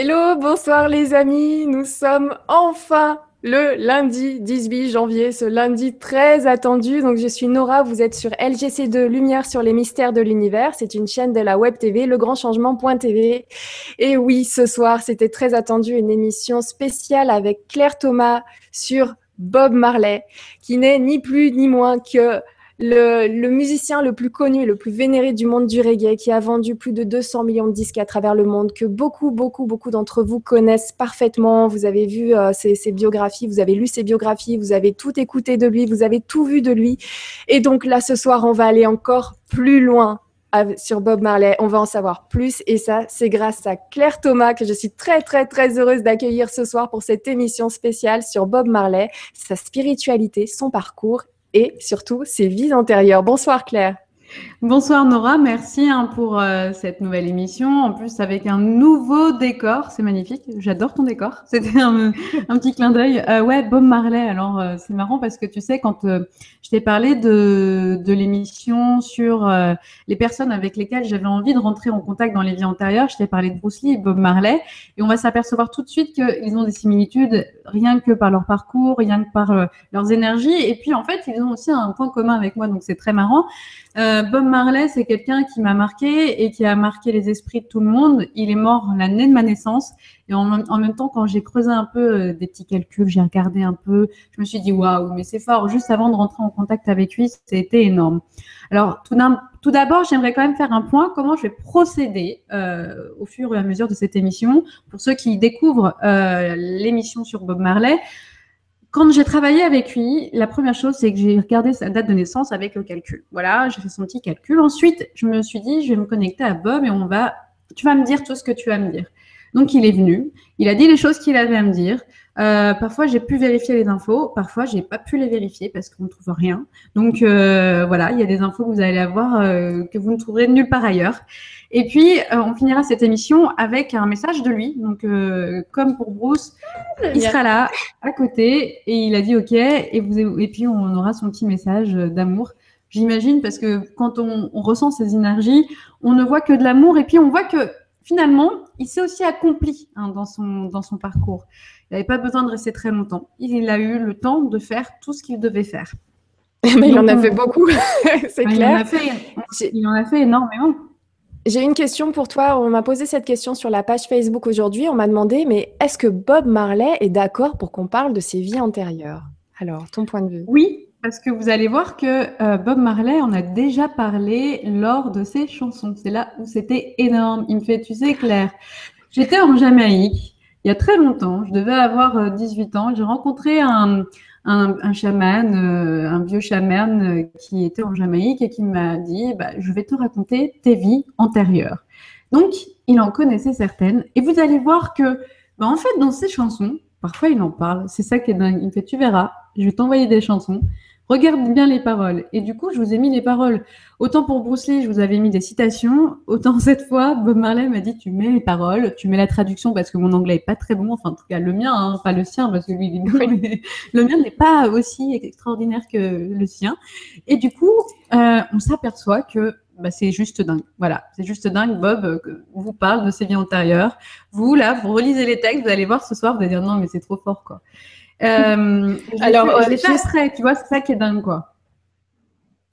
Hello, bonsoir les amis. Nous sommes enfin le lundi 18 janvier, ce lundi très attendu. Donc, je suis Nora, vous êtes sur LGC2 Lumière sur les mystères de l'univers. C'est une chaîne de la web TV, legrandchangement.tv. Et oui, ce soir, c'était très attendu, une émission spéciale avec Claire Thomas sur Bob Marley, qui n'est ni plus ni moins que le, musicien le plus connu, le plus vénéré du monde du reggae, qui a vendu plus de 200 millions de disques à travers le monde, que beaucoup, beaucoup, beaucoup d'entre vous connaissent parfaitement. Vous avez vu euh, ses, biographies, vous avez lu ses biographies, vous avez tout écouté de lui, vous avez tout vu de lui. Et donc là, ce soir, on va aller encore plus loin sur Bob Marley. On va en savoir plus et ça, c'est grâce à Claire Thomas que je suis très, très, très heureuse d'accueillir ce soir pour cette émission spéciale sur Bob Marley, sa spiritualité, son parcours et surtout ses vies antérieures. Bonsoir Claire. Bonsoir Nora, merci hein, pour euh, cette nouvelle émission. En plus, avec un nouveau décor, c'est magnifique. J'adore ton décor. C'était un, petit clin d'œil. Euh, ouais, Bob Marley. Alors, euh, c'est marrant parce que tu sais, quand je t'ai parlé de, de l'émission sur les personnes avec lesquelles j'avais envie de rentrer en contact dans les vies antérieures, je t'ai parlé de Bruce Lee et Bob Marley. Et on va s'apercevoir tout de suite qu'ils ont des similitudes rien que par leur parcours, rien que par leurs énergies. Et puis, en fait, ils ont aussi un point commun avec moi, donc c'est très marrant. Bob Marley, c'est quelqu'un qui m'a marqué et qui a marqué les esprits de tout le monde. Il est mort l'année de ma naissance. Et en, même temps, quand j'ai creusé un peu euh, des petits calculs, j'ai regardé un peu, je me suis dit, waouh, mais c'est fort. Juste avant de rentrer en contact avec lui, c'était énorme. Alors, tout d'abord, j'aimerais quand même faire un point. Comment je vais procéder euh, au fur et à mesure de cette émission? Pour ceux qui découvrent euh, l'émission sur Bob Marley. Quand j'ai travaillé avec lui, la première chose, c'est que j'ai regardé sa date de naissance avec le calcul. Voilà, j'ai fait son petit calcul. Ensuite, je me suis dit, je vais me connecter à Bob et on va, tu vas me dire tout ce que tu vas me dire. Donc, il est venu, il a dit les choses qu'il avait à me dire. Euh, parfois, j'ai pu vérifier les infos, parfois, j'ai pas pu les vérifier parce qu'on ne trouve rien. Donc, euh, voilà, il y a des infos que vous allez avoir euh, que vous ne trouverez nulle part ailleurs. Et puis, on finira cette émission avec un message de lui. Donc, comme pour Bruce, il sera là, à côté, et il a dit OK. Et, puis, on aura son petit message d'amour. J'imagine, parce que quand on, ressent ces énergies, on ne voit que de l'amour. Et puis, on voit que finalement, il s'est aussi accompli hein, dans, son, dans son parcours. Il n'avait pas besoin de rester très longtemps. Il a eu le temps de faire tout ce qu'il devait faire. Mais il en a fait beaucoup, c'est clair. il en a fait énormément. J'ai une question pour toi. On m'a posé cette question sur la page Facebook aujourd'hui. On m'a demandé, mais est-ce que Bob Marley est d'accord pour qu'on parle de ses vies antérieures? Alors, ton point de vue Oui, parce que vous allez voir que euh, Bob Marley en a déjà parlé lors de ses chansons. C'est là où c'était énorme. Il me fait, tu sais, Claire, j'étais en Jamaïque il y a très longtemps. Je devais avoir 18 euh, ans. J'ai rencontré un, un, chaman, euh, un vieux chaman qui était en Jamaïque et qui m'a dit bah, Je vais te raconter tes vies antérieures. Donc, il en connaissait certaines. Et vous allez voir que, bah, en fait, dans ses chansons, parfois il en parle. C'est ça qui est dingue. Il me fait Tu verras, je vais t'envoyer des chansons. Regarde bien les paroles. Et du coup, je vous ai mis les paroles. Autant pour Bruce Lee, je vous avais mis des citations. Autant cette fois, Bob Marley m'a dit tu mets les paroles, tu mets la traduction parce que mon anglais est pas très bon. Enfin, en tout cas, le mien, hein, pas le sien parce que lui, il est bon, mais le mien n'est pas aussi extraordinaire que le sien. Et du coup, euh, on s'aperçoit que bah, c'est juste dingue. Voilà, c'est juste dingue. Bob euh, vous parle de ses vies antérieures. Vous, là, vous relisez les textes, vous allez voir ce soir, vous allez dire non, mais c'est trop fort, quoi. Euh, Alors, je l'ai tu vois, c'est ça qui est dingue, quoi.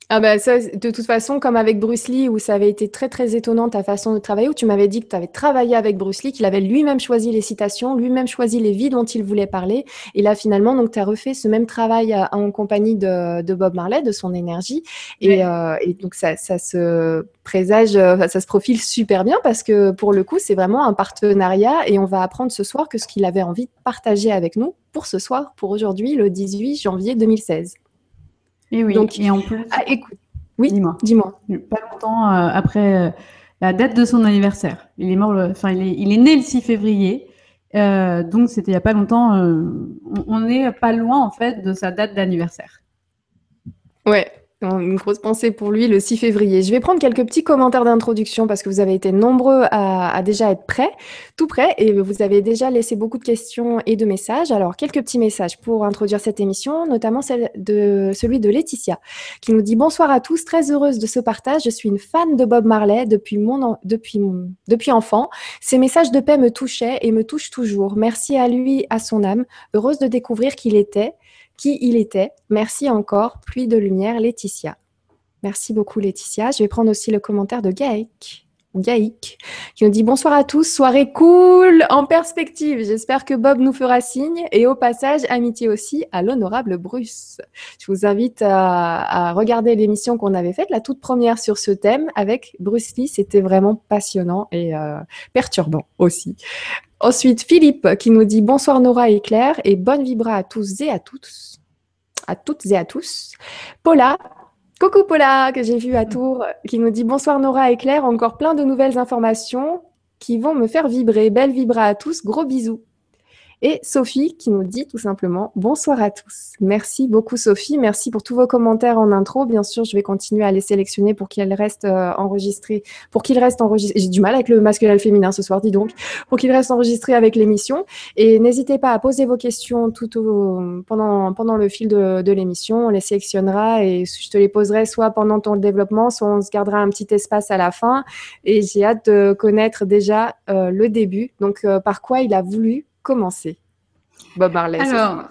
Ah bah ça, de toute façon, comme avec Bruce Lee, où ça avait été très très étonnant ta façon de travailler, où tu m'avais dit que tu avais travaillé avec Bruce Lee, qu'il avait lui-même choisi les citations, lui-même choisi les vies dont il voulait parler. Et là, finalement, donc tu as refait ce même travail en compagnie de, de, Bob Marley, de son énergie. Et, euh, et donc ça, ça, se présage, ça se profile super bien parce que pour le coup, c'est vraiment un partenariat et on va apprendre ce soir que ce qu'il avait envie de partager avec nous pour ce soir, pour aujourd'hui, le 18 janvier 2016. Et oui, Donc, et en plus, ah, écoute, oui, dis-moi. Dis-moi. Pas longtemps euh, après euh, la date de son anniversaire. Il est mort, enfin, il, est, il est, né le 6 février. Euh, donc, c'était il n'y a pas longtemps. on n'est pas loin, en fait, de sa date d'anniversaire. Ouais, Une grosse pensée pour lui le 6 février. Je vais prendre quelques petits commentaires d'introduction parce que vous avez été nombreux à, déjà être prêts, tout prêts, et vous avez déjà laissé beaucoup de questions et de messages. Alors, quelques petits messages pour introduire cette émission, notamment celui de Laetitia, qui nous dit Bonsoir à tous, très heureuse de ce partage. Je suis une fan de Bob Marley depuis, mon, depuis, depuis enfant. Ses messages de paix me touchaient et me touchent toujours. Merci à lui, à son âme. Heureuse de découvrir qu'il était qui il était. Merci encore, pluie de lumière, Laetitia. Merci beaucoup, Laetitia. Je vais prendre aussi le commentaire de Gaïk. Gaïk, qui nous dit bonsoir à tous, soirée cool en perspective. J'espère que Bob nous fera signe et au passage, amitié aussi à l'honorable Bruce. Je vous invite à, regarder l'émission qu'on avait faite, la toute première sur ce thème avec Bruce Lee. C'était vraiment passionnant et euh, perturbant aussi. Ensuite, Philippe qui nous dit bonsoir Nora et Claire et bonne vibra à tous et à toutes. À toutes et à tous. Paula, coucou Paula que j'ai vu à Tours qui nous dit bonsoir Nora et Claire, encore plein de nouvelles informations qui vont me faire vibrer. Belle vibra à tous, gros bisous. Et Sophie qui nous dit tout simplement bonsoir à tous. Merci beaucoup Sophie, merci pour tous vos commentaires en intro. Bien sûr, je vais continuer à les sélectionner pour qu'ils restent euh, enregistrés, pour qu'ils restent enregistrés. J'ai du mal avec le masculin et le féminin ce soir, dis donc, pour qu'ils restent enregistrés avec l'émission. Et n'hésitez pas à poser vos questions tout au, pendant, pendant le fil de, l'émission. On les sélectionnera et je te les poserai soit pendant ton développement, soit on se gardera un petit espace à la fin. Et j'ai hâte de connaître déjà euh, le début. Donc, euh, par quoi il a voulu commencer Bob Marley. Alors,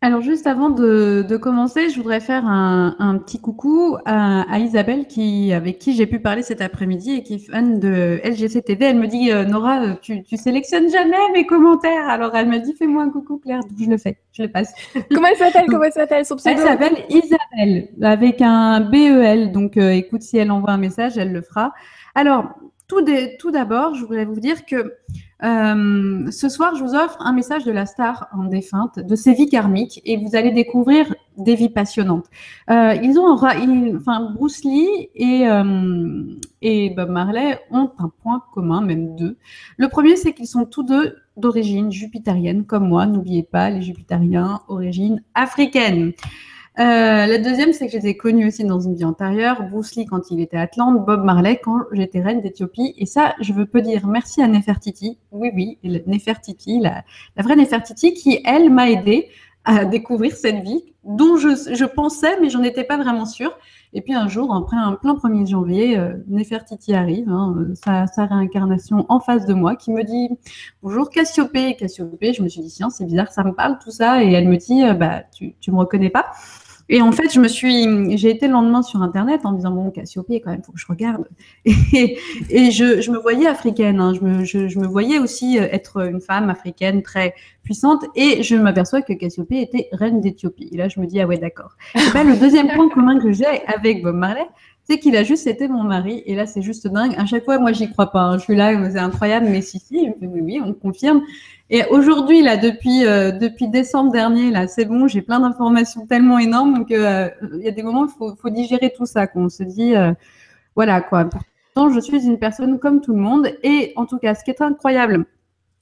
alors juste avant de, commencer, je voudrais faire un, petit coucou à, Isabelle qui, avec qui j'ai pu parler cet après-midi et qui est fan de LGC TV. Elle me dit, euh, Nora, tu, tu sélectionnes jamais mes commentaires. Alors elle me dit, fais-moi un coucou Claire. Donc je le fais, je le passe. Comment elle s'appelle? Comment elle s'appelle? Elle s'appelle Isabelle avec un BEL. Donc euh, écoute, si elle envoie un message, elle le fera. Alors, tout d'abord, je voudrais vous dire que euh, ce soir, je vous offre un message de la star en défunte, de ses vies karmiques, et vous allez découvrir des vies passionnantes. Euh, ils ont, enfin, Bruce Lee et, euh, et Bob Marley ont un point commun, même deux. Le premier, c'est qu'ils sont tous deux d'origine jupitérienne, comme moi. N'oubliez pas, les jupitériens, origine africaine. Euh, la deuxième, c'est que ai connus aussi dans une vie antérieure. Bruce Lee quand il était à Atlante, Bob Marley quand j'étais reine d'Éthiopie. Et ça, je veux peu dire merci à Nefertiti. Oui, oui, Nefertiti, la, vraie Nefertiti qui, elle, m'a aidé à découvrir cette vie dont je, pensais, mais j'en étais pas vraiment sûre. Et puis un jour, après un plein 1er janvier, euh, Nefertiti arrive, hein, sa, sa, réincarnation en face de moi, qui me dit Bonjour Cassiopée. Cassiopée, je me suis dit Tiens, c'est bizarre, ça me parle tout ça. Et elle me dit Bah, tu, tu me reconnais pas et en fait, je me suis, j'ai été le lendemain sur Internet en me disant bon, Cassiopée, quand même, faut que je regarde. Et, je, me voyais africaine. Hein. Je, me, je, me voyais aussi euh, être une femme africaine très puissante. Et je m'aperçois que Cassiopée était reine d'Éthiopie. Et là, je me dis ah ouais, d'accord. Ben, le deuxième point commun que j'ai avec Bob Marley, c'est qu'il a juste été mon mari. Et là, c'est juste dingue. À chaque fois, moi, j'y crois pas. Hein. Je suis là, c'est incroyable, mais si, si, oui, oui, on confirme. Et aujourd'hui, là, depuis euh, depuis décembre dernier, là, c'est bon, j'ai plein d'informations tellement énormes que euh, y a des moments où il faut, faut digérer tout ça, qu'on se dit, euh, voilà quoi. Pourtant, je suis une personne comme tout le monde. Et en tout cas, ce qui est incroyable,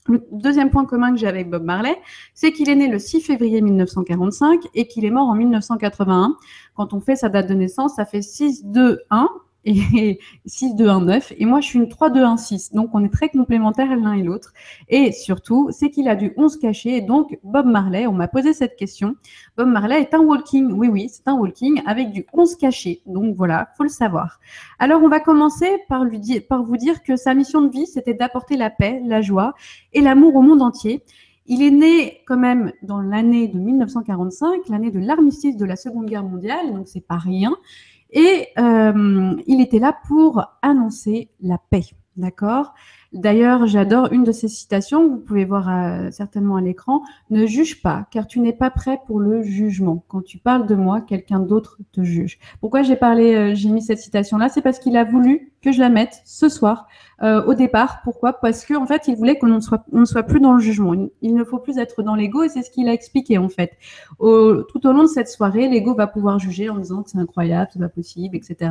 le deuxième point commun que j'ai avec Bob Marley, c'est qu'il est né le 6 février 1945 et qu'il est mort en 1981. Quand on fait sa date de naissance, ça fait 6, 2, 1 et 6, 2, 1, 9. Et moi, je suis une 3, 2, 1, 6. Donc, on est très complémentaires l'un et l'autre. Et surtout, c'est qu'il a du 11 caché. Donc, Bob Marley, on m'a posé cette question. Bob Marley est un walking. Oui, oui, c'est un walking avec du 11 caché. Donc, voilà, faut le savoir. Alors, on va commencer par, lui par vous dire que sa mission de vie, c'était d'apporter la paix, la joie et l'amour au monde entier. Il est né quand même dans l'année de 1945, l'année de l'armistice de la Seconde Guerre mondiale, donc c'est pas rien. Et euh, il était là pour annoncer la paix. D'accord D'ailleurs, j'adore une de ces citations, vous pouvez voir euh, certainement à l'écran. Ne juge pas, car tu n'es pas prêt pour le jugement. Quand tu parles de moi, quelqu'un d'autre te juge. Pourquoi j'ai parlé, euh, j'ai mis cette citation-là? C'est parce qu'il a voulu que je la mette ce soir euh, au départ. Pourquoi? Parce qu'en en fait, il voulait qu'on ne soit, on ne soit plus dans le jugement. Il, ne faut plus être dans l'ego, et c'est ce qu'il a expliqué en fait. tout au long de cette soirée, l'ego va pouvoir juger en disant que c'est incroyable, c'est pas possible, etc.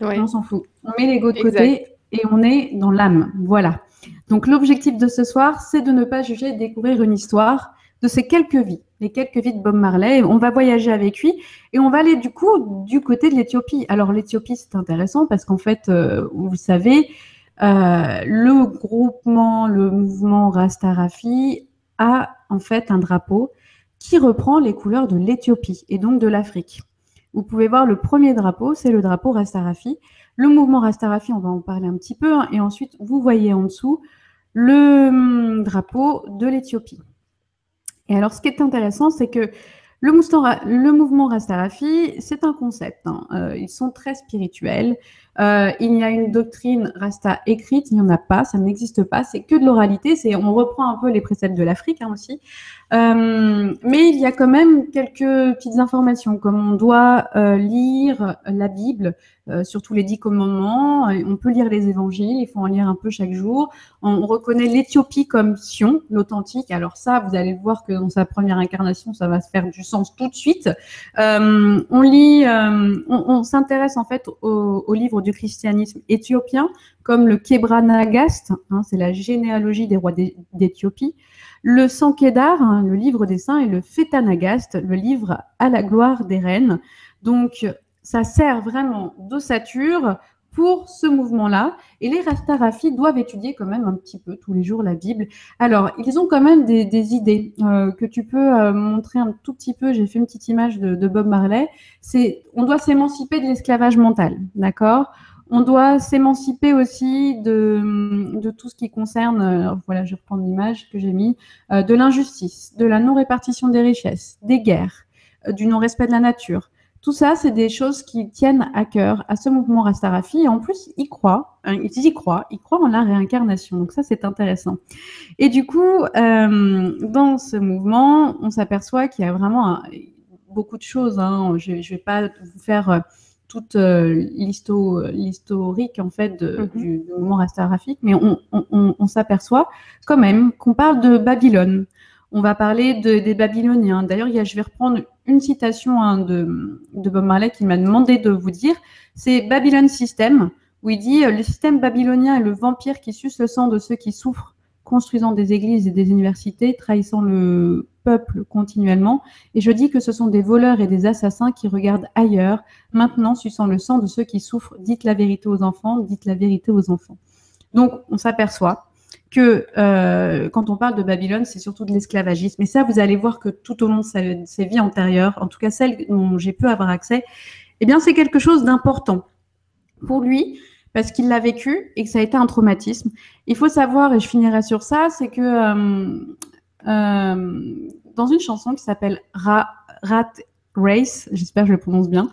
On s'en fout. On met l'ego de côté et on est dans l'âme. Voilà. Donc l'objectif de ce soir, c'est de ne pas juger, découvrir une histoire de ses quelques vies, les quelques vies de Bob Marley. On va voyager avec lui et on va aller du coup du côté de l'Éthiopie. Alors l'Éthiopie, c'est intéressant parce qu'en fait, euh, vous savez, euh, le groupement, le mouvement Rastarafi a en fait un drapeau qui reprend les couleurs de l'Éthiopie et donc de l'Afrique. Vous pouvez voir le premier drapeau, c'est le drapeau Rastarafi. Le mouvement Rastarafi, on va en parler un petit peu, hein, et ensuite vous voyez en dessous le hum, drapeau de l'Éthiopie. Et alors, ce qui est intéressant, c'est que le, mouvement Rastarafi, c'est un concept. Hein. Euh, ils sont très spirituels. Euh, il y a une doctrine Rasta écrite, il n'y en a pas, ça n'existe pas. C'est que de l'oralité. On reprend un peu les préceptes de l'Afrique hein, aussi. Euh, mais il y a quand même quelques petites informations, comme on doit euh, lire la Bible, euh, surtout les dix commandements, on peut lire les évangiles, il faut en lire un peu chaque jour. On, reconnaît l'Éthiopie comme Sion, l'authentique. Alors ça, vous allez voir que dans sa première incarnation, ça va se faire du sens tout de suite. on lit, on, on s'intéresse en fait au, au, livre du christianisme éthiopien, comme le Kebranagast, hein, c'est la généalogie des rois d'Éthiopie le Sankédar, hein, le livre des saints, et le Fétanagast, le livre à la gloire des reines. Donc, ça sert vraiment d'ossature pour ce mouvement-là. Et les Rastarafi doivent étudier quand même un petit peu tous les jours la Bible. Alors, ils ont quand même des, idées euh, que tu peux euh, montrer un tout petit peu. J'ai fait une petite image de, de Bob Marley. C'est, on doit s'émanciper de l'esclavage mental, d'accord? On doit s'émanciper aussi de, tout ce qui concerne, euh, voilà, je reprends l'image que j'ai mis, euh, de l'injustice, de la non-répartition des richesses, des guerres, euh, du non-respect de la nature. Tout ça, c'est des choses qui tiennent à cœur à ce mouvement Rastarafi. Et en plus, il croit, hein, il y croit, il croit en la réincarnation. Donc ça, c'est intéressant. Et du coup, dans ce mouvement, on s'aperçoit qu'il y a vraiment beaucoup de choses. Hein. Je ne vais pas vous faire toute euh, l'historique en fait de, mhm. du, mouvement rastafarique, mais on, s'aperçoit quand même qu'on parle de Babylone. On va parler des Babyloniens. D'ailleurs, je vais reprendre une citation hein, de, de, Bob Marley qui m'a demandé de vous dire. C'est Babylon System, où il dit Le système babylonien est le vampire qui suce le sang de ceux qui souffrent, construisant des églises et des universités, trahissant le peuple continuellement, et je dis que ce sont des voleurs et des assassins qui regardent ailleurs, maintenant suçant le sang de ceux qui souffrent. Dites la vérité aux enfants, dites la vérité aux enfants. Donc on s'aperçoit que euh, quand on parle de Babylone, c'est surtout de l'esclavagisme. Et ça, vous allez voir que tout au long de ses vies antérieures, en tout cas celles dont j'ai pu avoir accès, eh bien c'est quelque chose d'important pour lui parce qu'il l'a vécu et que ça a été un traumatisme. Il faut savoir, et je finirai sur ça, c'est que euh, euh, dans une chanson qui s'appelle Rat Race, j'espère que je le prononce bien,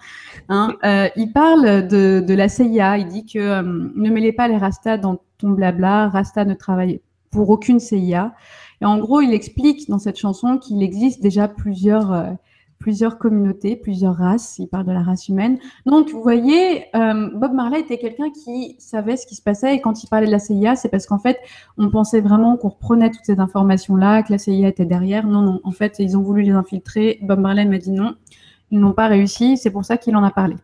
hein, euh, il parle de, de, la CIA. Il dit que ne mêlez pas les Rastas dans ton blabla, Rasta ne travaille pour aucune CIA. Et en gros, il explique dans cette chanson qu'il existe déjà plusieurs plusieurs communautés, plusieurs races. Il parle de la race humaine. Donc, vous voyez, euh, Bob Marley était quelqu'un qui savait ce qui se passait. Et quand il parlait de la CIA, c'est parce qu'en fait, on pensait vraiment qu'on reprenait toutes ces informations-là, que la CIA était derrière. Non, non. En fait, ils ont voulu les infiltrer. Bob Marley m'a dit non. Ils n'ont pas réussi. C'est pour ça qu'il en a parlé.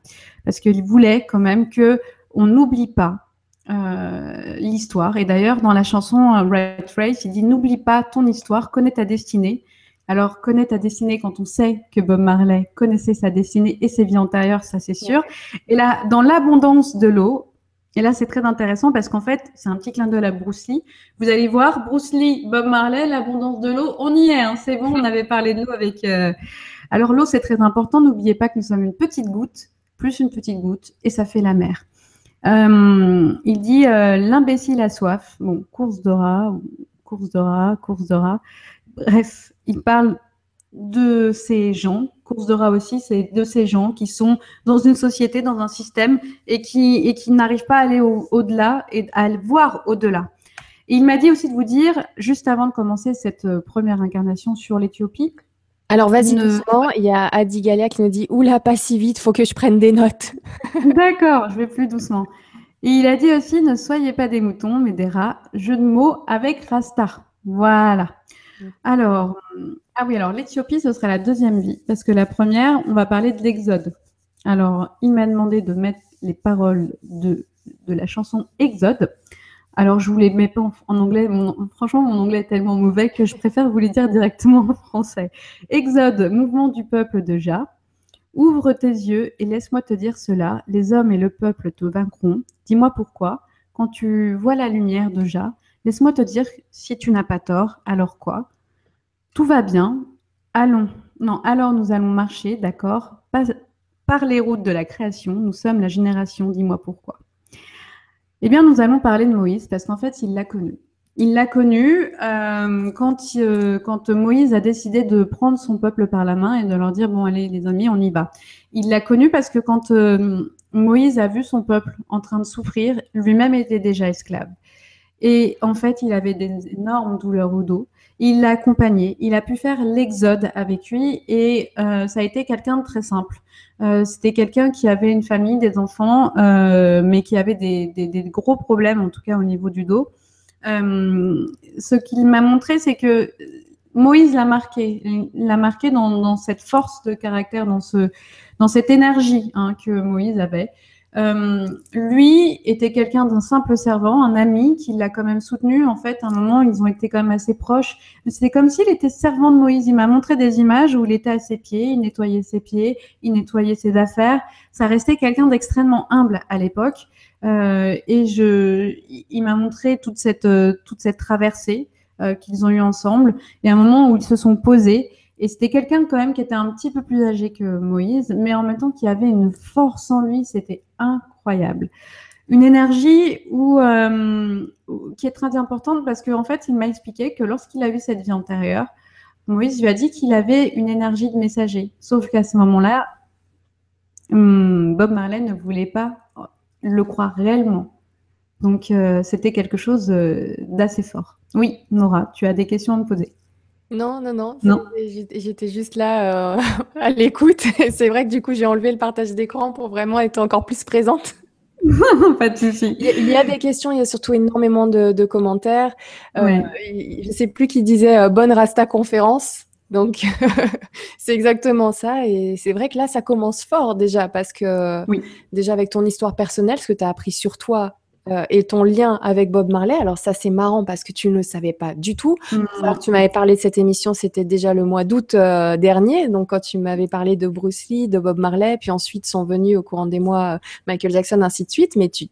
Parce qu'il voulait quand même que on n'oublie pas euh, l'histoire. Et d'ailleurs, dans la chanson euh, Red Race, il dit n'oublie pas ton histoire, connais ta destinée. Alors, connaître ta destinée quand on sait que Bob Marley connaissait sa destinée et ses vies antérieures, ça c'est sûr. Et là, dans l'abondance de l'eau, et là c'est très intéressant parce qu'en fait, c'est un petit clin d'œil à Bruce Lee. Vous allez voir, Bruce Lee, Bob Marley, l'abondance de l'eau, on y est, hein, c'est bon, on avait parlé de l'eau avec... Euh, alors l'eau, c'est très important, n'oubliez pas que nous sommes une petite goutte, plus une petite goutte, et ça fait la mer. Euh, il dit euh, l'imbécile a soif. Bon, course de rat, course de rat, course de rat. Bref, il parle de ces gens, course de rat aussi, c'est de ces gens qui sont dans une société, dans un système et qui, et qui n'arrivent pas à aller au-delà et à voir au-delà. il m'a dit aussi de vous dire, juste avant de commencer cette euh, première incarnation sur l'Éthiopie, alors vas-y doucement, il y a Adi Galia qui nous dit Oula, pas si vite, faut que je prenne des notes. D'accord, je vais plus doucement. Et il a dit aussi Ne soyez pas des moutons, mais des rats. Jeu de mots avec Rastar. Voilà. Alors, ah oui, alors l'Éthiopie, ce serait la deuxième vie, parce que la première, on va parler de l'Exode. Alors, il m'a demandé de mettre les paroles de, la chanson Exode. Alors, je vous les mets pas en, anglais. franchement, mon anglais est tellement mauvais que je préfère vous les dire directement en français. Exode, mouvement du peuple de Jah. Ouvre tes yeux et laisse-moi te dire cela. Les hommes et le peuple te vaincront. Dis-moi pourquoi. Quand tu vois la lumière de Jah, laisse-moi te dire si tu n'as pas tort, alors quoi? Tout va bien. Allons. Non, alors nous allons marcher, d'accord? Par les routes de la création, nous sommes la génération, dis-moi pourquoi. Eh bien, nous allons parler de Moïse parce qu'en fait, il l'a connu. Il l'a connu euh, quand, euh, quand Moïse a décidé de prendre son peuple par la main et de leur dire bon allez les amis on y va. Il l'a connu parce que quand euh, Moïse a vu son peuple en train de souffrir, lui-même était déjà esclave. Et en fait, il avait des énormes douleurs au dos. Il l'a accompagné. Il a pu faire l'exode avec lui et ça a été quelqu'un de très simple. C'était quelqu'un qui avait une famille, des enfants, mais qui avait des, gros problèmes, en tout cas au niveau du dos. Euh, ce qu'il m'a montré, c'est que Moïse l'a marqué, l'a marqué dans, cette force de caractère, dans cette énergie hein, que Moïse avait. Euh, lui était quelqu'un d'un simple servant, un ami qui l'a quand même soutenu. En fait, à un moment, ils ont été quand même assez proches. C'était comme s'il était servant de Moïse. Il m'a montré des images où il était à ses pieds, il nettoyait ses pieds, il nettoyait ses affaires. Ça restait quelqu'un d'extrêmement humble à l'époque. Euh, et je, il m'a montré toute cette, euh, toute cette traversée qu'ils ont eue ensemble. Et à un moment où ils se sont posés, et c'était quelqu'un quand même qui était un petit peu plus âgé que Moïse, mais en même temps qui avait une force en lui, c'était incroyable. Une énergie où, qui est très importante parce qu'en en fait, il m'a expliqué que lorsqu'il a vu cette vie antérieure, Moïse lui a dit qu'il avait une énergie de messager. Sauf qu'à ce moment-là, hum, Bob Marley ne voulait pas le croire réellement. Donc, euh, c'était quelque chose euh, d'assez fort. Oui, Nora, tu as des questions à me poser. Non, non, non. non. J'étais juste là euh, à l'écoute. C'est vrai que du coup, j'ai enlevé le partage d'écran pour vraiment être encore plus présente. Pas de souci. Il y a des questions, il y a surtout énormément de, commentaires. je ne sais plus qui disait bonne Rasta conférence. Donc, c'est exactement ça. Et c'est vrai que là, ça commence fort déjà, parce que déjà avec ton histoire personnelle, ce que tu as appris sur toi euh, et ton lien avec Bob Marley, alors ça, c'est marrant parce que tu ne le savais pas du tout. Alors, tu m'avais parlé de cette émission, c'était déjà le mois d'août euh, dernier. Donc, quand tu m'avais parlé de Bruce Lee, de Bob Marley, puis ensuite sont venus au courant des mois euh, Michael Jackson, ainsi de suite. Mais tu,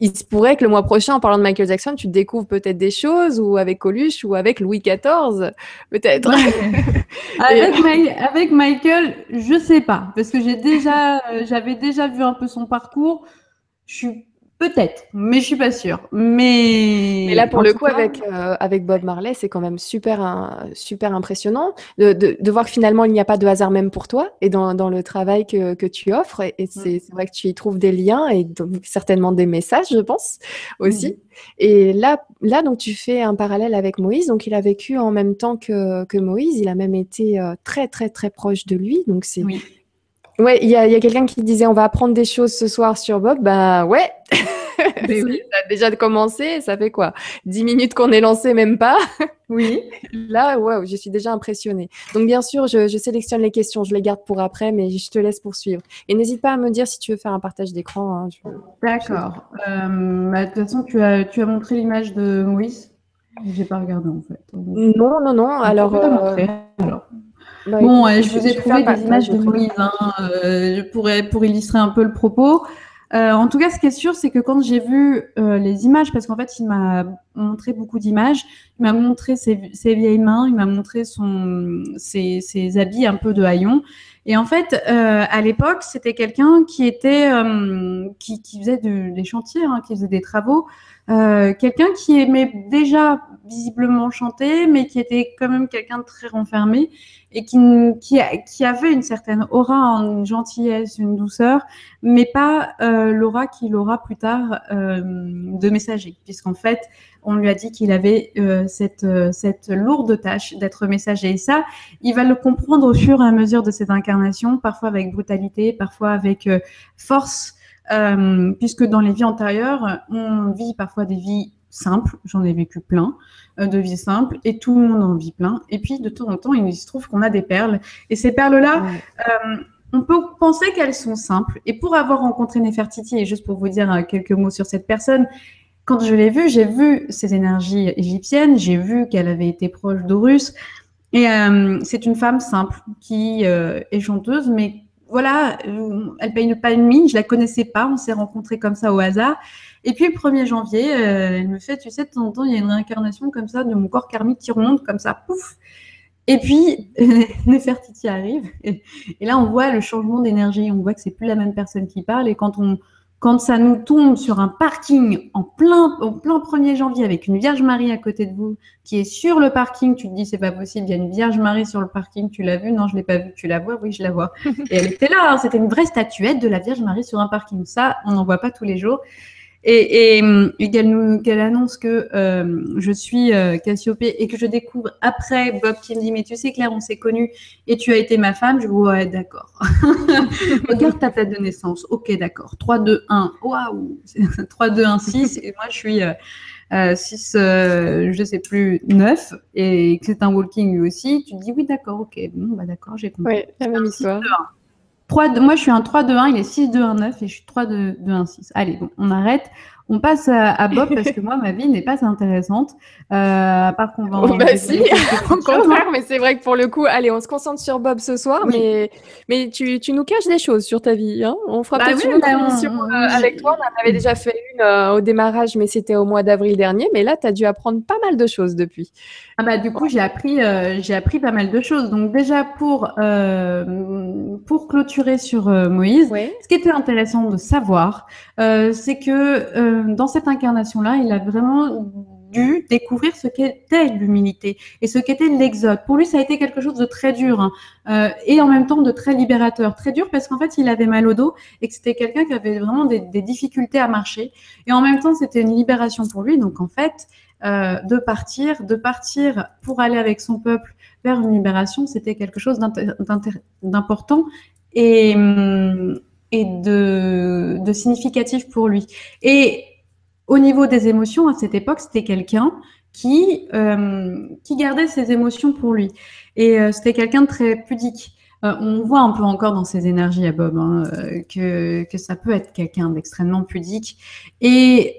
il se pourrait que le mois prochain, en parlant de Michael Jackson, tu découvres peut-être des choses, ou avec Coluche, ou avec Louis XIV, peut-être. avec, Michael, je sais pas, parce que j'ai déjà, euh, j'avais déjà vu un peu son parcours. Je suis Peut-être, mais je suis pas sûre. Mais, là, pour le coup, avec, euh, avec Bob Marley, c'est quand même super, super impressionnant de, de, voir que finalement, il n'y a pas de hasard même pour toi et dans, dans le travail que, que tu offres. Et, mm. c'est vrai que tu y trouves des liens et donc, certainement des messages, je pense, aussi. Mm. Et là, là, donc, tu fais un parallèle avec Moïse. Donc, il a vécu en même temps que, que Moïse. Il a même été euh, très, très, très proche de lui. Donc, c'est oui. Ouais, il y a, y a quelqu'un qui disait on va apprendre des choses ce soir sur Bob. Bah ouais, ben oui. ça a déjà commencé. Ça fait quoi? Dix minutes qu'on est lancé, même pas? Oui. Là, wow, je suis déjà impressionnée. Donc bien sûr, je, je, sélectionne les questions, je les garde pour après, mais je te laisse poursuivre. Et n'hésite pas à me dire si tu veux faire un partage d'écran. Hein, D'accord. Euh, bah, de toute façon, tu as, tu as montré l'image de Moïse. J'ai pas regardé en fait. Non, non, non. Alors, euh... alors. Bah, bon, je, vous ai trouvé des images de Moïse hein, euh, pour, pour illustrer un peu le propos. Euh, en tout cas, ce qui est sûr, c'est que quand j'ai vu euh, les images, parce qu'en fait, il m'a montré beaucoup d'images, il m'a montré ses, vieilles mains, il m'a montré ses, habits un peu de haillons. Et en fait, euh, à l'époque, c'était quelqu'un qui était, euh, qui, faisait des chantiers, hein, qui faisait des travaux, euh, quelqu'un qui aimait déjà visiblement chanter, mais qui était quand même quelqu'un de très renfermé et qui, qui, qui, avait une certaine aura, une gentillesse, une douceur, mais pas l'aura qu'il aura plus tard de messager, puisqu'en fait, on lui a dit qu'il avait euh, cette, euh, cette lourde tâche d'être messager. Et ça, il va le comprendre au fur et à mesure de cette incarnation, parfois avec brutalité, parfois avec euh, force, puisque dans les vies antérieures, on vit parfois des vies simples, j'en ai vécu plein, de vies simples, et tout le monde en vit plein. Et puis, de temps en temps, il se trouve qu'on a des perles. Et ces perles-là, on peut penser qu'elles sont simples. Et pour avoir rencontré Nefertiti, et juste pour vous dire quelques mots sur cette personne, quand je l'ai vue, j'ai vu ces énergies égyptiennes, j'ai vu qu'elle avait été proche d'Horus. Et euh, c'est une femme simple qui euh, est chanteuse, mais voilà, euh, elle paye pas une mine, je la connaissais pas, on s'est rencontrés comme ça au hasard. Et puis le 1er janvier, elle me fait, tu sais, de temps en temps, il y a une réincarnation comme ça de mon corps karmique qui remonte comme ça, pouf. Et puis Nefertiti arrive, et, et là on voit le changement d'énergie, on voit que c'est plus la même personne qui parle, et quand on quand ça nous tombe sur un parking en plein, en plein 1er janvier avec une Vierge Marie à côté de vous qui est sur le parking, tu te dis c'est pas possible, il y a une Vierge Marie sur le parking, tu l'as vue? Non, je l'ai pas vue. Tu la vois? Oui, je la vois. Et elle était là, hein. c'était une vraie statuette de la Vierge Marie sur un parking. Ça, on n'en voit pas tous les jours. Et, et, qu'elle annonce que euh, je suis euh, Cassiopée et que je découvre après Bob qui me dit mais tu sais Claire on s'est connus et tu as été ma femme. Je vois ouais d'accord. Regarde ta date de naissance. Ok d'accord. 3 2 1 waouh. 3 2 1 6 et moi je suis euh, 6 euh, euh, je sais plus 9 et que c'est un walking lui aussi. Tu te dis oui d'accord ok. Bon bah d'accord j'ai compris. Oui la même histoire 3, moi, je suis un 3-2-1, il est 6-2-1-9 et je suis 3-2-1-6. Allez, bon, on arrête. On passe à, Bob parce que moi, ma vie n'est pas intéressante. Euh, à part qu'on va. Oh, bah si, au contraire, mais c'est vrai que pour le coup, allez, on se concentre sur Bob ce soir, mais, mais tu, tu, nous caches des choses sur ta vie. Hein on fera bah peut-être une autre émission euh, avec toi. On en avait déjà fait une euh, au démarrage, mais c'était au mois d'avril dernier. Mais là, tu as dû apprendre pas mal de choses depuis. Ah bah, du coup, j'ai appris, euh, j'ai appris pas mal de choses. Donc, déjà, pour, pour clôturer sur Moïse, ce qui était intéressant de savoir, c'est que euh, dans cette incarnation-là, il a vraiment dû découvrir ce qu'était l'humilité et ce qu'était l'exode. Pour lui, ça a été quelque chose de très dur hein, euh, et en même temps de très libérateur. Très dur parce qu'en fait, il avait mal au dos et que c'était quelqu'un qui avait vraiment des, difficultés à marcher. Et en même temps, c'était une libération pour lui. Donc, en fait, euh, de partir, de partir pour aller avec son peuple vers une libération, c'était quelque chose d'important. Et, hum, et de, significatif pour lui. Et au niveau des émotions, à cette époque, c'était quelqu'un qui, euh, qui gardait ses émotions pour lui. Et euh, c'était quelqu'un de très pudique. Euh, on voit un peu encore dans ses énergies à Bob hein, que, que ça peut être quelqu'un d'extrêmement pudique. Et,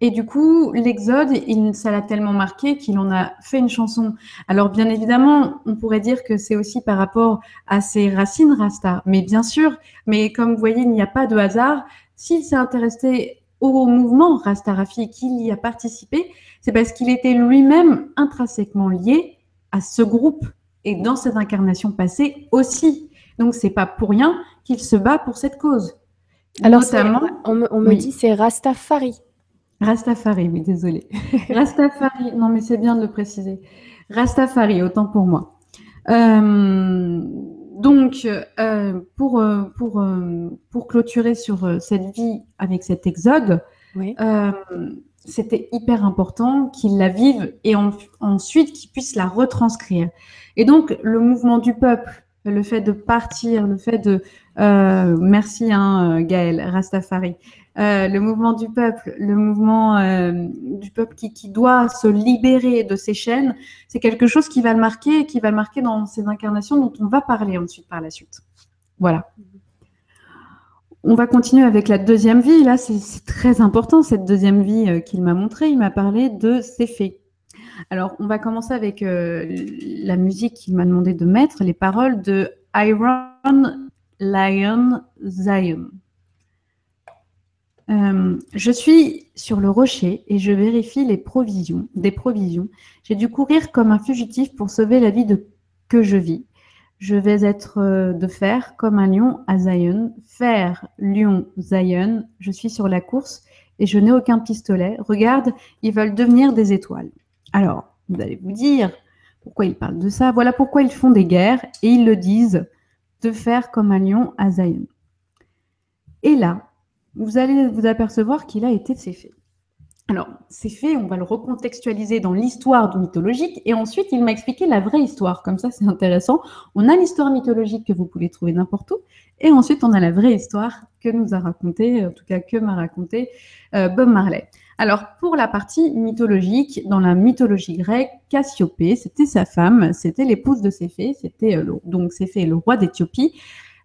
et du coup, l'Exode, ça l'a tellement marqué qu'il en a fait une chanson. Alors, bien évidemment, on pourrait dire que c'est aussi par rapport à ses racines Rasta. Mais bien sûr, mais comme vous voyez, il n'y a pas de hasard. S'il s'est intéressé au mouvement Rasta Rafi, qu'il y a participé, c'est parce qu'il était lui-même intrinsèquement lié à ce groupe et dans cette incarnation passée aussi. Donc, c'est pas pour rien qu'il se bat pour cette cause. Alors, Notamment, on me, on me dit c'est Rastafari. Rastafari, oui, désolé. Rastafari, non mais c'est bien de le préciser. Rastafari, autant pour moi. Euh, donc, euh, pour, euh, pour, pour clôturer sur cette vie avec cet exode, c'était hyper important qu'il la vive et ensuite qu'il puisse la retranscrire. Et donc, le mouvement du peuple, le fait de partir, le fait de... merci, hein, Gaël, Rastafari. Euh, le mouvement du peuple, le mouvement euh, du peuple qui, doit se libérer de ses chaînes, c'est quelque chose qui va le marquer, qui va le marquer dans ces incarnations dont on va parler ensuite par la suite. Voilà. On va continuer avec la deuxième vie. Là, c'est très important cette deuxième vie euh, qu'il m'a montrée. Il m'a parlé de ses faits. Alors, on va commencer avec la musique qu'il m'a demandé de mettre, les paroles de Iron Lion Zion. Euh, je suis sur le rocher et je vérifie les provisions, des provisions. J'ai dû courir comme un fugitif pour sauver la vie de que je vis. Je vais être euh, de fer comme un lion à Zion. Fer, lion, Zion. Je suis sur la course et je n'ai aucun pistolet. Regarde, ils veulent devenir des étoiles. Alors, vous allez vous dire pourquoi ils parlent de ça? Voilà pourquoi ils font des guerres et ils le disent de faire comme un lion à Zion. Et là, vous allez vous apercevoir qu'il a été ces faits. Alors, ces faits, on va le recontextualiser dans l'histoire mythologique et ensuite il m'a expliqué la vraie histoire. Comme ça, c'est intéressant. On a l'histoire mythologique que vous pouvez trouver n'importe où et ensuite on a la vraie histoire que nous a raconté, en tout cas que m'a raconté euh, Bob Marley. Alors, pour la partie mythologique, dans la mythologie grecque, Cassiopée, c'était sa femme, c'était l'épouse de Céphée, c'était euh, donc Céphée, le roi d'Éthiopie.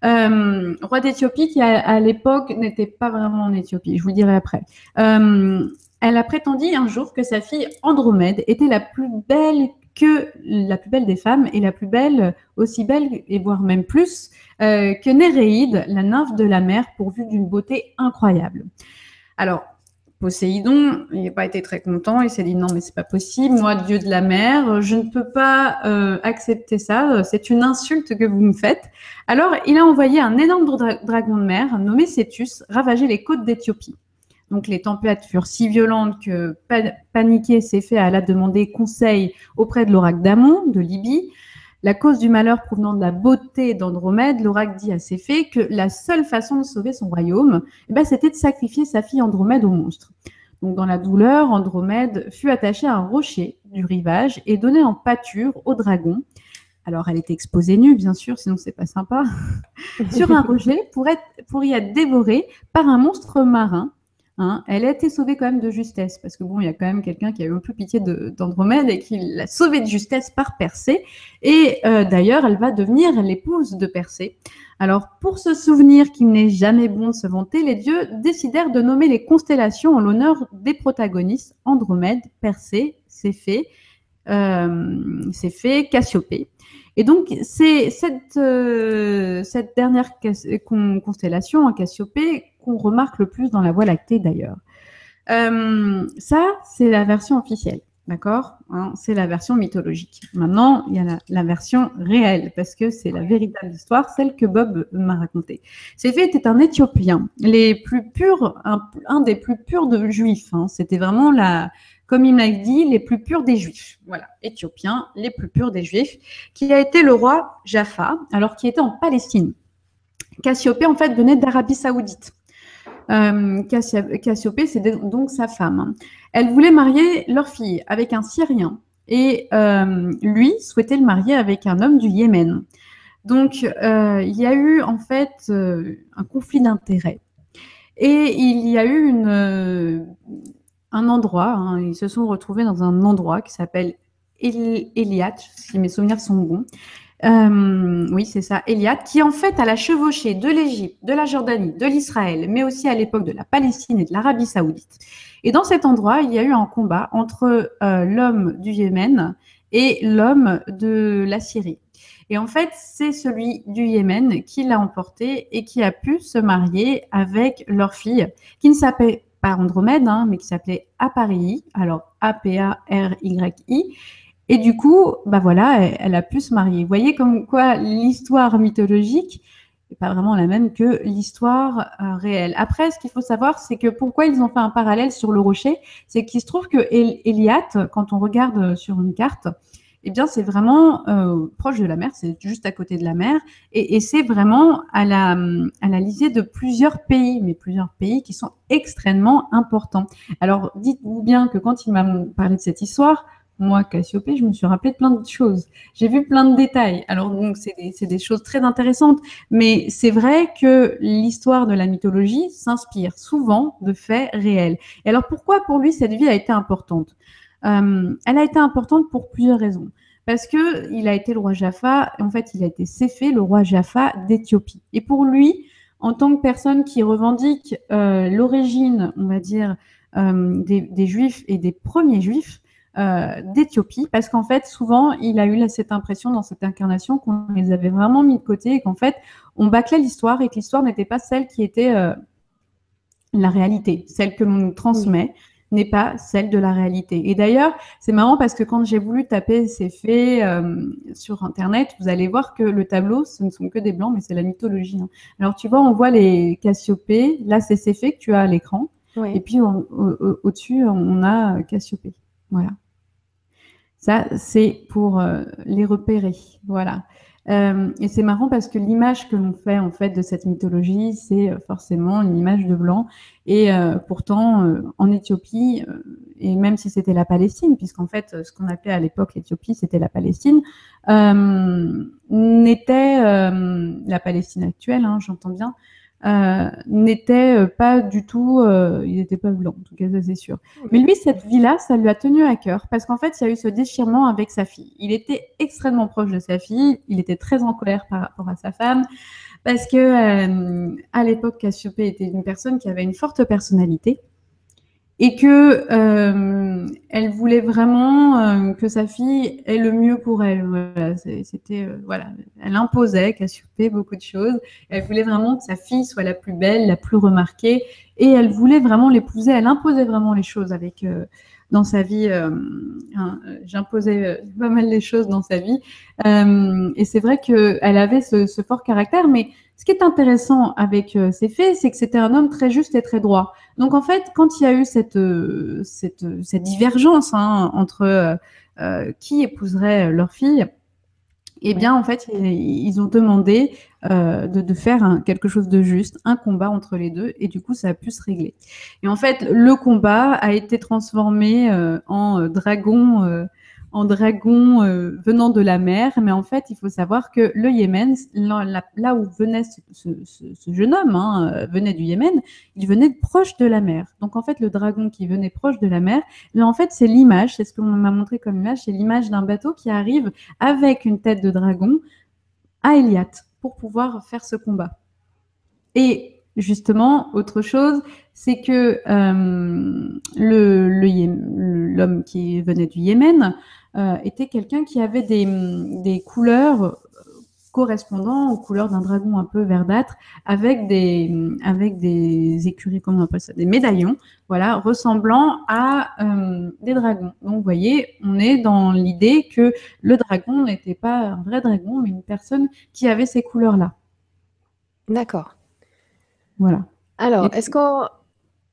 Roi d'Éthiopie qui à, l'époque n'était pas vraiment en Éthiopie, je vous dirai après. elle a prétendu un jour que sa fille Andromède était la plus belle que la plus belle des femmes et la plus belle, aussi belle et voire même plus euh, que Néréide, la nymphe de la mer, pourvue d'une beauté incroyable. Alors, Poséidon, il n'a pas été très content, il s'est dit non mais c'est pas possible, moi dieu de la mer, je ne peux pas euh, accepter ça, c'est une insulte que vous me faites. Alors il a envoyé un énorme dragon de mer nommé Cétus ravager les côtes d'Éthiopie. Donc les tempêtes furent si violentes que paniqué s'est fait à la demander conseil auprès de l'oracle d'Amon, de Libye. La cause du malheur provenant de la beauté d'Andromède, l'oracle dit à Céphée que la seule façon de sauver son royaume, eh ben, c'était de sacrifier sa fille Andromède au monstre. Donc dans la douleur, Andromède fut attachée à un rocher du rivage et donnée en pâture au dragon. Alors elle était exposée nue, bien sûr, sinon c'est pas sympa, sur un rocher pour, être, pour y être dévorée par un monstre marin Hein. elle a été sauvée quand même de justesse, parce que bon, il y a quand même quelqu'un qui a eu un peu pitié d'Andromède et qui l'a sauvée de justesse par Persée. Et euh, d'ailleurs, elle va devenir l'épouse de Persée. Alors, pour se souvenir qu'il n'est jamais bon de se vanter, les dieux décidèrent de nommer les constellations en l'honneur des protagonistes Andromède, Persée, Céphée, euh, Céphée, Cassiopée. Et donc, c'est cette, euh, cette dernière constellation, en Cassiopée, remarque le plus dans la Voie lactée d'ailleurs. Euh, ça, c'est la version officielle, d'accord hein, C'est la version mythologique. Maintenant, il y a la, version réelle, parce que c'est la véritable histoire, celle que Bob m'a racontée. Céphée était un Éthiopien, les plus purs, un, des plus purs de juifs. Hein. C'était vraiment la, comme il m'a dit, les plus purs des Juifs. Voilà, Éthiopiens, les plus purs des Juifs, qui a été le roi Jaffa, alors qu'il était en Palestine. Cassiopée, en fait, venait d'Arabie Saoudite. Euh, Cassiopée, c'est donc sa femme. Elle voulait marier leur fille avec un Syrien et euh, lui souhaitait le marier avec un homme du Yémen. Donc, euh, il y a eu en fait un conflit d'intérêts. Et il y a eu un endroit, hein, ils se sont retrouvés dans un endroit qui s'appelle Eliat, si mes souvenirs sont bons. Euh, oui, c'est ça, Eliat, qui en fait à la chevauchée de l'Égypte, de la Jordanie, de l'Israël, mais aussi à l'époque de la Palestine et de l'Arabie saoudite. Et dans cet endroit, il y a eu un combat entre euh, l'homme du Yémen et l'homme de la Syrie. Et en fait, c'est celui du Yémen qui l'a emporté et qui a pu se marier avec leur fille, qui ne s'appelait pas Andromède, hein, mais qui s'appelait Aparii, alors A-P-A-R-Y-I. Et du coup, bah voilà, elle, a pu se marier. Vous voyez comme quoi l'histoire mythologique n'est pas vraiment la même que l'histoire euh, réelle. Après, ce qu'il faut savoir, c'est que pourquoi ils ont fait un parallèle sur le rocher, c'est qu'il se trouve que Eliat, quand on regarde sur une carte, eh bien, c'est vraiment euh, proche de la mer, c'est juste à côté de la mer, et, c'est vraiment à la, à lisée de plusieurs pays, mais plusieurs pays qui sont extrêmement importants. Alors, dites-vous bien que quand il m'a parlé de cette histoire, moi, Cassiopée, je me suis rappelé plein de choses. J'ai vu plein de détails. Alors, donc, c'est des, des, choses très intéressantes, mais c'est vrai que l'histoire de la mythologie s'inspire souvent de faits réels. Et alors, pourquoi pour lui cette vie a été importante? Euh, elle a été importante pour plusieurs raisons. Parce que il a été le roi Jaffa, en fait, il a été Céphée, le roi Jaffa d'Éthiopie. Et pour lui, en tant que personne qui revendique euh, l'origine, on va dire, euh, des, Juifs et des premiers Juifs d'Éthiopie, parce qu'en fait, souvent, il a eu cette impression dans cette incarnation qu'on les avait vraiment mis de côté et qu'en fait, on bâclait l'histoire et que l'histoire n'était pas celle qui était la réalité, celle que l'on nous transmet n'est pas celle de la réalité. Et d'ailleurs, c'est marrant parce que quand j'ai voulu taper ces faits euh, sur Internet, vous allez voir que le tableau, ce ne sont que des blancs, mais c'est la mythologie. Hein. Alors, tu vois, on voit les Cassiopées. Là, c'est ces faits que tu as à l'écran. Et puis, au-dessus, on a Cassiopée. Voilà. Ça, c'est pour euh, les repérer. Voilà. Euh, et c'est marrant parce que l'image que l'on fait en fait de cette mythologie, c'est euh, forcément une image de blanc. Et pourtant, en Éthiopie, et même si c'était la Palestine, puisqu'en fait, ce qu'on appelait à l'époque l'Éthiopie, c'était la Palestine, n'était la Palestine actuelle, hein, j'entends bien, euh, n'était pas du tout, il n'était pas blanc, en tout cas, ça c'est sûr. Mais lui, cette vie-là, ça lui a tenu à cœur parce qu'en fait, il y a eu ce déchirement avec sa fille. Il était extrêmement proche de sa fille, il était très en colère par rapport à sa femme parce que à l'époque, Cassiopée était une personne qui avait une forte personnalité et que euh, elle voulait vraiment euh, que sa fille ait le mieux pour elle. Voilà, c'était euh, voilà, elle imposait Cassiopée beaucoup de choses. Elle voulait vraiment que sa fille soit la plus belle, la plus remarquée, et elle voulait vraiment l'épouser. Elle imposait vraiment les choses avec dans sa vie. J'imposais pas mal les choses dans sa vie, et c'est vrai qu'elle avait ce, ce, fort caractère, mais ce qui est intéressant avec ces faits, c'est que c'était un homme très juste et très droit. Donc en fait, quand il y a eu cette, euh, cette divergence hein, entre euh, euh, qui épouserait leur fille, eh bien en fait, ils ont demandé euh, de, de, faire quelque chose de juste, un combat entre les deux, et du coup, ça a pu se régler. Et en fait, le combat a été transformé en dragon en dragon euh, venant de la mer. Mais en fait, il faut savoir que le Yémen, là, où venait ce, jeune homme, hein, euh, venait du Yémen, il venait proche de la mer. Donc en fait, le dragon qui venait proche de la mer, là en fait, c'est l'image, c'est ce qu'on m'a montré comme image, c'est l'image d'un bateau qui arrive avec une tête de dragon à Eliat pour pouvoir faire ce combat. Et justement, autre chose, c'est que euh, l'homme qui venait du Yémen euh, était quelqu'un qui avait des, couleurs correspondant aux couleurs d'un dragon un peu verdâtre, avec des, avec des écuries, comment on appelle ça, des médaillons, voilà, ressemblant à euh, des dragons. Donc, vous voyez, on est dans l'idée que le dragon n'était pas un vrai dragon, mais une personne qui avait ces couleurs-là. D'accord. Voilà. Alors, est-ce qu'on,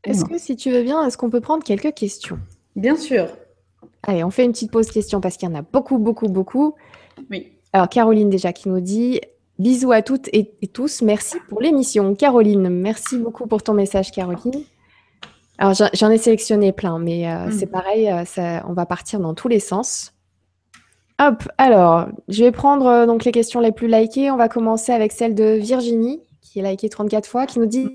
est-ce que si tu veux bien, est-ce qu'on peut prendre quelques questions? Bien sûr. Allez, on fait une petite pause question parce qu'il y en a beaucoup, beaucoup, beaucoup. Oui. Alors, Caroline déjà qui nous dit bisous à toutes et, tous. Merci pour l'émission. Caroline, merci beaucoup pour ton message, Caroline. Alors, j'en ai sélectionné plein, mais euh, hmm. c'est pareil, euh, on va partir dans tous les sens. Hop, alors, je vais prendre euh, donc les questions les plus likées. On va commencer avec celle de Virginie qui est liké 34 fois, qui nous dit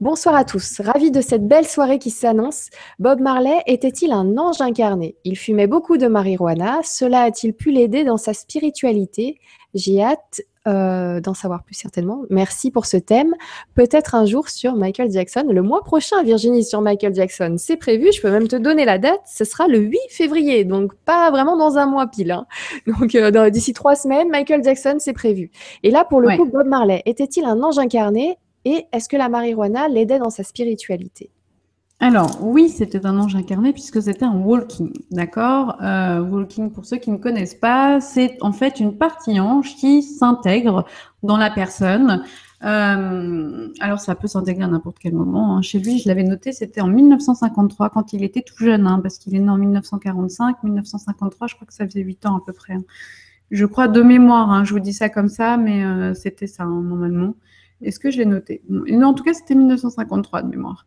Bonsoir à tous, ravi de cette belle soirée qui s'annonce. Bob Marley était-il un ange incarné? Il fumait beaucoup de marijuana, cela a-t-il pu l'aider dans sa spiritualité? J'ai hâte euh, d'en savoir plus certainement. Merci pour ce thème. Peut-être un jour sur Michael Jackson. Le mois prochain, Virginie, sur Michael Jackson. C'est prévu. Je peux même te donner la date. Ce sera le 8 février. Donc, pas vraiment dans un mois pile. Hein. Donc, euh, d'ici trois semaines, Michael Jackson, c'est prévu. Et là, pour le coup, Bob Marley, était-il un ange incarné? Et est-ce que la marijuana l'aidait dans sa spiritualité? Alors oui, c'était un ange incarné puisque c'était un walking, d'accord? Euh, Walking, pour ceux qui ne connaissent pas, c'est en fait une partie ange qui s'intègre dans la personne. Euh, alors ça peut s'intégrer à n'importe quel moment. Hein. Chez lui, je l'avais noté, c'était en 1953 quand il était tout jeune, hein, parce qu'il est né en 1945, 1953, je crois que ça faisait 8 ans à peu près. Hein. Je crois de mémoire, hein, je vous dis ça comme ça, mais euh, c'était ça normalement. Est-ce que je l'ai noté? Non, en tout cas, c'était 1953 de mémoire.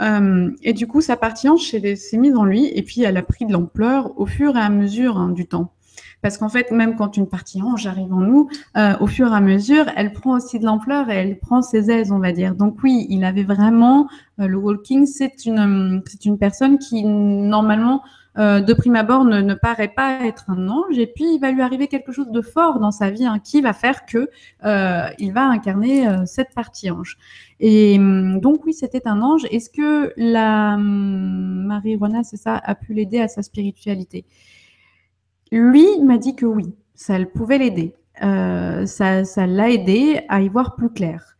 Euh, et du coup, sa partie hanche s'est mise en lui, et puis elle a pris de l'ampleur au fur et à mesure hein, du temps. Parce qu'en fait, même quand une partie hanche arrive en nous, euh, au fur et à mesure, elle prend aussi de l'ampleur et elle prend ses aises, on va dire. Donc oui, il avait vraiment euh, le walking. C'est une, c'est une personne qui normalement euh, de prime abord ne, paraît pas être un ange et puis il va lui arriver quelque chose de fort dans sa vie hein, qui va faire que euh, il va incarner euh, cette partie ange. Et hum, donc oui, c'était un ange. Est-ce que la hum, marijuana, c'est ça, a pu l'aider à sa spiritualité? Lui m'a dit que oui, ça pouvait l'aider. ça, ça l'a aidé à y voir plus clair.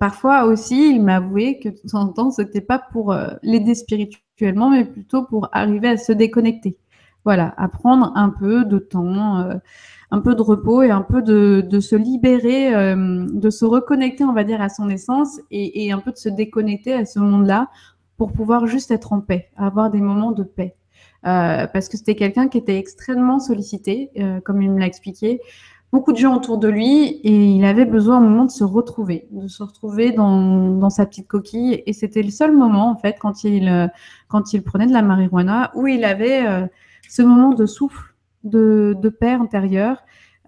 Parfois aussi, il m'a avoué que de temps en temps, c'était pas pour l'aider spirituellement, mais plutôt pour arriver à se déconnecter. Voilà, à prendre un peu de temps, euh, un peu de repos et un peu de, de se libérer, de se reconnecter, on va dire, à son essence et, et un peu de se déconnecter à ce monde-là pour pouvoir juste être en paix, avoir des moments de paix. parce que c'était quelqu'un qui était extrêmement sollicité, comme il me l'a expliqué beaucoup de gens autour de lui et il avait besoin un moment de se retrouver, de se retrouver dans, dans sa petite coquille. Et c'était le seul moment, en fait, quand il, euh, quand il prenait de la marijuana, où il avait euh, ce moment de souffle, de, de paix intérieure.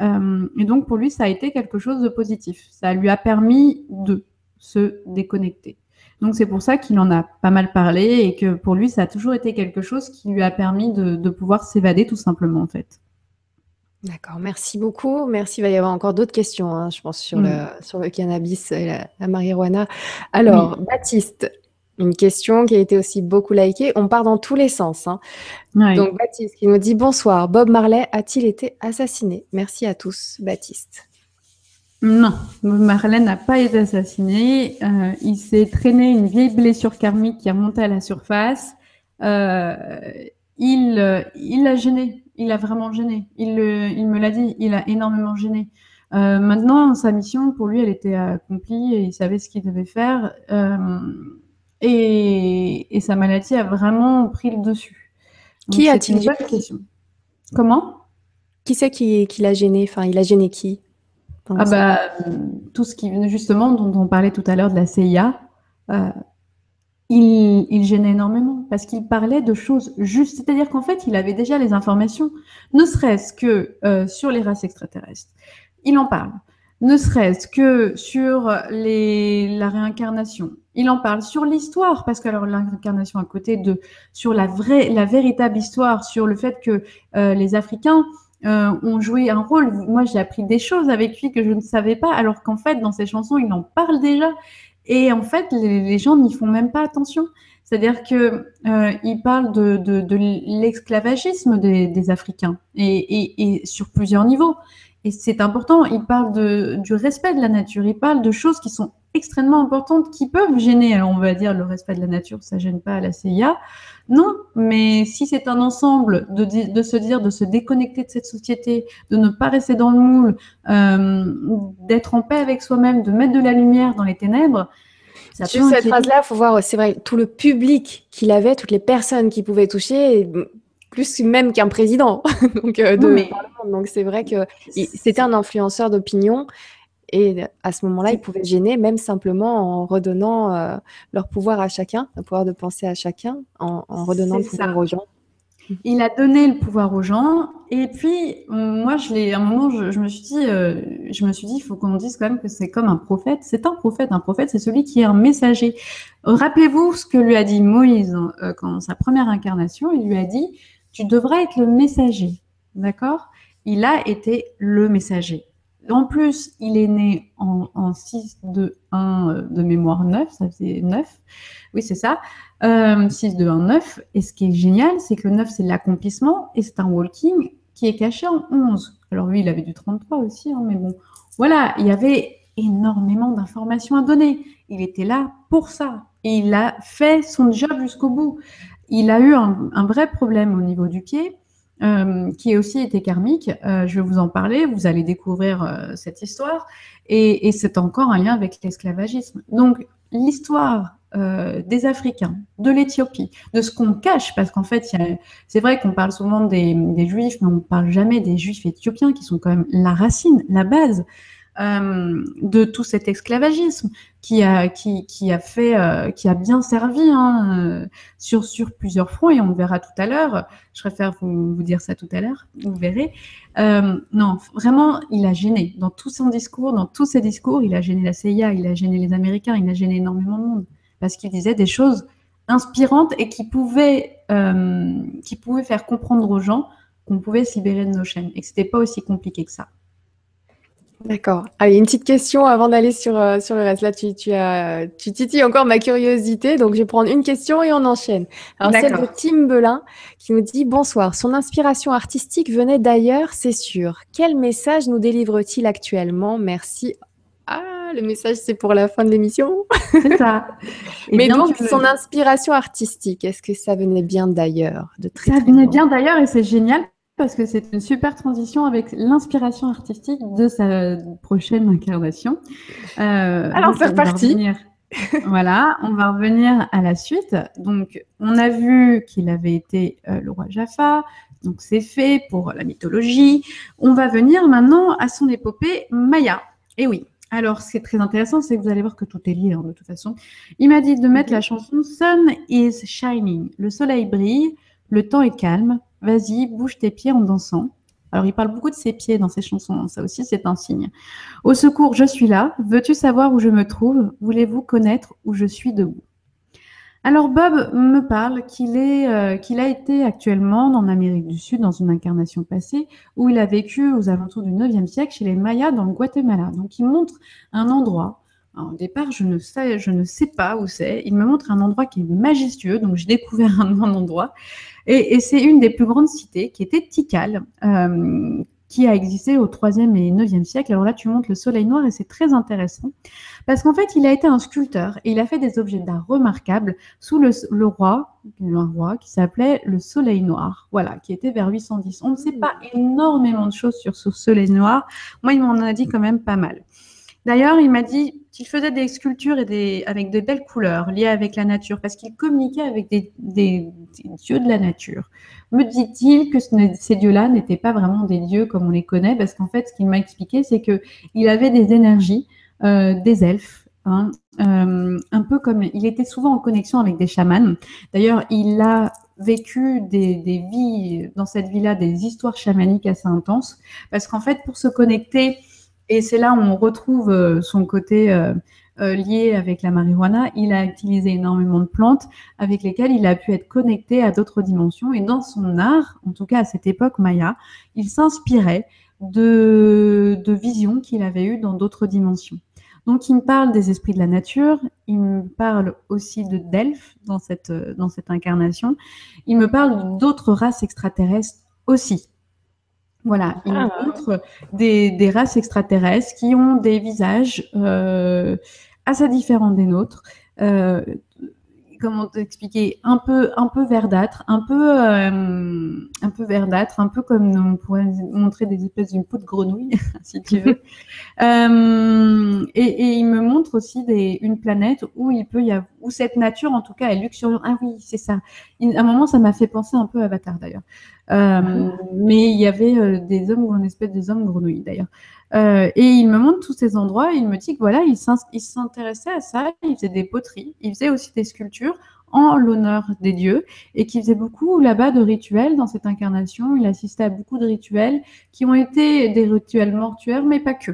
Euh, et donc, pour lui, ça a été quelque chose de positif. Ça lui a permis de. se déconnecter. Donc c'est pour ça qu'il en a pas mal parlé et que pour lui, ça a toujours été quelque chose qui lui a permis de, pouvoir s'évader tout simplement en fait. D'accord, merci beaucoup. Merci. Il va y avoir encore d'autres questions, hein, je pense, sur, le, mm. sur le cannabis et la, marijuana. Alors, Baptiste, une question qui a été aussi beaucoup likée. On part dans tous les sens. Hein. Donc, Baptiste qui nous dit Bonsoir, Bob Marley a-t-il été assassiné? Merci à tous, Baptiste. Non, Marlène n'a pas été assassiné. Euh, il s'est traîné une vieille blessure karmique qui a monté à la surface. Euh, il, euh, il l'a gêné. Il a vraiment gêné. Il, il me l'a dit. Il a énormément gêné. maintenant, sa mission, pour lui, elle était accomplie et il savait ce qu'il devait faire. Et, sa maladie a vraiment pris le dessus. qui a-t-il gêné Comment? Qui c'est qui, qui l'a gêné? Enfin, il a gêné qui? Ah bah, tout ce qui, justement, dont on parlait tout à l'heure de la CIA, euh, il, gênait énormément parce qu'il parlait de choses justes. C'est-à-dire qu'en fait, il avait déjà les informations, ne serait-ce que euh, sur les races extraterrestres. Il en parle. Ne serait-ce que sur la réincarnation. Il en parle sur l'histoire, parce que alors l'incarnation à côté de sur la vraie, véritable histoire, sur le fait que euh, les Africains euh, ont joué un rôle. Moi, j'ai appris des choses avec lui que je ne savais pas, alors qu'en fait, dans ses chansons, il en parle déjà. Et en fait, les, gens n'y font même pas attention. C'est-à-dire que euh, parle de, de, de l'esclavagisme des, des, Africains et, et, et, sur plusieurs niveaux. Et c'est important. Il parle de, du respect de la nature. Il parle de choses qui sont extrêmement importantes, qui peuvent gêner. Alors, on va dire le respect de la nature, ça gêne pas à la CIA. Non, mais si c'est un ensemble de, de, se dire, de se déconnecter de cette société, de ne pas rester dans le moule, euh, d'être en paix avec soi-même, de mettre de la lumière dans les ténèbres. Juste cette phrase-là, il faut voir, c'est vrai, tout le public qu'il avait, toutes les personnes qu'il pouvait toucher, plus même qu'un président. donc, euh, de, donc c'est vrai que c'était un influenceur d'opinion et à ce moment-là, ils pouvaient gêner, même simplement en redonnant euh, leur pouvoir à chacun, le pouvoir de penser à chacun, en, redonnant le pouvoir aux gens. Il a donné le pouvoir aux gens. Et puis, moi, je à un moment, je, me suis dit, euh, je me suis dit, il faut qu'on dise quand même que c'est comme un prophète. C'est un prophète. Un prophète, c'est celui qui est un messager. Rappelez-vous ce que lui a dit Moïse euh, quand sa première incarnation. Il lui a dit, tu devrais être le messager. D'accord? Il a été le messager. En plus, il est né en, 6, 2, 1 de mémoire 9, ça faisait 9. Oui, c'est ça. 6, 2, 1, 9. Et ce qui est génial, c'est que le 9, c'est l'accomplissement et c'est un walking qui est caché en 11. Alors lui, il avait du 33 aussi, hein, mais bon. Voilà, il y avait énormément d'informations à donner. Il était là pour ça. Et il a fait son job jusqu'au bout. Il a eu un vrai problème au niveau du pied euh, qui aussi été karmique. Euh, je vais vous en parler, vous allez découvrir euh, cette histoire. Et, c'est encore un lien avec l'esclavagisme. Donc, l'histoire des Africains, de l'Éthiopie, de ce qu'on cache, parce qu'en fait, c'est vrai qu'on parle souvent des, des, Juifs, mais on ne parle jamais des Juifs éthiopiens, qui sont quand même la racine, la base euh, de tout cet esclavagisme qui a, qui, a fait, euh, qui a bien servi hein, euh, sur, sur plusieurs fronts et on verra tout à l'heure. Je préfère vous, dire ça tout à l'heure, vous verrez. non, vraiment, il a gêné dans tout son discours, dans tous ses discours, il a gêné la CIA, il a gêné les Américains, il a gêné énormément de monde parce qu'il disait des choses inspirantes et qui pouvaient, qui pouvaient faire comprendre aux gens qu'on pouvait se libérer de nos chaînes et que c'était pas aussi compliqué que ça. D'accord. Allez, une petite question avant d'aller sur, euh, sur le reste. Là, tu, tu, as, tu titilles encore ma curiosité, donc je vais prendre une question et on enchaîne. Alors, celle de Tim Belin qui nous dit Bonsoir, son inspiration artistique venait d'ailleurs, c'est sûr. Quel message nous délivre-t-il actuellement? Merci. Ah, le message, c'est pour la fin de l'émission. C'est ça. Mais donc, son inspiration artistique, est-ce que ça venait bien d'ailleurs de très, Ça venait bien d'ailleurs et c'est génial parce que c'est une super transition avec l'inspiration artistique de sa prochaine incarnation. Euh, Alors, c'est reparti. voilà, on va revenir à la suite. Donc, on a vu qu'il avait été euh, le roi Jaffa, donc c'est fait pour la mythologie. On va venir maintenant à son épopée Maya. Et oui, alors ce qui est très intéressant, c'est que vous allez voir que tout est lié hein, de toute façon. Il m'a dit de mettre la chanson Sun is Shining. Le soleil brille, le temps est calme, Vas-y, bouge tes pieds en dansant. Alors, il parle beaucoup de ses pieds dans ses chansons. Ça aussi, c'est un signe. Au secours, je suis là. Veux-tu savoir où je me trouve? Voulez-vous connaître où je suis debout? Alors Bob me parle qu'il euh, a été actuellement en Amérique du Sud dans une incarnation passée où il a vécu aux alentours du 9e siècle chez les Mayas dans le Guatemala. Donc il montre un endroit. au départ, je ne sais je ne sais pas où c'est. Il me montre un endroit qui est majestueux. Donc j'ai découvert un, endroit et, c'est une des plus grandes cités qui était Tikal. Euh, qui a existé au 3e et 9e siècle. Alors là, tu montres le soleil noir et c'est très intéressant parce qu'en fait, il a été un sculpteur et il a fait des objets d'art remarquables sous le, roi, un roi qui s'appelait le soleil noir, voilà, qui était vers 810. On ne sait pas énormément de choses sur ce soleil noir. Moi, il m'en a dit quand même pas mal. D'ailleurs, il m'a dit qu'il faisait des sculptures des, avec de belles couleurs liées avec la nature, parce qu'il communiquait avec des, dieux de la nature. Me dit-il que ces dieux-là n'étaient pas vraiment des dieux comme on les connaît, parce qu'en fait, ce qu'il m'a expliqué, c'est qu'il avait des énergies, euh, des elfes, hein, euh, un peu comme il était souvent en connexion avec des chamans. D'ailleurs, il a vécu des, des vies dans cette vie-là, des histoires chamaniques assez intenses, parce qu'en fait, pour se connecter et c'est là où on retrouve euh, son côté euh, euh, lié avec la marijuana. Il a utilisé énormément de plantes avec lesquelles il a pu être connecté à d'autres dimensions. Et dans son art, en tout cas à cette époque maya, il s'inspirait de, visions qu'il avait eues dans d'autres dimensions. Donc, il me parle des esprits de la nature, il me parle aussi de Delphes dans cette incarnation, il me parle d'autres races extraterrestres aussi. Voilà, il ah. montre des, races extraterrestres qui ont des visages euh, assez différents des nôtres. Euh, comment t'expliquer un peu un peu verdâtre, un peu euh, un peu verdâtre, un peu comme on pourrait montrer des espèces d'une peau de grenouille, si tu veux. euh, et, et, il me montre aussi des, une planète où il peut y avoir où cette nature en tout cas est luxuriante. Ah oui, c'est ça. à un moment, ça m'a fait penser un peu à Avatar d'ailleurs. Euh, mais il y avait des hommes ou une espèce de hommes grenouilles d'ailleurs. Euh, et il me montre tous ces endroits. il me dit que voilà, il s'intéressait à ça. Il faisait des poteries. Il faisait aussi des sculptures en l'honneur des dieux et qui faisait beaucoup là-bas de rituels dans cette incarnation. Il assistait à beaucoup de rituels qui ont été des rituels mortuaires, mais pas que.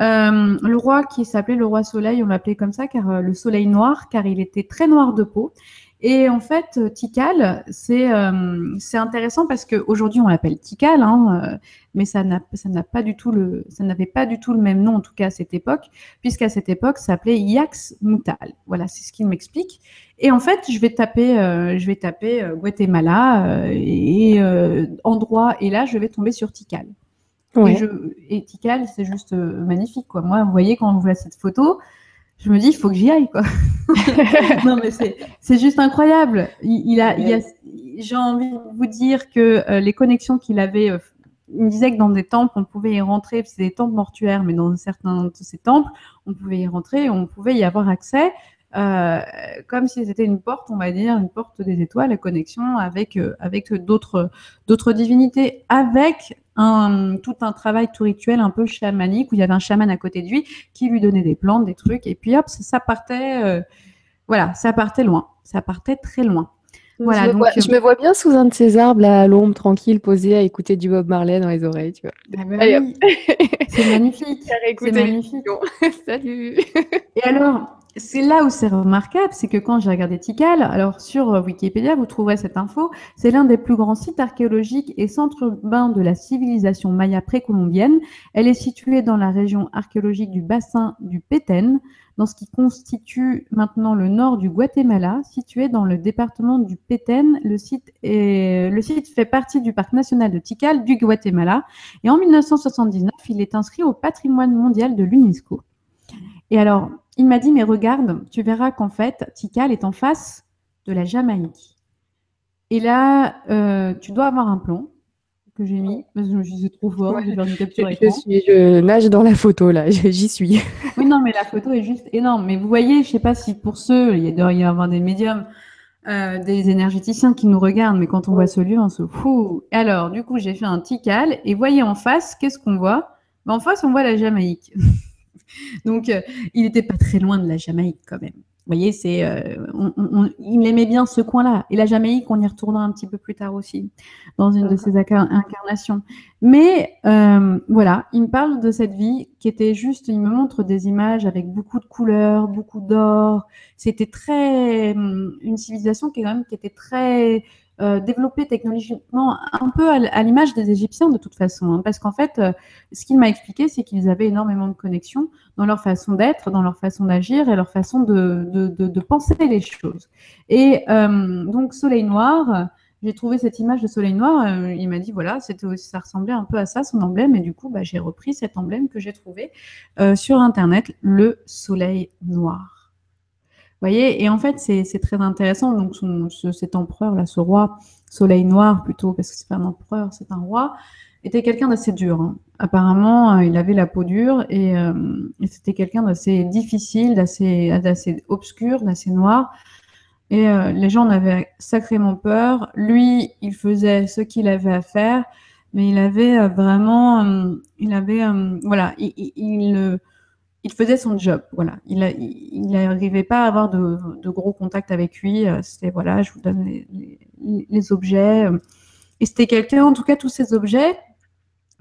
Euh, le roi qui s'appelait le roi soleil, on l'appelait comme ça car le soleil noir, car il était très noir de peau et en fait, Tikal, c'est euh, intéressant parce qu'aujourd'hui on l'appelle Tikal, hein, euh, mais ça n'a ça n'a pas du tout le ça n'avait pas du tout le même nom en tout cas à cette époque, puisqu'à cette époque ça s'appelait Yax Mutal. Voilà, c'est ce qu'il m'explique. Et en fait, je vais taper euh, je vais taper Guatemala et endroit et là je vais tomber sur Tikal. Et, je, et Tikal, c'est juste magnifique quoi. Moi, vous voyez quand on voit cette photo, je me dis, il faut que j'y aille, quoi. non, mais c'est juste incroyable. Il, a, il a j'ai envie de vous dire que euh, les connexions qu'il avait, euh, il me disait que dans des temples, on pouvait y rentrer, c'est des temples mortuaires, mais dans certains de ces temples, on pouvait y rentrer, on pouvait y avoir accès, euh, comme si c'était une porte, on va dire, une porte des étoiles, la connexion avec, avec d'autres divinités, avec un, tout un travail tout rituel un peu chamanique où il y avait un chaman à côté de lui qui lui donnait des plantes, des trucs, et puis hop, ça, partait, euh, voilà, ça partait loin, ça partait très loin. Voilà, je, me vois, je, me vois, bien sous un de ces arbres là, à l'ombre, tranquille, posé à écouter du Bob Marley dans les oreilles, tu vois. Ah bah c'est magnifique. C'est magnifique. Salut. Et alors, c'est là où c'est remarquable, c'est que quand j'ai regardé Tikal, alors sur euh, Wikipédia, vous trouverez cette info, c'est l'un des plus grands sites archéologiques et centres urbains de la civilisation maya précolombienne. Elle est située dans la région archéologique du bassin du Petén, dans ce qui constitue maintenant le nord du Guatemala, situé dans le département du Petén. Le site, est, le site fait partie du parc national de Tikal du Guatemala et en 1979, il est inscrit au patrimoine mondial de l'UNESCO. Et alors, il m'a dit, mais regarde, tu verras qu'en fait, Tikal est en face de la Jamaïque. Et là, euh, tu dois avoir un plan que j'ai mis, parce que je me suis dit, trop fort, je vais faire une capture. Je, nage dans la photo, là, j'y suis. oui, non, mais la photo est juste énorme. Mais vous voyez, je sais pas si pour ceux, il doit y avoir des médiums, euh, des énergéticiens qui nous regardent, mais quand on voit ce lieu, on se fout. Alors, du coup, j'ai fait un Tikal, et voyez en face, qu'est-ce qu'on voit? Ben, En face, on voit la Jamaïque. Donc, euh, il n'était pas très loin de la Jamaïque quand même. Vous voyez, c'est, euh, il aimait bien ce coin-là. Et la Jamaïque, on y retournera un petit peu plus tard aussi, dans une de ses incarnations. Mais euh, voilà, il me parle de cette vie qui était juste, il me montre des images avec beaucoup de couleurs, beaucoup d'or. C'était très, hum, une civilisation qui, quand même, qui était très euh, développé technologiquement un peu à, l'image des Égyptiens de toute façon. Hein, parce qu'en fait, euh, ce qu'il m'a expliqué, c'est qu'ils avaient énormément de connexions dans leur façon d'être, dans leur façon d'agir et leur façon de, penser les choses. Et euh, donc, Soleil Noir, j'ai trouvé cette image de Soleil Noir. il m'a dit voilà, ça ressemblait un peu à ça son emblème. Et du coup, bah, j'ai repris cet emblème que j'ai trouvé sur Internet, le Soleil Noir voyez, et en fait, c'est très intéressant. Donc, cet empereur, là, ce roi, soleil noir plutôt, parce que c'est pas un empereur, c'est un roi, était quelqu'un d'assez dur. Hein. Apparemment, euh, il avait la peau dure et, euh, c'était quelqu'un d'assez difficile, d'assez obscur, d'assez noir. Et euh, les gens en avaient sacrément peur. Lui, il faisait ce qu'il avait à faire, mais il avait vraiment, il avait, voilà, il, il il faisait son job. Voilà, il n'arrivait pas à avoir de, gros contacts avec lui. Euh, c'était voilà, je vous donne les, objets. Euh. Et c'était quelqu'un, en tout cas, tous ces objets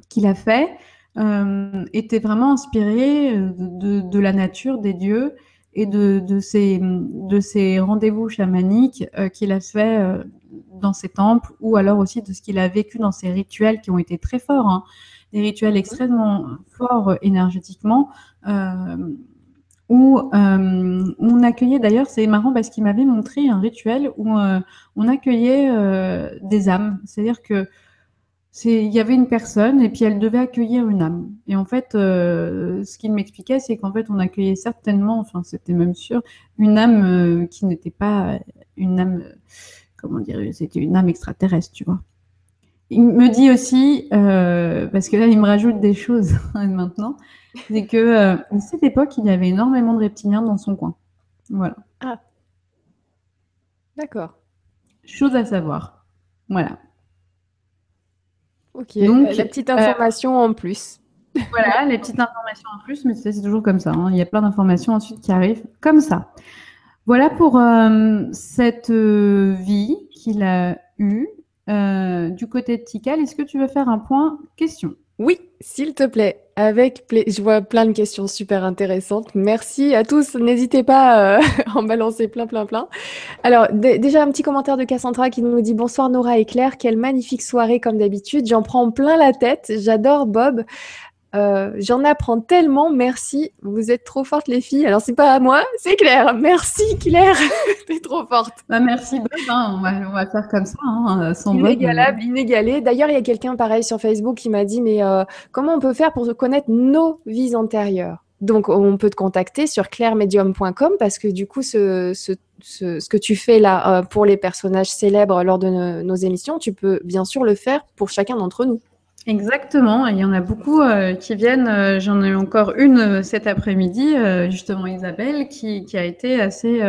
qu'il a fait euh, étaient vraiment inspirés de, la nature, des dieux et de, de ces, rendez-vous chamaniques qu'il a fait dans ses temples ou alors aussi de ce qu'il a vécu dans ses rituels qui ont été très forts. Hein des rituels extrêmement forts énergétiquement. Euh, où euh, on accueillait, d'ailleurs, c'est marrant parce qu'il m'avait montré un rituel où euh, on accueillait des âmes. C'est-à-dire que il y avait une personne et puis elle devait accueillir une âme. Et en fait, ce qu'il m'expliquait, c'est qu'en fait, on accueillait certainement, enfin, c'était même sûr, une âme qui n'était pas une âme, comment dire, c'était une âme extraterrestre, tu vois. Il me dit aussi, euh, parce que là, il me rajoute des choses maintenant, c'est que euh, à cette époque, il y avait énormément de reptiliens dans son coin. Voilà. Ah. D'accord. Chose à savoir. Voilà. Ok. Donc, la petite information en plus. Voilà, les petites informations en plus, mais c'est toujours comme ça. Hein. Il y a plein d'informations ensuite qui arrivent comme ça. Voilà pour euh, cette vie qu'il a eue. Euh, du côté de Tikal, est-ce que tu veux faire un point question? Oui, s'il te plaît. Avec Je vois plein de questions super intéressantes. Merci à tous. N'hésitez pas euh, à en balancer plein, plein, plein. Alors, déjà, un petit commentaire de Cassandra qui nous dit Bonsoir Nora et Claire. Quelle magnifique soirée comme d'habitude. J'en prends plein la tête. J'adore Bob. Euh, j'en apprends tellement, merci. Vous êtes trop fortes, les filles. Alors, c'est pas à moi, c'est Claire. Merci, Claire. T'es trop forte. Bah, merci, Bob. Hein. On, va, faire comme ça, hein, sans Inégalable, inégalé. D'ailleurs, il y a quelqu'un pareil sur Facebook qui m'a dit Mais euh, comment on peut faire pour connaître nos vies antérieures? Donc, on peut te contacter sur clairemedium.com parce que du coup, ce, ce, que tu fais là euh, pour les personnages célèbres lors de nos émissions, tu peux bien sûr le faire pour chacun d'entre nous. Exactement, il y en a beaucoup euh, qui viennent. Euh, j'en ai encore une euh, cet après-midi, justement Isabelle, qui, a été assez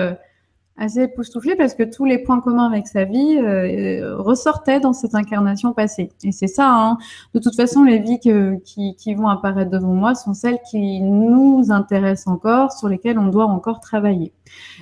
assez époustouflée parce que tous les points communs avec sa vie ressortaient dans cette incarnation passée. Et c'est ça, hein. de toute façon, les vies qui, qui, vont apparaître devant moi sont celles qui nous intéressent encore, sur lesquelles on doit encore travailler.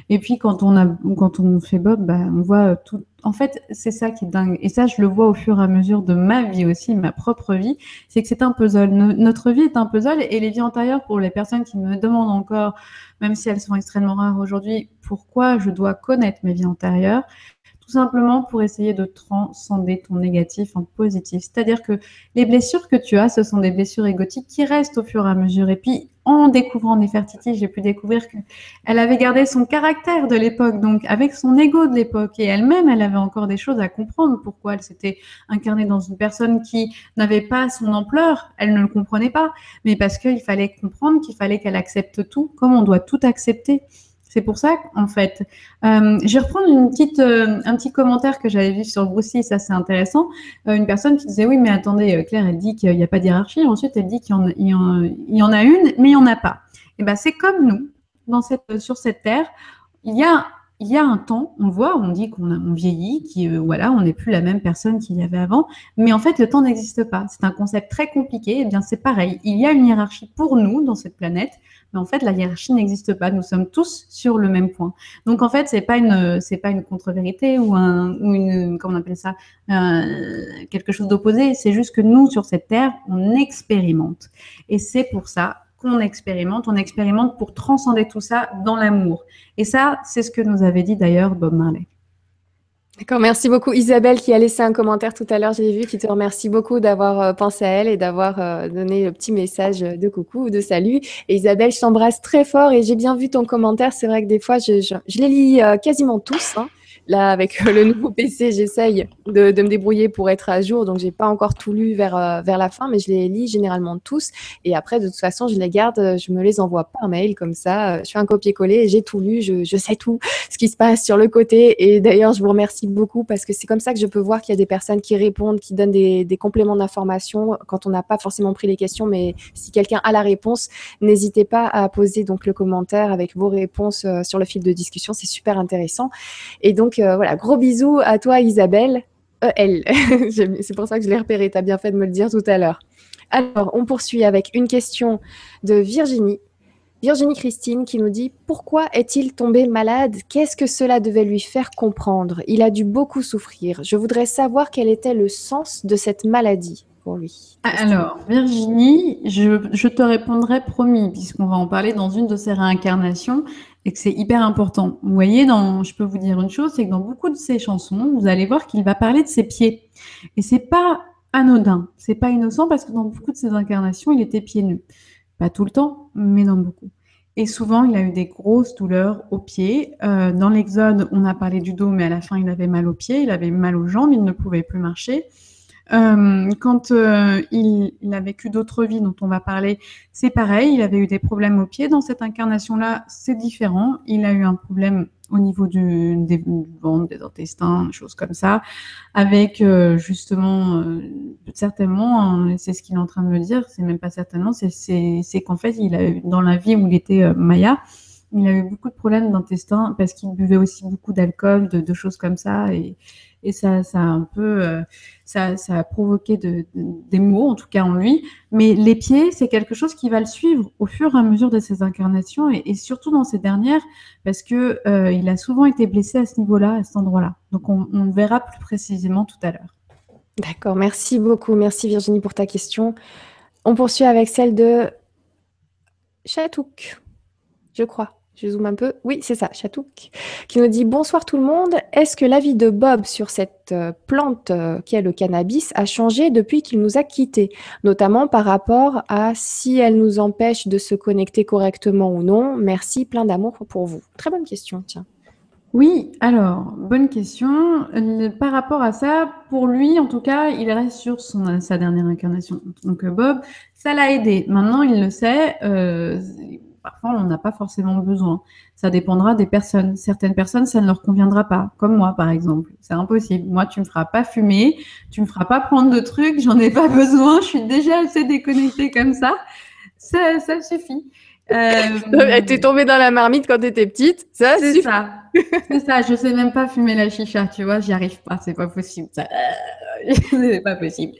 Et puis quand on a, quand on fait Bob, bah, on voit tout. En fait, c'est ça qui est dingue. Et ça, je le vois au fur et à mesure de ma vie aussi, ma propre vie. C'est que c'est un puzzle. notre vie est un puzzle et les vies antérieures, pour les personnes qui me demandent encore même si elles sont extrêmement rares aujourd'hui, pourquoi je dois connaître mes vies antérieures tout simplement pour essayer de transcender ton négatif en positif. C'est-à-dire que les blessures que tu as, ce sont des blessures égotiques qui restent au fur et à mesure. Et puis, en découvrant Nefertiti, j'ai pu découvrir qu'elle avait gardé son caractère de l'époque, donc avec son ego de l'époque. Et elle-même, elle avait encore des choses à comprendre. Pourquoi elle s'était incarnée dans une personne qui n'avait pas son ampleur, elle ne le comprenait pas. Mais parce qu'il fallait comprendre qu'il fallait qu'elle accepte tout, comme on doit tout accepter. C'est pour ça qu'en fait, euh, je vais reprendre euh, un petit commentaire que j'avais vu sur Bruce ça c'est intéressant. Euh, une personne qui disait oui, mais attendez, Claire, elle dit qu'il n'y a pas de hiérarchie. Ensuite, elle dit qu'il y, en a une, mais il n'y en a pas. Et ben c'est comme nous, dans cette, sur cette terre, il y a il y un temps, on voit, on dit qu'on on vieillit, qui voilà, on n'est plus la même personne qu'il y avait avant, mais en fait le temps n'existe pas. C'est un concept très compliqué. Et eh bien c'est pareil, il y a une hiérarchie pour nous dans cette planète, mais en fait la hiérarchie n'existe pas. Nous sommes tous sur le même point. Donc en fait c'est pas une c'est pas une contre-vérité ou un ou une comment on appelle ça euh, quelque chose d'opposé. C'est juste que nous sur cette terre on expérimente et c'est pour ça qu'on expérimente. On expérimente pour transcender tout ça dans l'amour. Et ça, c'est ce que nous avait dit d'ailleurs Bob Marley. D'accord, merci beaucoup Isabelle qui a laissé un commentaire tout à l'heure, j'ai vu, qui te remercie beaucoup d'avoir euh, pensé à elle et d'avoir euh, donné le petit message de coucou ou de salut. Et Isabelle, je t'embrasse très fort et j'ai bien vu ton commentaire. C'est vrai que des fois, je, je, les lis euh, quasiment tous. Hein. Là, avec le nouveau PC, j'essaye de, me débrouiller pour être à jour. Donc, j'ai pas encore tout lu vers, euh, vers la fin, mais je les lis généralement tous. Et après, de toute façon, je les garde, je me les envoie par mail comme ça. Je fais un copier-coller, j'ai tout lu, je, je, sais tout ce qui se passe sur le côté. Et d'ailleurs, je vous remercie beaucoup parce que c'est comme ça que je peux voir qu'il y a des personnes qui répondent, qui donnent des, des compléments d'information quand on n'a pas forcément pris les questions. Mais si quelqu'un a la réponse, n'hésitez pas à poser donc le commentaire avec vos réponses euh, sur le fil de discussion. C'est super intéressant. Et donc, euh, voilà, gros bisous à toi Isabelle. Euh, elle, c'est pour ça que je l'ai repéré, tu as bien fait de me le dire tout à l'heure. Alors, on poursuit avec une question de Virginie. Virginie Christine qui nous dit Pourquoi est-il tombé malade? Qu'est-ce que cela devait lui faire comprendre? Il a dû beaucoup souffrir. Je voudrais savoir quel était le sens de cette maladie pour lui. Alors, Virginie, je te répondrai promis, puisqu'on va en parler dans une de ses réincarnations et que c'est hyper important. Vous voyez, je peux vous dire une chose, c'est que dans beaucoup de ses chansons, vous allez voir qu'il va parler de ses pieds. Et c'est pas anodin, c'est pas innocent parce que dans beaucoup de ses incarnations, il était pieds nus. Pas tout le temps, mais dans beaucoup. Et souvent, il a eu des grosses douleurs aux pieds. Euh, dans l'Exode, on a parlé du dos, mais à la fin, il avait mal aux pieds, il avait mal aux jambes, il ne pouvait plus marcher. Euh, quand euh, il, a vécu d'autres vies dont on va parler, c'est pareil, il avait eu des problèmes aux pieds. Dans cette incarnation-là, c'est différent. Il a eu un problème au niveau du, des, du ventre, des intestins, des choses comme ça, avec euh, justement, certainement, hein, c'est ce qu'il est en train de me dire, c'est même pas certainement, c'est qu'en fait, il a eu, dans la vie où il était Maya, il a eu beaucoup de problèmes d'intestin parce qu'il buvait aussi beaucoup d'alcool, de, choses comme ça, et ça, ça a un peu, euh, ça, ça a provoqué de, de, des mots, en tout cas en lui. Mais les pieds, c'est quelque chose qui va le suivre au fur et à mesure de ses incarnations et, et surtout dans ces dernières, parce que euh, il a souvent été blessé à ce niveau-là, à cet endroit-là. Donc on, on le verra plus précisément tout à l'heure. D'accord, merci beaucoup, merci Virginie pour ta question. On poursuit avec celle de Chatouk, je crois. Je zoome un peu. Oui, c'est ça, Chatouk, qui nous dit Bonsoir tout le monde. Est-ce que l'avis de Bob sur cette euh, plante euh, qui est le cannabis a changé depuis qu'il nous a quittés, notamment par rapport à si elle nous empêche de se connecter correctement ou non Merci, plein d'amour pour vous. Très bonne question, tiens. Oui, alors, bonne question. Par rapport à ça, pour lui, en tout cas, il reste sur sa dernière incarnation. Donc, Bob, ça l'a aidé. Maintenant, il le sait. Euh, parfois on n'en a pas forcément besoin. Ça dépendra des personnes. Certaines personnes, ça ne leur conviendra pas, comme moi par exemple. C'est impossible. Moi, tu me feras pas fumer, tu me feras pas prendre de trucs, j'en ai pas besoin, je suis déjà assez déconnectée comme ça. Ça, ça suffit. Euh... T'es tombée dans la marmite quand t'étais petite, ça C'est ça. C'est ça. Je sais même pas fumer la chicha, tu vois, j'y arrive pas, c'est pas possible. Ça... c'est pas possible.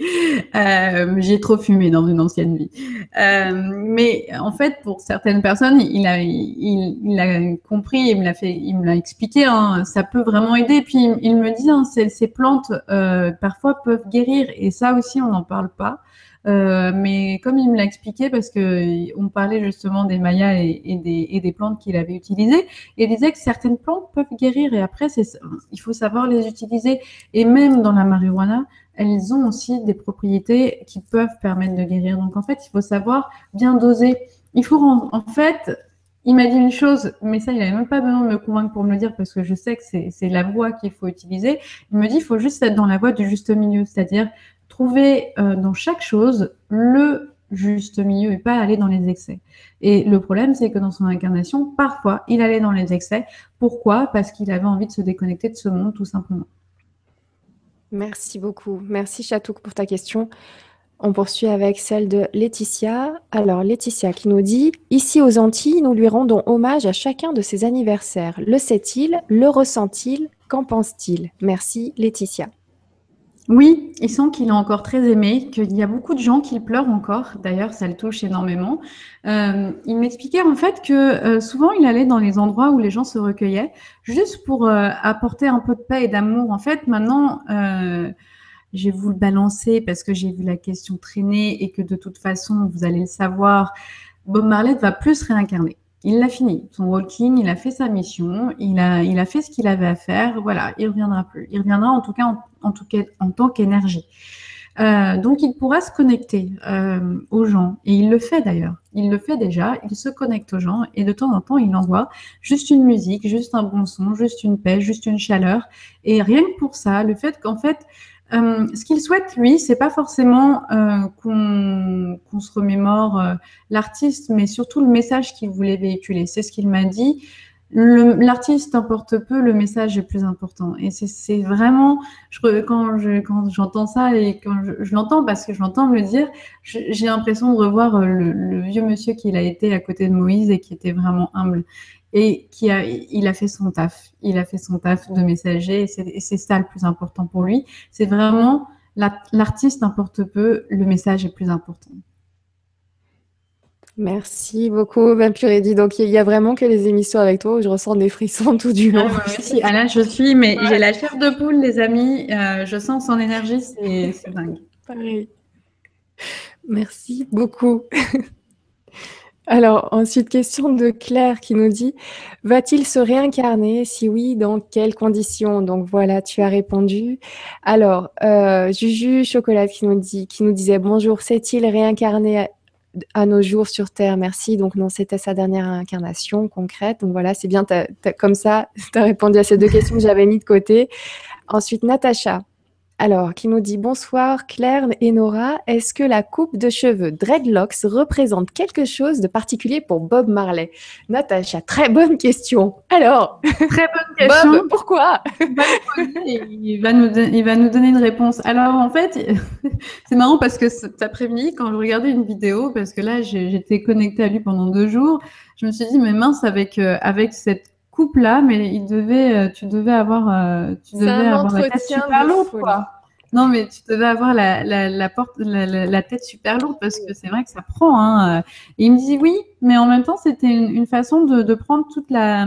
Euh, j'ai trop fumé dans une ancienne vie. Euh, mais en fait, pour certaines personnes, il a, il, il a compris, il me l'a fait, il me l'a expliqué. Hein, ça peut vraiment aider. Puis il me dit, hein, ces, ces plantes euh, parfois peuvent guérir, et ça aussi, on n'en parle pas. Euh, mais comme il me l'a expliqué, parce que on parlait justement des mayas et, des, plantes qu'il avait utilisées, il disait que certaines plantes peuvent guérir et après, il faut savoir les utiliser. Et même dans la marijuana, elles ont aussi des propriétés qui peuvent permettre de guérir. Donc en fait, il faut savoir bien doser. Il faut en fait, il m'a dit une chose, mais ça, il n'avait même pas besoin de me convaincre pour me le dire parce que je sais que c'est la voie qu'il faut utiliser. Il me dit, il faut juste être dans la voie du juste milieu, c'est-à-dire trouver euh, dans chaque chose le juste milieu et pas aller dans les excès. Et le problème, c'est que dans son incarnation, parfois, il allait dans les excès. Pourquoi? Parce qu'il avait envie de se déconnecter de ce monde, tout simplement. Merci beaucoup. Merci Chatouk pour ta question. On poursuit avec celle de Laetitia. Alors, Laetitia qui nous dit Ici aux Antilles, nous lui rendons hommage à chacun de ses anniversaires. Le sait-il? Le ressent-il? Qu'en pense-t-il? Merci, Laetitia. Oui, il sent qu'il est encore très aimé, qu'il y a beaucoup de gens qui pleurent encore. D'ailleurs, ça le touche énormément. Euh, il m'expliquait en fait que euh, souvent il allait dans les endroits où les gens se recueillaient, juste pour euh, apporter un peu de paix et d'amour. En fait, maintenant, j'ai voulu le balancer parce que j'ai vu la question traîner et que de toute façon, vous allez le savoir, Bob Marley va plus réincarner. Il l'a fini, son walking, il a fait sa mission, il a, il a fait ce qu'il avait à faire. Voilà, il reviendra plus. Il reviendra en tout cas en, tout cas, en tant qu'énergie. Euh, donc il pourra se connecter euh, aux gens et il le fait d'ailleurs. Il le fait déjà. Il se connecte aux gens et de temps en temps il envoie juste une musique, juste un bon son, juste une paix, juste une chaleur. Et rien que pour ça, le fait qu'en fait euh, ce qu'il souhaite, lui, c'est pas forcément qu'on se remémore l'artiste, mais surtout le message qu'il voulait véhiculer. C'est ce qu'il m'a dit. L'artiste importe peu, le message est plus important. Et c'est vraiment, je, quand j'entends ça et quand je, l'entends, parce que je l'entends me dire, j'ai l'impression de revoir le, le, vieux monsieur qu'il a été à côté de Moïse et qui était vraiment humble et qui a, il a fait son taf. Il a fait son taf de messager et c'est ça le plus important pour lui. C'est vraiment l'artiste importe peu, le message est plus important. Merci beaucoup, Ben Puredi. Donc, il y a vraiment que les émissions avec toi où je ressens des frissons tout du long. Ah, là, je suis, mais j'ai la chair de poule, les amis. Euh, je sens son énergie, c'est dingue. Pareil. Merci beaucoup. Alors, ensuite, question de Claire qui nous dit Va-t-il se réincarner? Si oui, dans quelles conditions? Donc voilà, tu as répondu. Alors, euh, Juju Chocolat qui nous, dit, qui nous disait Bonjour, s'est-il réincarné? À, nos jours sur Terre Merci. Donc, non, c'était sa dernière incarnation concrète. Donc voilà, c'est bien, comme ça, tu as répondu à ces deux questions que j'avais mis de côté. Ensuite, Natacha alors, qui nous dit bonsoir Claire et Nora, est-ce que la coupe de cheveux dreadlocks représente quelque chose de particulier pour Bob Marley? Natacha, très bonne question. Alors, très bonne question. Bob, pourquoi il va, nous il va nous donner une réponse. Alors, en fait, c'est marrant parce que cet après-midi, quand je regardais une vidéo, parce que là, j'étais connectée à lui pendant deux jours, je me suis dit, mais mince, avec, euh, avec cette coupe-là, mais il devait, euh, tu devais avoir, euh, tu devais avoir la tête super lourde, quoi. Non, mais tu devais avoir la, la, la porte, la, la, tête super lourde parce que c'est vrai que ça prend. Hein. Et il me dit oui, mais en même temps, c'était une, une, façon de, de prendre toute la,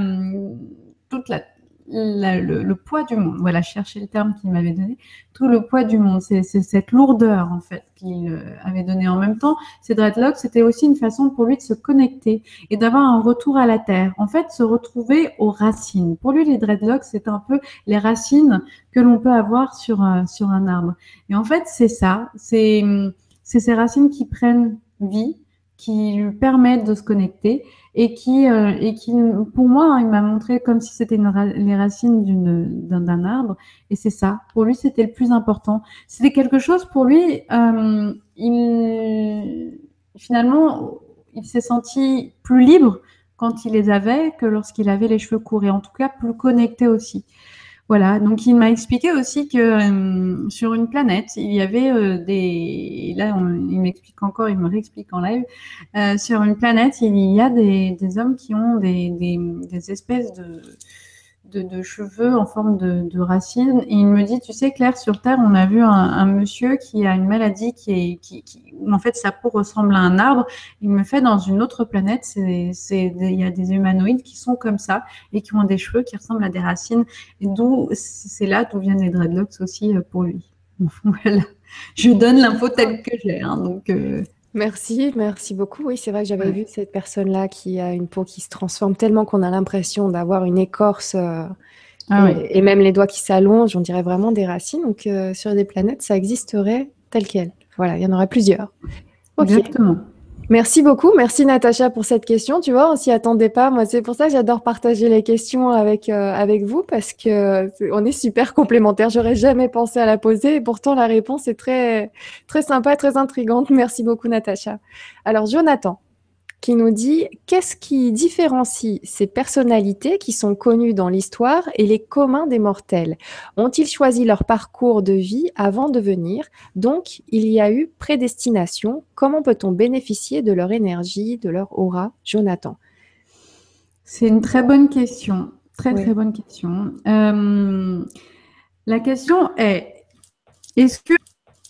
toute la, le, poids du monde. Voilà, chercher le terme qu'il m'avait donné. Tout le poids du monde. C'est cette lourdeur, en fait, qu'il euh, avait donné. En même temps, ces dreadlocks, c'était aussi une façon pour lui de se connecter et d'avoir un retour à la terre. En fait, se retrouver aux racines. Pour lui, les dreadlocks, c'est un peu les racines que l'on peut avoir sur, un, sur un arbre. Et en fait, c'est ça. C'est ces racines qui prennent vie, qui lui permettent de se connecter et qui, euh, et qui pour moi, hein, il m'a montré comme si c'était les racines d'un arbre. Et c'est ça. Pour lui, c'était le plus important. C'était quelque chose pour lui. Euh, il, finalement, il s'est senti plus libre quand il les avait que lorsqu'il avait les cheveux courts et en tout cas plus connecté aussi. Voilà, donc il m'a expliqué aussi que euh, sur une planète, il y avait euh, des... Là, il m'explique encore, il me réexplique en live. Euh, sur une planète, il y a des, hommes qui ont des, des espèces de de, cheveux en forme de, racines. Et il me dit, tu sais, Claire, sur Terre, on a vu un, monsieur qui a une maladie qui est, qui, où en fait sa peau ressemble à un arbre. Il me fait dans une autre planète, il y a des humanoïdes qui sont comme ça et qui ont des cheveux qui ressemblent à des racines. Et d'où, c'est là d'où viennent les dreadlocks aussi euh, pour lui. voilà. Je donne l'info telle que j'ai. Hein, donc, euh, Merci, merci beaucoup. Oui, c'est vrai que j'avais vu cette personne-là qui a une peau qui se transforme tellement qu'on a l'impression d'avoir une écorce euh, ah et, même les doigts qui s'allongent, on dirait vraiment des racines. Donc euh, sur des planètes, ça existerait tel quel. Voilà, il y en aurait plusieurs. Exactement. Merci beaucoup. Merci Natacha pour cette question. Tu vois, on s'y attendait pas. Moi, c'est pour ça que j'adore partager les questions avec, euh, avec vous parce que on est super complémentaires. J'aurais jamais pensé à la poser et pourtant la réponse est très, très sympa, très intrigante. Merci beaucoup Natacha. Alors, Jonathan qui nous dit Qu'est-ce qui différencie ces personnalités qui sont connues dans l'histoire et les communs des mortels? Ont-ils choisi leur parcours de vie avant de venir? Donc, il y a eu prédestination. Comment peut-on bénéficier de leur énergie, de leur aura Jonathan? C'est une très bonne question. Très, très bonne question. Euh, la question est est-ce que,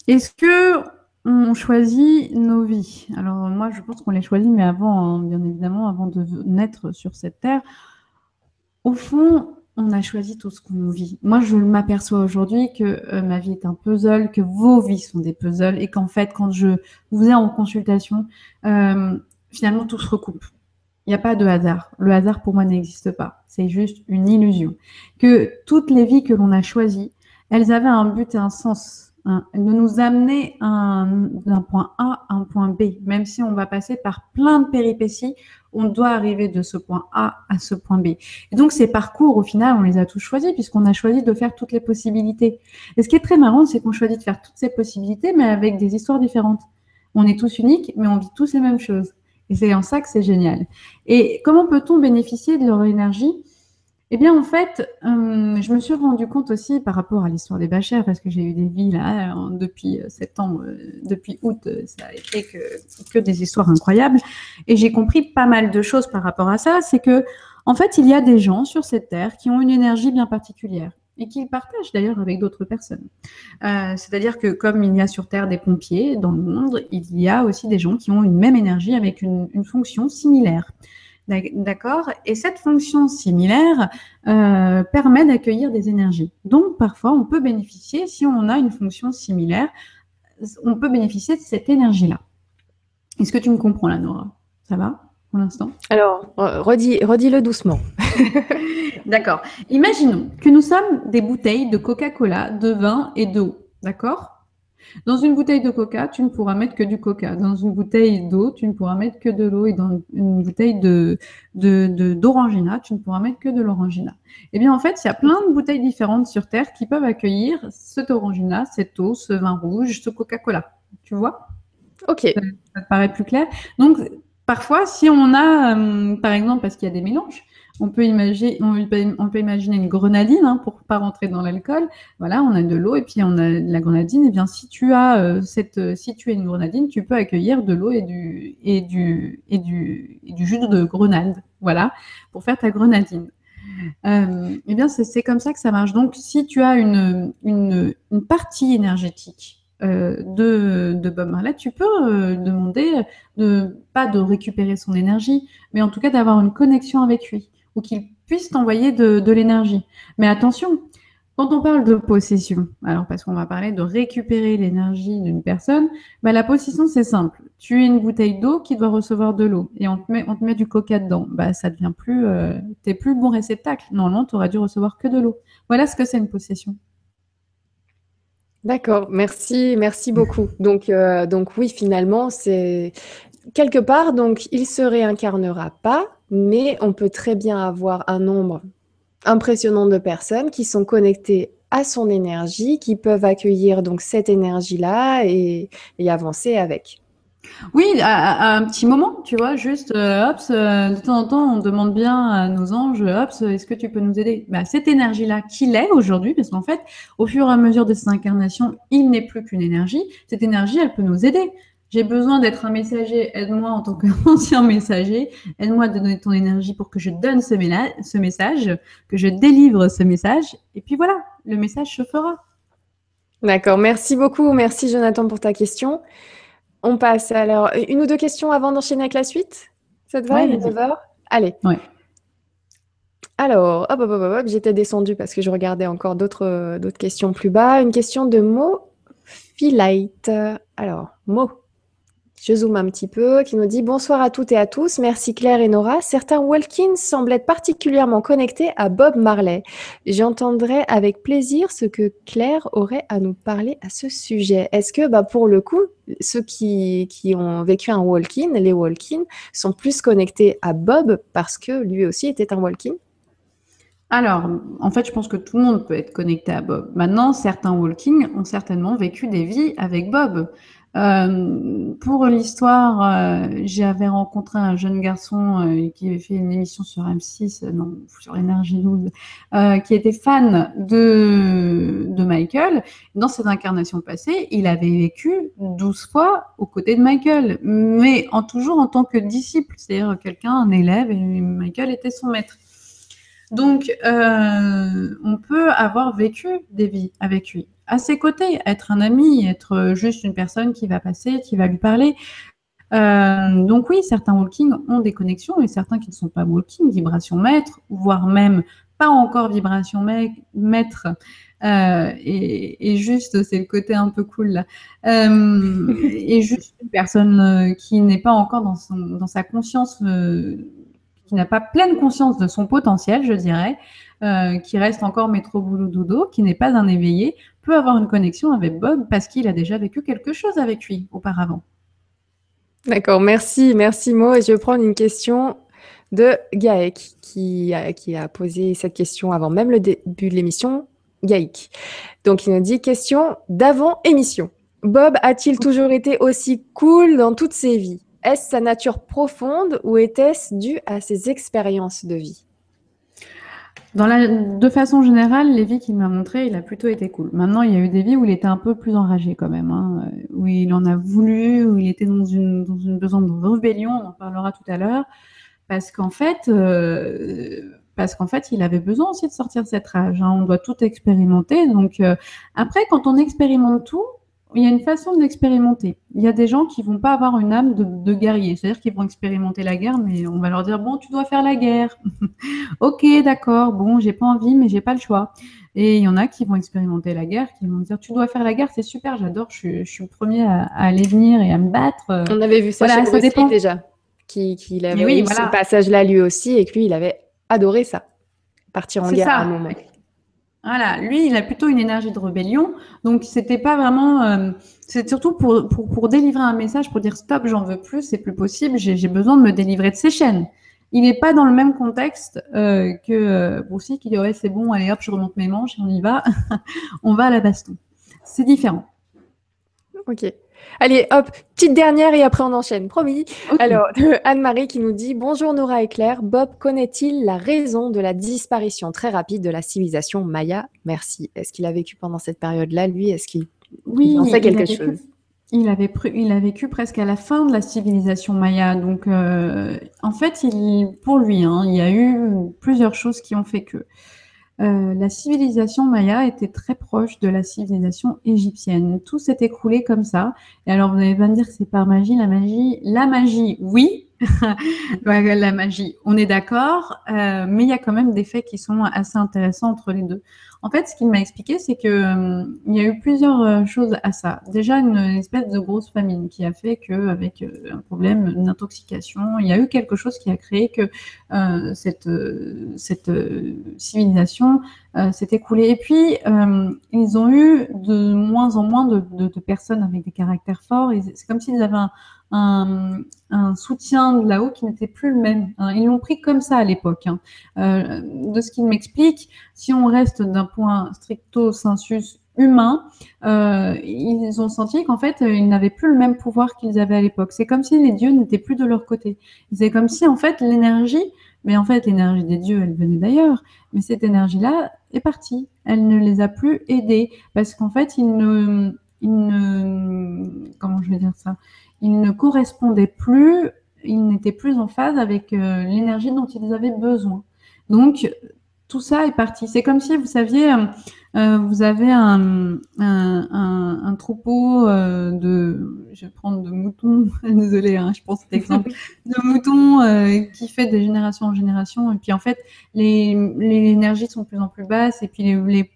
est-ce que on choisit nos vies. Alors moi, je pense qu'on les choisit, mais avant, hein, bien évidemment, avant de naître sur cette terre, au fond, on a choisi tout ce qu'on vit. Moi, je m'aperçois aujourd'hui que euh, ma vie est un puzzle, que vos vies sont des puzzles, et qu'en fait, quand je vous ai en consultation, euh, finalement, tout se recoupe. Il n'y a pas de hasard. Le hasard, pour moi, n'existe pas. C'est juste une illusion. Que toutes les vies que l'on a choisies, elles avaient un but et un sens de nous amener d'un point A à un point B. Même si on va passer par plein de péripéties, on doit arriver de ce point A à ce point B. Et donc ces parcours, au final, on les a tous choisis puisqu'on a choisi de faire toutes les possibilités. Et ce qui est très marrant, c'est qu'on choisit de faire toutes ces possibilités, mais avec des histoires différentes. On est tous uniques, mais on vit tous les mêmes choses. Et c'est en ça que c'est génial. Et comment peut-on bénéficier de leur énergie eh bien, en fait, euh, je me suis rendu compte aussi par rapport à l'histoire des bachères, parce que j'ai eu des vies là depuis euh, septembre, euh, depuis août, ça a été que, des histoires incroyables. Et j'ai compris pas mal de choses par rapport à ça. C'est que, en fait, il y a des gens sur cette terre qui ont une énergie bien particulière et qu'ils partagent d'ailleurs avec d'autres personnes. C'est-à-dire que comme il y a sur Terre des pompiers dans le monde, il y a aussi des gens qui ont une même énergie avec une fonction similaire. D'accord Et cette fonction similaire euh, permet d'accueillir des énergies. Donc, parfois, on peut bénéficier, si on a une fonction similaire, on peut bénéficier de cette énergie-là. Est-ce que tu me comprends là, Nora? Ça va pour l'instant? Alors, redis-le doucement. D'accord. Imaginons que nous sommes des bouteilles de Coca-Cola, de vin et d'eau. D'accord? Dans une bouteille de coca, tu ne pourras mettre que du coca. Dans une bouteille d'eau, tu ne pourras mettre que de l'eau. Et dans une bouteille de, d'orangina, tu ne pourras mettre que de l'orangina. Eh bien, en fait, il y a plein de bouteilles différentes sur Terre qui peuvent accueillir cet orangina, cette eau, ce vin rouge, ce Coca-Cola. Tu vois? Ok. Ça, te paraît plus clair? Donc, parfois, si on a, euh, par exemple, parce qu'il y a des mélanges, on peut imaginer, une grenadine hein, pour pas rentrer dans l'alcool. Voilà, on a de l'eau et puis on a de la grenadine. Et eh bien, si tu as euh, cette, euh, si tu es une grenadine, tu peux accueillir de l'eau et du et du et du jus de grenade. Voilà, pour faire ta grenadine. Euh, eh bien, c'est comme ça que ça marche. Donc, si tu as une partie énergétique de, de, Bob Marley, tu peux demander de pas de récupérer son énergie, mais en tout cas d'avoir une connexion avec lui ou qu'il puisse t'envoyer de, l'énergie. Mais attention, quand on parle de possession, alors parce qu'on va parler de récupérer l'énergie d'une personne, bah la possession c'est simple. Tu es une bouteille d'eau qui doit recevoir de l'eau et on te met, du coca dedans. Bah ça devient plus, euh, t'es plus bon réceptacle. Normalement, tu aurais dû recevoir que de l'eau. Voilà ce que c'est une possession. D'accord, merci, merci beaucoup. Donc, euh, donc oui, finalement, c'est quelque part, donc il se réincarnera pas, mais on peut très bien avoir un nombre impressionnant de personnes qui sont connectées à son énergie, qui peuvent accueillir donc cette énergie-là et, avancer avec. Oui, à, un petit moment, tu vois, juste, euh, euh, de temps en temps, on demande bien à nos anges, hop, est-ce que tu peux nous aider? Bah, Cette énergie-là, qu'il est aujourd'hui, parce qu'en fait, au fur et à mesure de cette incarnation, il n'est plus qu'une énergie. Cette énergie, elle peut nous aider. J'ai besoin d'être un messager, aide-moi en tant qu'ancien messager, aide-moi à donner ton énergie pour que je donne ce, ce message, que je délivre ce message, et puis voilà, le message se fera. D'accord, merci beaucoup, merci Jonathan pour ta question. On passe alors une ou deux questions avant d'enchaîner avec la suite? Ça te va, Allez. Ouais. Alors, hop, hop, hop, hop j'étais descendue parce que je regardais encore d'autres questions plus bas. Une question de Mo Philite. Alors, Mo, je zoome un petit peu, qui nous dit bonsoir à toutes et à tous. Merci Claire et Nora. Certains Walkins semblent être particulièrement connectés à Bob Marley. J'entendrai avec plaisir ce que Claire aurait à nous parler à ce sujet. Est-ce que, bah, pour le coup, ceux qui, ont vécu un Walkin, les Walkins, sont plus connectés à Bob parce que lui aussi était un Walkin? Alors, en fait, je pense que tout le monde peut être connecté à Bob. Maintenant, certains walking ont certainement vécu des vies avec Bob. Euh, pour l'histoire, euh, j'avais rencontré un jeune garçon euh, qui avait fait une émission sur M6, non, sur Énergie 12, qui était fan de, de Michael. Dans cette incarnation passée, il avait vécu 12 fois aux côtés de Michael, mais en, toujours en tant que disciple, c'est-à-dire quelqu'un, un élève, et Michael était son maître. Donc, on peut avoir vécu des vies avec lui à ses côtés, être un ami, être juste une personne qui va passer, qui va lui parler. Euh, donc oui, certains walking ont des connexions et certains qui ne sont pas walking, vibration maître, voire même pas encore vibration maître. Euh, et, juste, c'est le côté un peu cool là. Euh, et juste une personne qui n'est pas encore dans, dans sa conscience, qui n'a pas pleine conscience de son potentiel, je dirais, qui reste encore métro boulot dodo, qui n'est pas un éveillé, peut avoir une connexion avec Bob parce qu'il a déjà vécu quelque chose avec lui auparavant. D'accord, merci, merci Mo. Et je vais prendre une question de Gaëk qui a, qui a posé cette question avant même le début de l'émission. Gaëk. Donc il nous dit question d'avant émission. Bob a-t-il toujours été aussi cool dans toutes ses vies? Est-ce sa nature profonde ou était-ce dû à ses expériences de vie? De façon générale, les vies qu'il m'a montrées, il a plutôt été cool. Maintenant, il y a eu des vies où il était un peu plus enragé quand même, hein, où il en a voulu, où il était dans une, besoin de rébellion, on en parlera tout à l'heure, parce qu'en fait, euh, fait, il avait besoin aussi de sortir de cette rage. Hein. On doit tout expérimenter. Donc, euh, après, quand on expérimente tout, il y a une façon d'expérimenter. Il y a des gens qui vont pas avoir une âme de, guerrier, c'est-à-dire qu'ils vont expérimenter la guerre, mais on va leur dire bon, tu dois faire la guerre. ok, d'accord. Bon, j'ai pas envie, mais j'ai pas le choix. Et il y en a qui vont expérimenter la guerre, qui vont dire tu dois faire la guerre, c'est super, j'adore, je, suis le premier à, aller venir et à me battre. On avait vu ça chez ça déjà, qui, avait oui, eu ce passage-là lui aussi et que lui, il avait adoré ça, partir en guerre à un moment. Voilà, lui, il a plutôt une énergie de rébellion. Donc, c'était pas vraiment. Euh, c'est surtout pour, pour, délivrer un message, pour dire stop, j'en veux plus, c'est plus possible, j'ai besoin de me délivrer de ces chaînes. Il n'est pas dans le même contexte euh, que euh, Bruce qui dit ouais, c'est bon, allez hop, je remonte mes manches on y va. on va à la baston. C'est différent. Ok. Allez, hop, petite dernière et après on enchaîne, promis. Alors, Anne-Marie qui nous dit Bonjour Nora et Claire, Bob connaît-il la raison de la disparition très rapide de la civilisation Maya? Merci. Est-ce qu'il a vécu pendant cette période-là, lui? Est-ce qu'il oui, sait quelque chose? Il avait, il a vécu presque à la fin de la civilisation Maya. Donc, euh, en fait, il, pour lui, hein, il y a eu plusieurs choses qui ont fait que. Euh, la civilisation maya était très proche de la civilisation égyptienne. Tout s'est écroulé comme ça. Et alors, vous allez pas me dire que c'est par magie. La magie, la magie, oui. la magie, on est d'accord. Euh, mais il y a quand même des faits qui sont assez intéressants entre les deux. En fait, ce qu'il m'a expliqué, c'est que euh, il y a eu plusieurs euh, choses à ça. Déjà, une espèce de grosse famine qui a fait que, avec euh, un problème d'intoxication, il y a eu quelque chose qui a créé que cette cette civilisation s'est écoulée. Et puis, ils ont eu de moins en moins de, de, personnes avec des caractères forts. C'est comme s'ils avaient un, un, soutien de là-haut qui n'était plus le même. Hein. Ils l'ont pris comme ça à l'époque. Hein. Euh, de ce qu'il m'explique, si on reste d'un point stricto sensus humain, euh, ils ont senti qu'en fait, ils n'avaient plus le même pouvoir qu'ils avaient à l'époque. C'est comme si les dieux n'étaient plus de leur côté. C'est comme si en fait l'énergie, mais en fait l'énergie des dieux, elle venait d'ailleurs, mais cette énergie-là est partie. Elle ne les a plus aidés parce qu'en fait, ils ne, comment je vais dire ça, il ne correspondait plus, il n'était plus en phase avec euh, l'énergie dont ils avaient besoin. Donc, tout ça est parti. C'est comme si, vous saviez, euh, euh, vous avez un, un, troupeau euh, de, je vais prendre de moutons, désolé, hein, je pense cet exemple, de moutons qui fait de génération en génération. Et puis en fait, les, les énergies sont de plus en plus basses et puis les,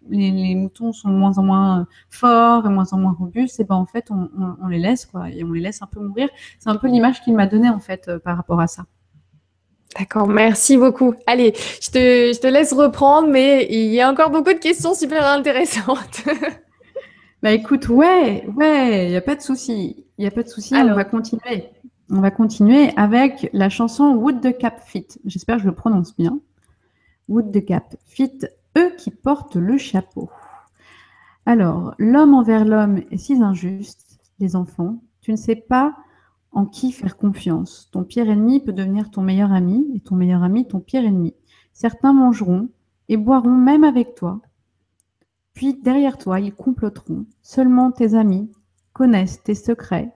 les, les, moutons sont de moins en moins forts et moins en moins robustes. Et ben en fait, on, on, on les laisse quoi, et on les laisse un peu mourir. C'est un peu l'image qu'il m'a donnée en fait par rapport à ça. D'accord, merci beaucoup. Allez, je te, je te, laisse reprendre, mais il y a encore beaucoup de questions super intéressantes. bah écoute, ouais, ouais, il n'y a pas de souci. Il n'y a pas de souci, on va continuer. On va continuer avec la chanson Wood the Cap Fit. J'espère que je le prononce bien. Wood de Cap, fit eux qui portent le chapeau. Alors, l'homme envers l'homme est si injuste, les enfants, tu ne sais pas en qui faire confiance? Ton pire ennemi peut devenir ton meilleur ami et ton meilleur ami ton pire ennemi. Certains mangeront et boiront même avec toi. Puis derrière toi, ils comploteront. Seulement tes amis connaissent tes secrets.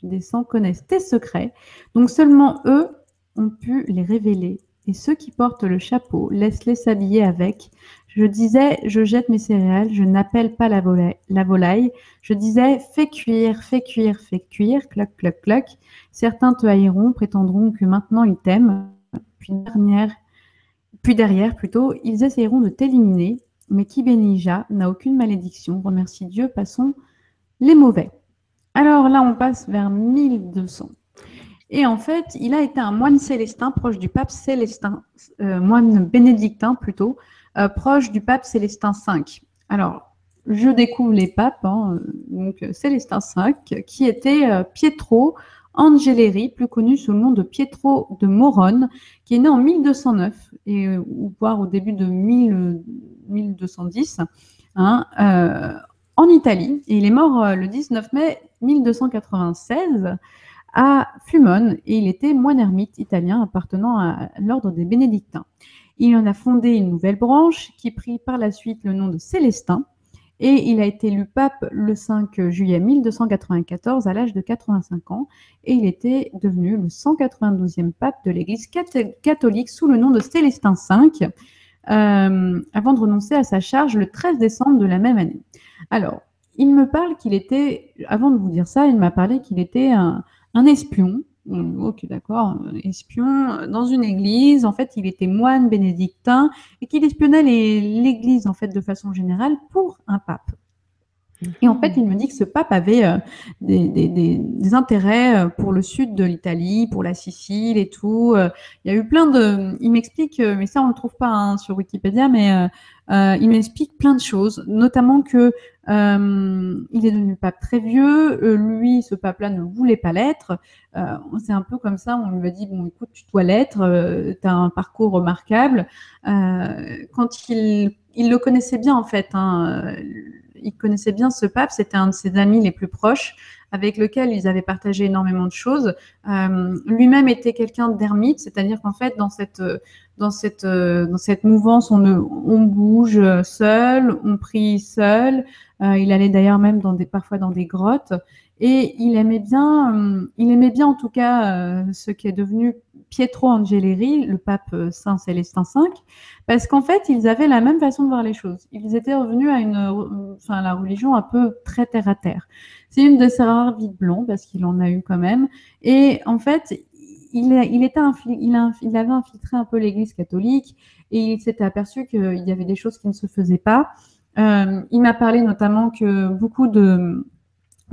Je descends, connaissent tes secrets. Donc seulement eux ont pu les révéler. Et ceux qui portent le chapeau, laisse-les s'habiller avec. Je disais, je jette mes céréales, je n'appelle pas la volaille, la volaille. Je disais, fais cuire, fais cuire, fais cuire, cloc, cloc, cloc. Certains te haïront, prétendront que maintenant ils t'aiment. Puis derrière, plutôt, ils essayeront de t'éliminer. Mais qui bénit n'a aucune malédiction. Remercie Dieu, passons les mauvais. Alors là, on passe vers 1200. Et en fait, il a été un moine célestin proche du pape Célestin, euh, moine bénédictin plutôt, euh, proche du pape Célestin V. Alors, je découvre les papes, hein, donc Célestin V, qui était euh, Pietro Angeleri, plus connu sous le nom de Pietro de Morone, qui est né en 1209, et, euh, voire au début de 1210, hein, en Italie. Il est mort le 19 mai 1296 à Fumone, et il était moine ermite italien appartenant à l'ordre des bénédictins. Il en a fondé une nouvelle branche qui prit par la suite le nom de Célestin et il a été élu pape le 5 juillet 1294 à l'âge de 85 ans et il était devenu le 192e pape de l'Église catholique sous le nom de Célestin V euh, avant de renoncer à sa charge le 13 décembre de la même année. Alors, il me parle qu'il était, avant de vous dire ça, il m'a parlé qu'il était un espion Ok, d'accord. Espion dans une église. En fait, il était moine bénédictin et qu'il espionnait l'église, en fait, de façon générale pour un pape. Et en fait, il me dit que ce pape avait euh, des, intérêts euh, pour le sud de l'Italie, pour la Sicile et tout. Euh, il y a eu plein de. Il m'explique, mais ça on le trouve pas hein, sur Wikipédia, mais il m'explique plein de choses, notamment que il est devenu pape très vieux. lui, ce pape-là ne voulait pas l'être. C'est un peu comme ça. On lui a dit bon, écoute, tu dois l'être. tu as un parcours remarquable. quand il, il le connaissait bien en fait. Hein, il connaissait bien ce pape, c'était un de ses amis les plus proches, avec lequel ils avaient partagé énormément de choses. Euh, lui-même était quelqu'un d'ermite, c'est-à-dire qu'en fait, dans cette, dans cette, dans cette mouvance, on, on bouge seul, on prie seul. Euh, il allait d'ailleurs même dans des, parfois dans des grottes. Et il aimait bien, euh, il aimait bien en tout cas ce qui est devenu Pietro Angeleri, le pape Saint Célestin V, parce qu'en fait, ils avaient la même façon de voir les choses. Ils étaient revenus à une, enfin, la religion un peu très terre à terre. C'est une de ses rares vies blancs, parce qu'il en a eu quand même. Et en fait, il, était il avait infiltré un peu l'Église catholique et il s'était aperçu qu'il y avait des choses qui ne se faisaient pas. Euh, il m'a parlé notamment que beaucoup de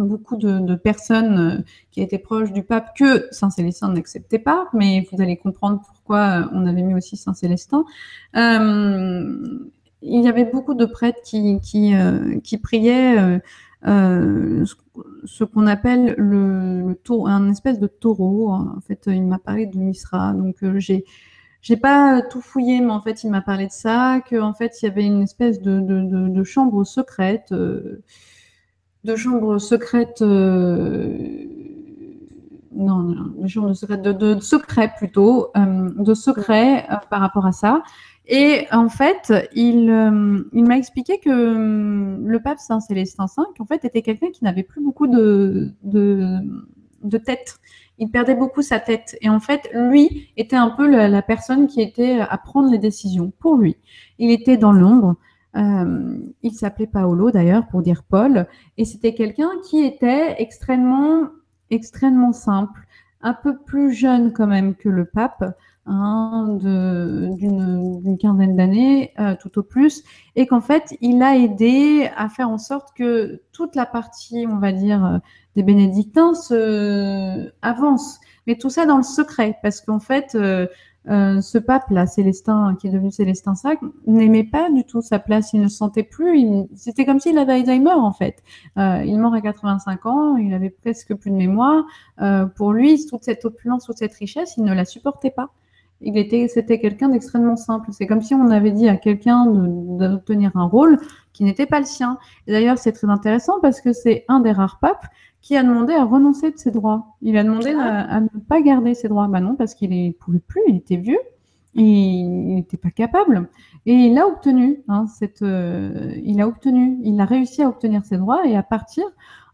beaucoup de, personnes euh, qui étaient proches du pape que Saint-Célestin n'acceptait pas, mais vous allez comprendre pourquoi euh, on avait mis aussi Saint-Célestin. Euh, il y avait beaucoup de prêtres qui, qui, qui priaient ce qu'on appelle le, le un espèce de taureau. En fait, il m'a parlé de Misra, donc j'ai j'ai pas tout fouillé, mais en fait, il m'a parlé de ça, qu'en fait, il y avait une espèce de, de, de chambre secrète de chambres secrètes. Euh, non, de chambres secrètes, de, de, secrets plutôt, euh, de secrets euh, par rapport à ça. Et en fait, il, il m'a expliqué que le pape Saint Célestin V, en fait, était quelqu'un qui n'avait plus beaucoup de, de, de, tête. Il perdait beaucoup sa tête. Et en fait, lui était un peu la personne qui était à prendre les décisions pour lui. Il était dans l'ombre. Euh, il s'appelait Paolo d'ailleurs pour dire Paul, et c'était quelqu'un qui était extrêmement, extrêmement simple, un peu plus jeune quand même que le pape, hein, d'une quinzaine d'années euh, tout au plus, et qu'en fait il a aidé à faire en sorte que toute la partie, on va dire, des bénédictins se avance, mais tout ça dans le secret, parce qu'en fait euh, euh, ce pape-là, Célestin, qui est devenu Célestin Sac, n'aimait pas du tout sa place, il ne se sentait plus, c'était comme s'il avait Alzheimer en fait. Euh, il mort à 85 ans, il avait presque plus de mémoire. Euh, pour lui, toute cette opulence, toute cette richesse, il ne la supportait pas. il était, c'était quelqu'un d'extrêmement simple. C'est comme si on avait dit à quelqu'un d'obtenir un rôle qui n'était pas le sien. D'ailleurs, c'est très intéressant parce que c'est un des rares papes qui a demandé à renoncer de ses droits. Il a demandé à, ne pas garder ses droits. Bah non, parce qu'il ne pouvait plus, il était vieux, et il n'était pas capable. Et il a obtenu, hein, cette, euh, il a obtenu, il a réussi à obtenir ses droits et à partir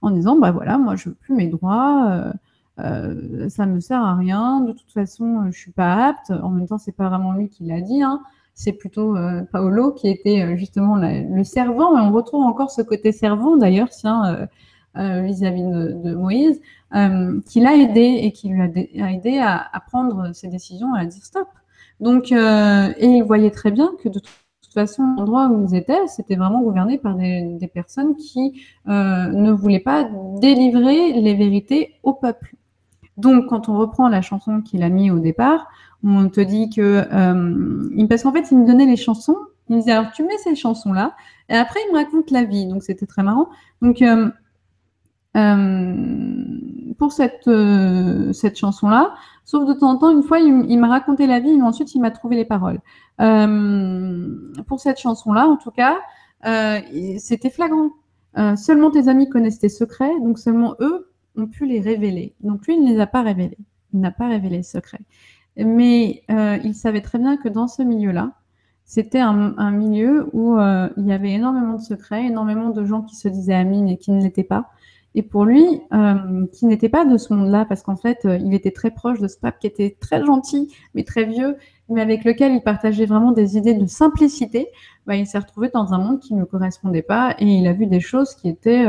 en disant, bah voilà, moi je veux plus mes droits. Euh, euh, ça me sert à rien. De toute façon, je suis pas apte. En même temps, c'est pas vraiment lui qui l'a dit. Hein. C'est plutôt euh, Paolo qui était euh, justement le servant. Et on retrouve encore ce côté servant d'ailleurs, tiens, vis-à-vis de, Moïse, qui l'a aidé et qui lui a, aidé à, prendre ses décisions, à dire stop. Donc, et il voyait très bien que de toute façon, l'endroit où ils étaient, c'était vraiment gouverné par des, personnes qui ne voulaient pas délivrer les vérités au peuple. Donc, quand on reprend la chanson qu'il a mis au départ, on te dit que, euh, parce qu'en fait, il me donnait les chansons, il me disait alors tu mets ces chansons-là, et après il me raconte la vie, donc c'était très marrant. Donc, euh, euh, pour cette, cette chanson-là, sauf de temps en temps, une fois, il, m'a raconté la vie, mais ensuite il m'a trouvé les paroles. pour cette chanson-là, en tout cas, c'était flagrant. seulement tes amis connaissent tes secrets, donc seulement eux ont pu les révéler. Donc lui, il ne les a pas révélés. Il n'a pas révélé le secret. Mais euh, il savait très bien que dans ce milieu-là, c'était un, milieu où euh, il y avait énormément de secrets, énormément de gens qui se disaient amis et qui ne l'étaient pas. Et pour lui, euh, qui n'était pas de ce monde-là, parce qu'en fait, il était très proche de ce pape qui était très gentil, mais très vieux, mais avec lequel il partageait vraiment des idées de simplicité, bah, il s'est retrouvé dans un monde qui ne correspondait pas et il a vu des choses qui étaient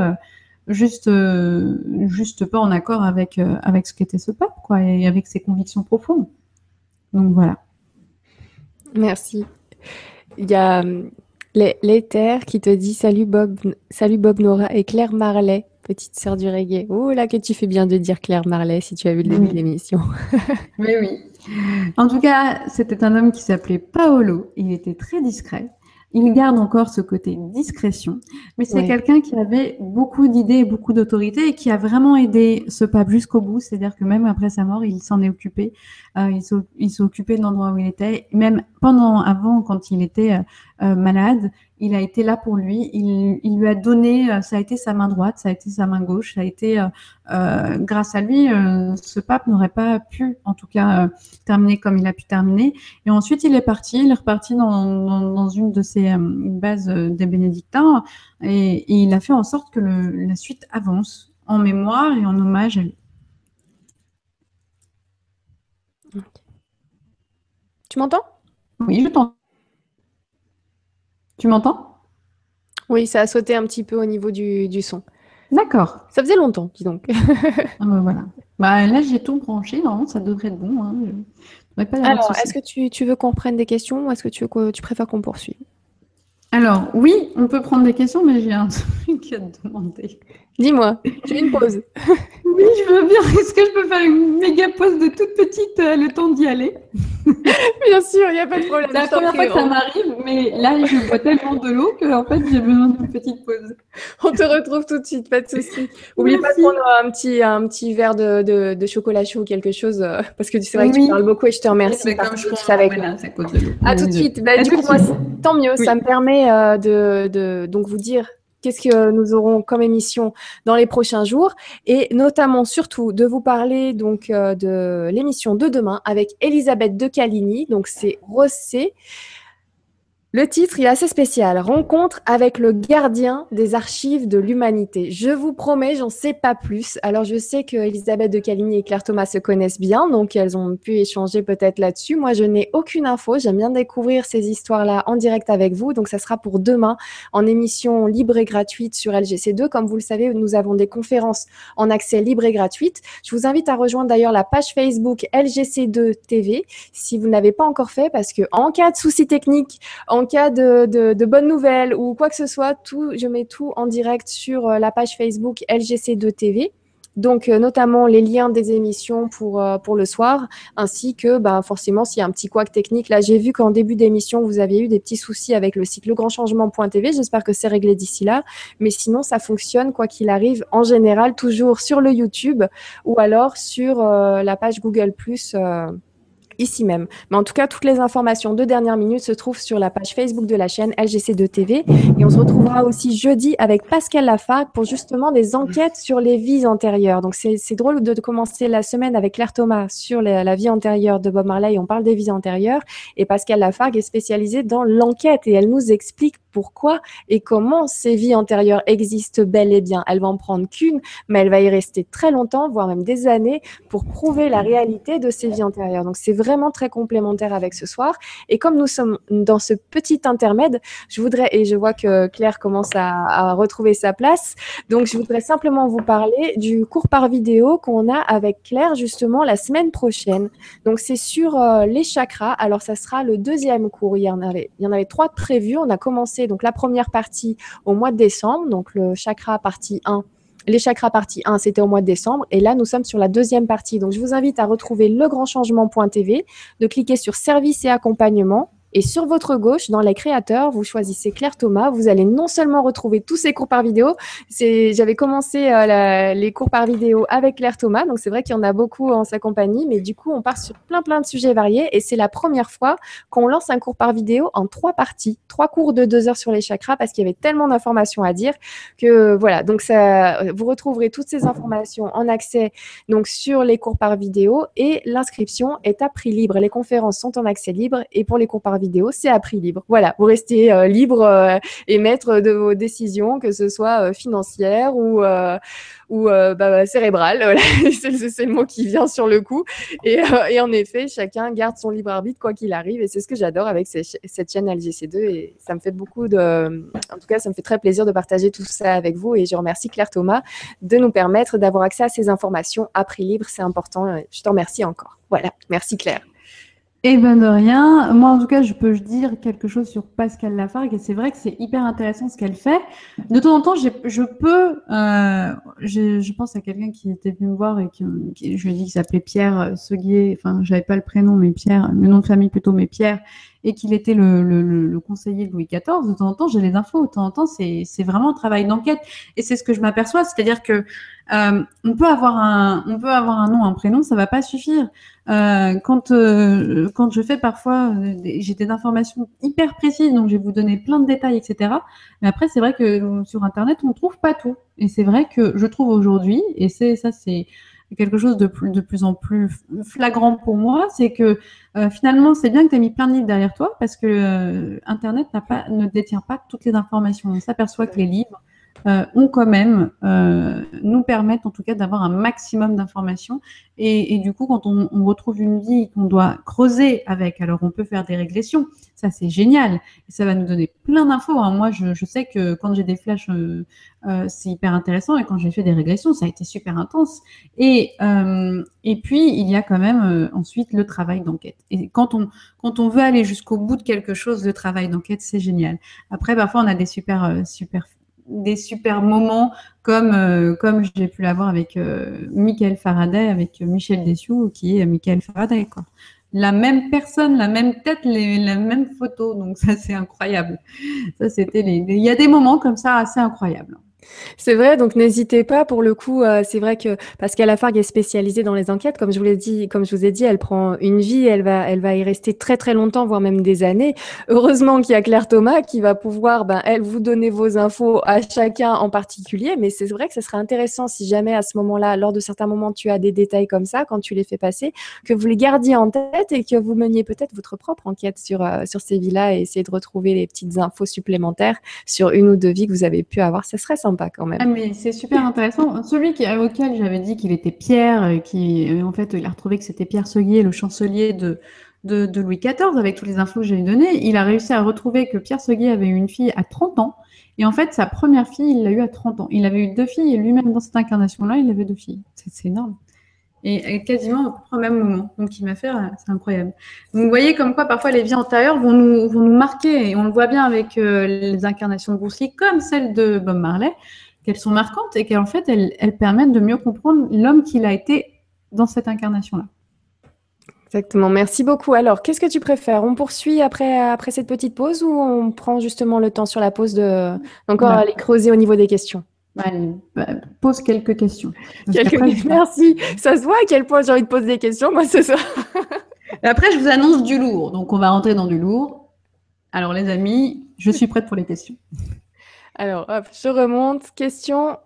juste, euh, juste pas en accord avec, euh, avec ce qu'était ce pape, quoi, et avec ses convictions profondes. Donc voilà. Merci. Il y a euh, l'Ether qui te dit salut Bob, salut Bob Nora et Claire Marley, petite sœur du reggae. Oh là que tu fais bien de dire Claire Marley si tu as vu le début de l'émission. Mais oui. En tout cas, c'était un homme qui s'appelait Paolo. Il était très discret il garde encore ce côté discrétion, mais c'est quelqu'un qui avait beaucoup d'idées et beaucoup d'autorité et qui a vraiment aidé ce pape jusqu'au bout. C'est-à-dire que même après sa mort, il s'en est occupé. Euh, il s'est occupé de l'endroit où il était. Même pendant, avant, quand il était euh, euh, malade, il a été là pour lui. Il, lui a donné, euh, ça a été sa main droite, ça a été sa main gauche, ça a été, euh, euh, grâce à lui, ce pape n'aurait pas pu, en tout cas, terminer comme il a pu terminer. Et ensuite, il est parti, il est reparti dans, une de ses bases des bénédictins et, il a fait en sorte que la suite avance en mémoire et en hommage à lui. Tu m'entends? Oui, je t'entends. Tu m'entends? Oui, ça a sauté un petit peu au niveau du, son. D'accord. Ça faisait longtemps, dis donc. ah ben voilà. Bah, là, j'ai tout branché. Normalement, ça devrait être bon. Hein. Alors, est-ce que tu, tu, veux qu'on prenne des questions ou est-ce que tu, tu préfères qu'on poursuive? Alors, oui, on peut prendre des questions, mais j'ai un truc à te demander. Dis-moi, tu veux une pause Oui, je veux bien. Est-ce que je peux faire une méga pause de toute petite, euh, le temps d'y aller? Bien sûr, il n'y a pas de problème. C'est la première fois que ça m'arrive, mais là, je bois tellement de l'eau que, en fait, j'ai besoin d'une petite pause. On te retrouve tout de suite, pas de souci. Oublie pas de prendre un petit, un petit verre de, de, chocolat chaud ou quelque chose, euh, parce que c'est vrai que tu parles beaucoup et je te remercie. Comme je pense avec voilà, ça cause de l'eau. À tout de suite. Bah, du coup, moi, tant mieux. Ça me permet euh, de, de donc vous dire qu'est-ce que nous aurons comme émission dans les prochains jours. Et notamment surtout de vous parler donc euh, de l'émission de demain avec Elisabeth de Caligny. Donc c'est Rossé le titre est assez spécial. Rencontre avec le gardien des archives de l'humanité. Je vous promets, j'en sais pas plus. Alors, je sais que Elisabeth de Caligny et Claire Thomas se connaissent bien, donc elles ont pu échanger peut-être là-dessus. Moi, je n'ai aucune info. J'aime bien découvrir ces histoires-là en direct avec vous. Donc, ça sera pour demain en émission libre et gratuite sur LGC2. Comme vous le savez, nous avons des conférences en accès libre et gratuite. Je vous invite à rejoindre d'ailleurs la page Facebook LGC2 TV si vous n'avez pas encore fait, parce que en cas de soucis techniques, en en cas de, bonnes nouvelles ou quoi que ce soit, tout, je mets tout en direct sur euh, la page Facebook LGC2TV. Donc, euh, notamment les liens des émissions pour, euh, pour le soir, ainsi que bah, forcément s'il y a un petit couac technique. Là, j'ai vu qu'en début d'émission, vous aviez eu des petits soucis avec le site legrandchangement.tv. J'espère que c'est réglé d'ici là. Mais sinon, ça fonctionne, quoi qu'il arrive, en général, toujours sur le YouTube ou alors sur la page Google ici même. Mais en tout cas, toutes les informations de dernière minute se trouvent sur la page Facebook de la chaîne LGC2 TV. Et on se retrouvera aussi jeudi avec Pascal Lafargue pour justement des enquêtes sur les vies antérieures. Donc c'est drôle de commencer la semaine avec Claire Thomas sur la, vie antérieure de Bob Marley. On parle des vies antérieures. Et Pascal Lafargue est spécialisée dans l'enquête et elle nous explique pourquoi et comment ces vies antérieures existent bel et bien. Elle va en prendre qu'une, mais elle va y rester très longtemps, voire même des années, pour prouver la réalité de ces vies antérieures. Donc c'est vraiment très complémentaire avec ce soir. Et comme nous sommes dans ce petit intermède, je voudrais, et je vois que Claire commence à, retrouver sa place, donc je voudrais simplement vous parler du cours par vidéo qu'on a avec Claire justement la semaine prochaine. Donc c'est sur euh, les chakras. Alors ça sera le deuxième cours. Il y en avait, il y en avait trois prévus. On a commencé donc la première partie au mois de décembre, donc le chakra partie 1 les chakras partie 1, c'était au mois de décembre. Et là, nous sommes sur la deuxième partie. Donc, je vous invite à retrouver legrandchangement.tv, de cliquer sur service et accompagnement et sur votre gauche, dans les créateurs, vous choisissez Claire Thomas. Vous allez non seulement retrouver tous ces cours par vidéo, j'avais commencé euh, les cours par vidéo avec Claire Thomas, donc c'est vrai qu'il y en a beaucoup en sa compagnie, mais du coup, on part sur plein plein de sujets variés et c'est la première fois qu'on lance un cours par vidéo en trois parties, trois cours de deux heures sur les chakras parce qu'il y avait tellement d'informations à dire que voilà. Donc vous retrouverez toutes ces informations en accès donc sur les cours par vidéo et l'inscription est à prix libre. Les conférences sont en accès libre et pour les cours par vidéo c'est à prix libre. Voilà, vous restez euh, libre euh, et maître de vos décisions, que ce soit euh, financière ou, ou bah, cérébrale. c'est le mot qui vient sur le coup. Et, et, en effet, chacun garde son libre arbitre quoi qu'il arrive. Et c'est ce que j'adore avec cette chaîne LGC2. Et ça me fait beaucoup de. En tout cas, ça me fait très plaisir de partager tout ça avec vous. Et je remercie Claire Thomas de nous permettre d'avoir accès à ces informations à prix libre. C'est important. Je t'en remercie encore. Voilà. Merci Claire. Eh ben de rien. Moi, en tout cas, je peux dire quelque chose sur Pascal Lafargue et c'est vrai que c'est hyper intéressant ce qu'elle fait. De temps en temps, je peux, euh, je, pense à quelqu'un qui était venu me voir et qui, je lui ai qu'il s'appelait Pierre Seguier. Enfin, j'avais pas le prénom, mais Pierre, le nom de famille plutôt, mais Pierre, et qu'il était le, le, conseiller de Louis XIV. De temps en temps, j'ai les infos. De temps en temps, c'est vraiment un travail d'enquête et c'est ce que je m'aperçois. C'est-à-dire que euh, on peut avoir un, on peut avoir un nom, un prénom, ça va pas suffire. Euh, quand euh, quand je fais parfois, j'ai des informations hyper précises, donc je vais vous donner plein de détails, etc. Mais après, c'est vrai que sur Internet, on trouve pas tout. Et c'est vrai que je trouve aujourd'hui, et c'est ça, c'est quelque chose de plus, de plus en plus flagrant pour moi, c'est que finalement, c'est bien que tu aies mis plein de livres derrière toi parce que Internet pas, ne détient pas toutes les informations. On s'aperçoit que les livres euh, ont quand même, euh, nous permettent en tout cas d'avoir un maximum d'informations. Et, du coup, quand on, retrouve une vie qu'on doit creuser avec, alors on peut faire des régressions, ça c'est génial. Ça va nous donner plein d'infos. Hein. Moi, je, sais que quand j'ai des flashs, euh, c'est hyper intéressant. Et quand j'ai fait des régressions, ça a été super intense. Et, puis, il y a quand même ensuite le travail d'enquête. Et quand on, quand on veut aller jusqu'au bout de quelque chose, le travail d'enquête, c'est génial. Après, parfois, on a des super, super des super moments comme euh, comme j'ai pu l'avoir avec euh, Michael Faraday, avec Michel Dessiou, qui est Michael Faraday. Quoi. La même personne, la même tête, les, la même photo. Donc ça, c'est incroyable. Ça, c'était. Il y a des moments comme ça assez incroyables. C'est vrai, donc n'hésitez pas. Pour le coup, euh, c'est vrai que Pascal Lafargue est spécialisée dans les enquêtes. Comme je vous l'ai dit, comme je vous ai dit, elle prend une vie, elle va, elle va y rester très très longtemps, voire même des années. Heureusement qu'il y a Claire Thomas qui va pouvoir, ben, elle, vous donner vos infos à chacun en particulier. Mais c'est vrai que ce serait intéressant si jamais à ce moment-là, lors de certains moments, tu as des détails comme ça, quand tu les fais passer, que vous les gardiez en tête et que vous meniez peut-être votre propre enquête sur, euh, sur ces vies-là et essayer de retrouver les petites infos supplémentaires sur une ou deux vies que vous avez pu avoir. Ça serait sympa quand même. Ah, mais c'est super intéressant. Celui qui, auquel j'avais dit qu'il était Pierre, euh, qui euh, en fait il a retrouvé que c'était Pierre Seguier, le chancelier de, de, Louis XIV, avec toutes les infos que j'ai données, il a réussi à retrouver que Pierre Seguier avait eu une fille à 30 ans. Et en fait, sa première fille, il l'a eu à 30 ans. Il avait eu deux filles et lui-même dans cette incarnation-là, il avait deux filles. C'est énorme. Et quasiment au même moment. Donc, il m'a fait, c'est incroyable. Donc, vous voyez comme quoi parfois les vies antérieures vont nous, vont nous marquer. Et on le voit bien avec euh, les incarnations de Bruce Lee, comme celle de Bob Marley qu'elles sont marquantes et qu'en fait, elles, permettent de mieux comprendre l'homme qu'il a été dans cette incarnation-là. Exactement. Merci beaucoup. Alors, qu'est-ce que tu préfères? On poursuit après, après cette petite pause ou on prend justement le temps sur la pause de encore aller creuser au niveau des questions? Bah, pose quelques questions. Merci. Ça se voit à quel point j'ai envie de poser des questions, moi, ce soir. Et après, je vous annonce du lourd. Donc, on va rentrer dans du lourd. Alors, les amis, je suis prête pour les questions. Alors, hop, je remonte. Question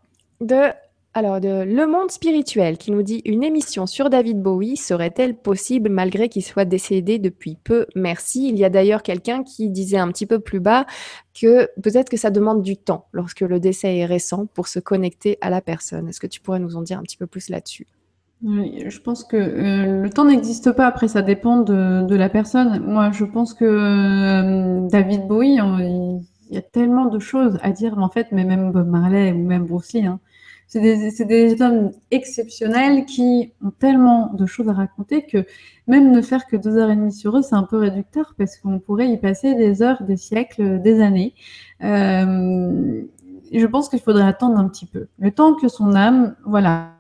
de alors, Le Monde Spirituel qui nous dit Une émission sur David Bowie serait-elle possible malgré qu'il soit décédé depuis peu? Merci. Il y a d'ailleurs quelqu'un qui disait un petit peu plus bas que peut-être que ça demande du temps lorsque le décès est récent pour se connecter à la personne. Est-ce que tu pourrais nous en dire un petit peu plus là-dessus? Je pense que euh, le temps n'existe pas. Après, ça dépend de, la personne. Moi, je pense que euh, David Bowie, il, y a tellement de choses à dire, en fait, mais même Bob Marley ou même Bruce hein, c'est des, hommes exceptionnels qui ont tellement de choses à raconter que même ne faire que deux heures et demie sur eux, c'est un peu réducteur parce qu'on pourrait y passer des heures, des siècles, des années. Euh, je pense qu'il faudrait attendre un petit peu. Le temps que son âme, voilà,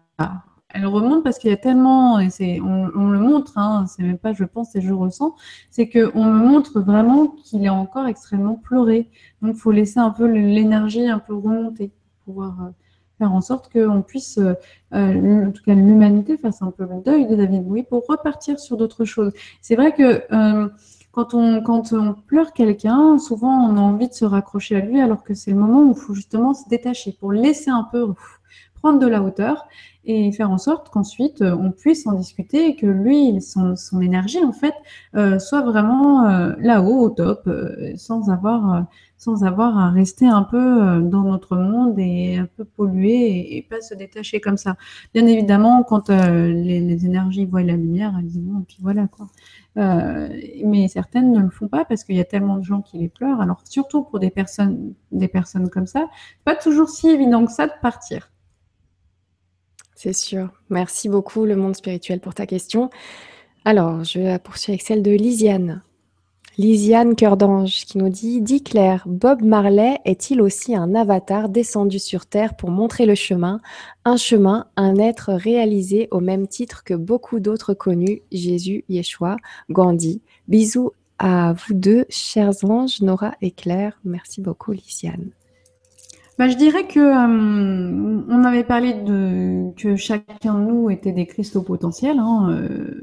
elle remonte parce qu'il y a tellement, et on, le montre, hein, c'est même pas je pense et je ressens, c'est qu'on me montre vraiment qu'il est encore extrêmement pleuré. Donc il faut laisser un peu l'énergie un peu remonter pour pouvoir euh, faire en sorte qu'on puisse, euh, euh, en tout cas l'humanité, fasse un peu le deuil de David Bowie pour repartir sur d'autres choses. C'est vrai que euh, quand, on, quand on pleure quelqu'un, souvent on a envie de se raccrocher à lui alors que c'est le moment où il faut justement se détacher pour laisser un peu prendre de la hauteur et faire en sorte qu'ensuite on puisse en discuter et que lui, son, son énergie en fait, soit vraiment là-haut, au top, sans avoir sans avoir à rester un peu euh, dans notre monde et un peu polluer et, pas se détacher comme ça. Bien évidemment, quand euh, les, énergies voient la lumière, elles disent bon, puis voilà quoi. Euh, mais certaines ne le font pas parce qu'il y a tellement de gens qui les pleurent. Alors surtout pour des personnes, des personnes comme ça, pas toujours si évident que ça de partir. C'est sûr. Merci beaucoup, le monde spirituel, pour ta question. Alors, je poursuis avec celle de Lisiane. Lisiane Cœur d'Ange qui nous dit Dit Claire, Bob Marley est-il aussi un avatar descendu sur Terre pour montrer le chemin? Un chemin, un être réalisé au même titre que beaucoup d'autres connus Jésus, Yeshua, Gandhi. Bisous à vous deux, chers anges, Nora et Claire. Merci beaucoup, Lisiane. Bah, je dirais que euh, on avait parlé de que chacun de nous était des cristaux potentiels. Hein, euh,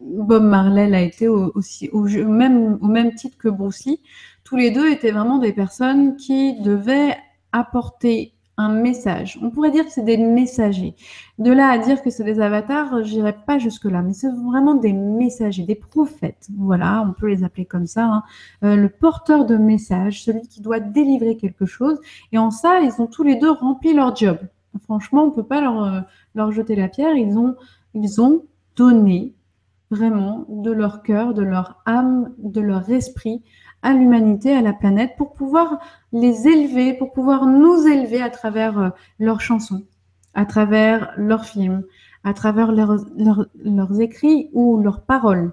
Bob Marley a été aussi au, même, au même titre que Bruce Lee. Tous les deux étaient vraiment des personnes qui devaient apporter un message. On pourrait dire que c'est des messagers. De là à dire que c'est des avatars, j'irai pas jusque-là, mais c'est vraiment des messagers, des prophètes. Voilà, on peut les appeler comme ça. Hein. Euh, le porteur de message, celui qui doit délivrer quelque chose. Et en ça, ils ont tous les deux rempli leur job. Franchement, on peut pas leur, euh, leur jeter la pierre. Ils ont, ils ont donné vraiment de leur cœur, de leur âme, de leur esprit à l'humanité, à la planète, pour pouvoir les élever, pour pouvoir nous élever à travers euh, leurs chansons, à travers leurs films, à travers leurs, écrits ou leurs paroles.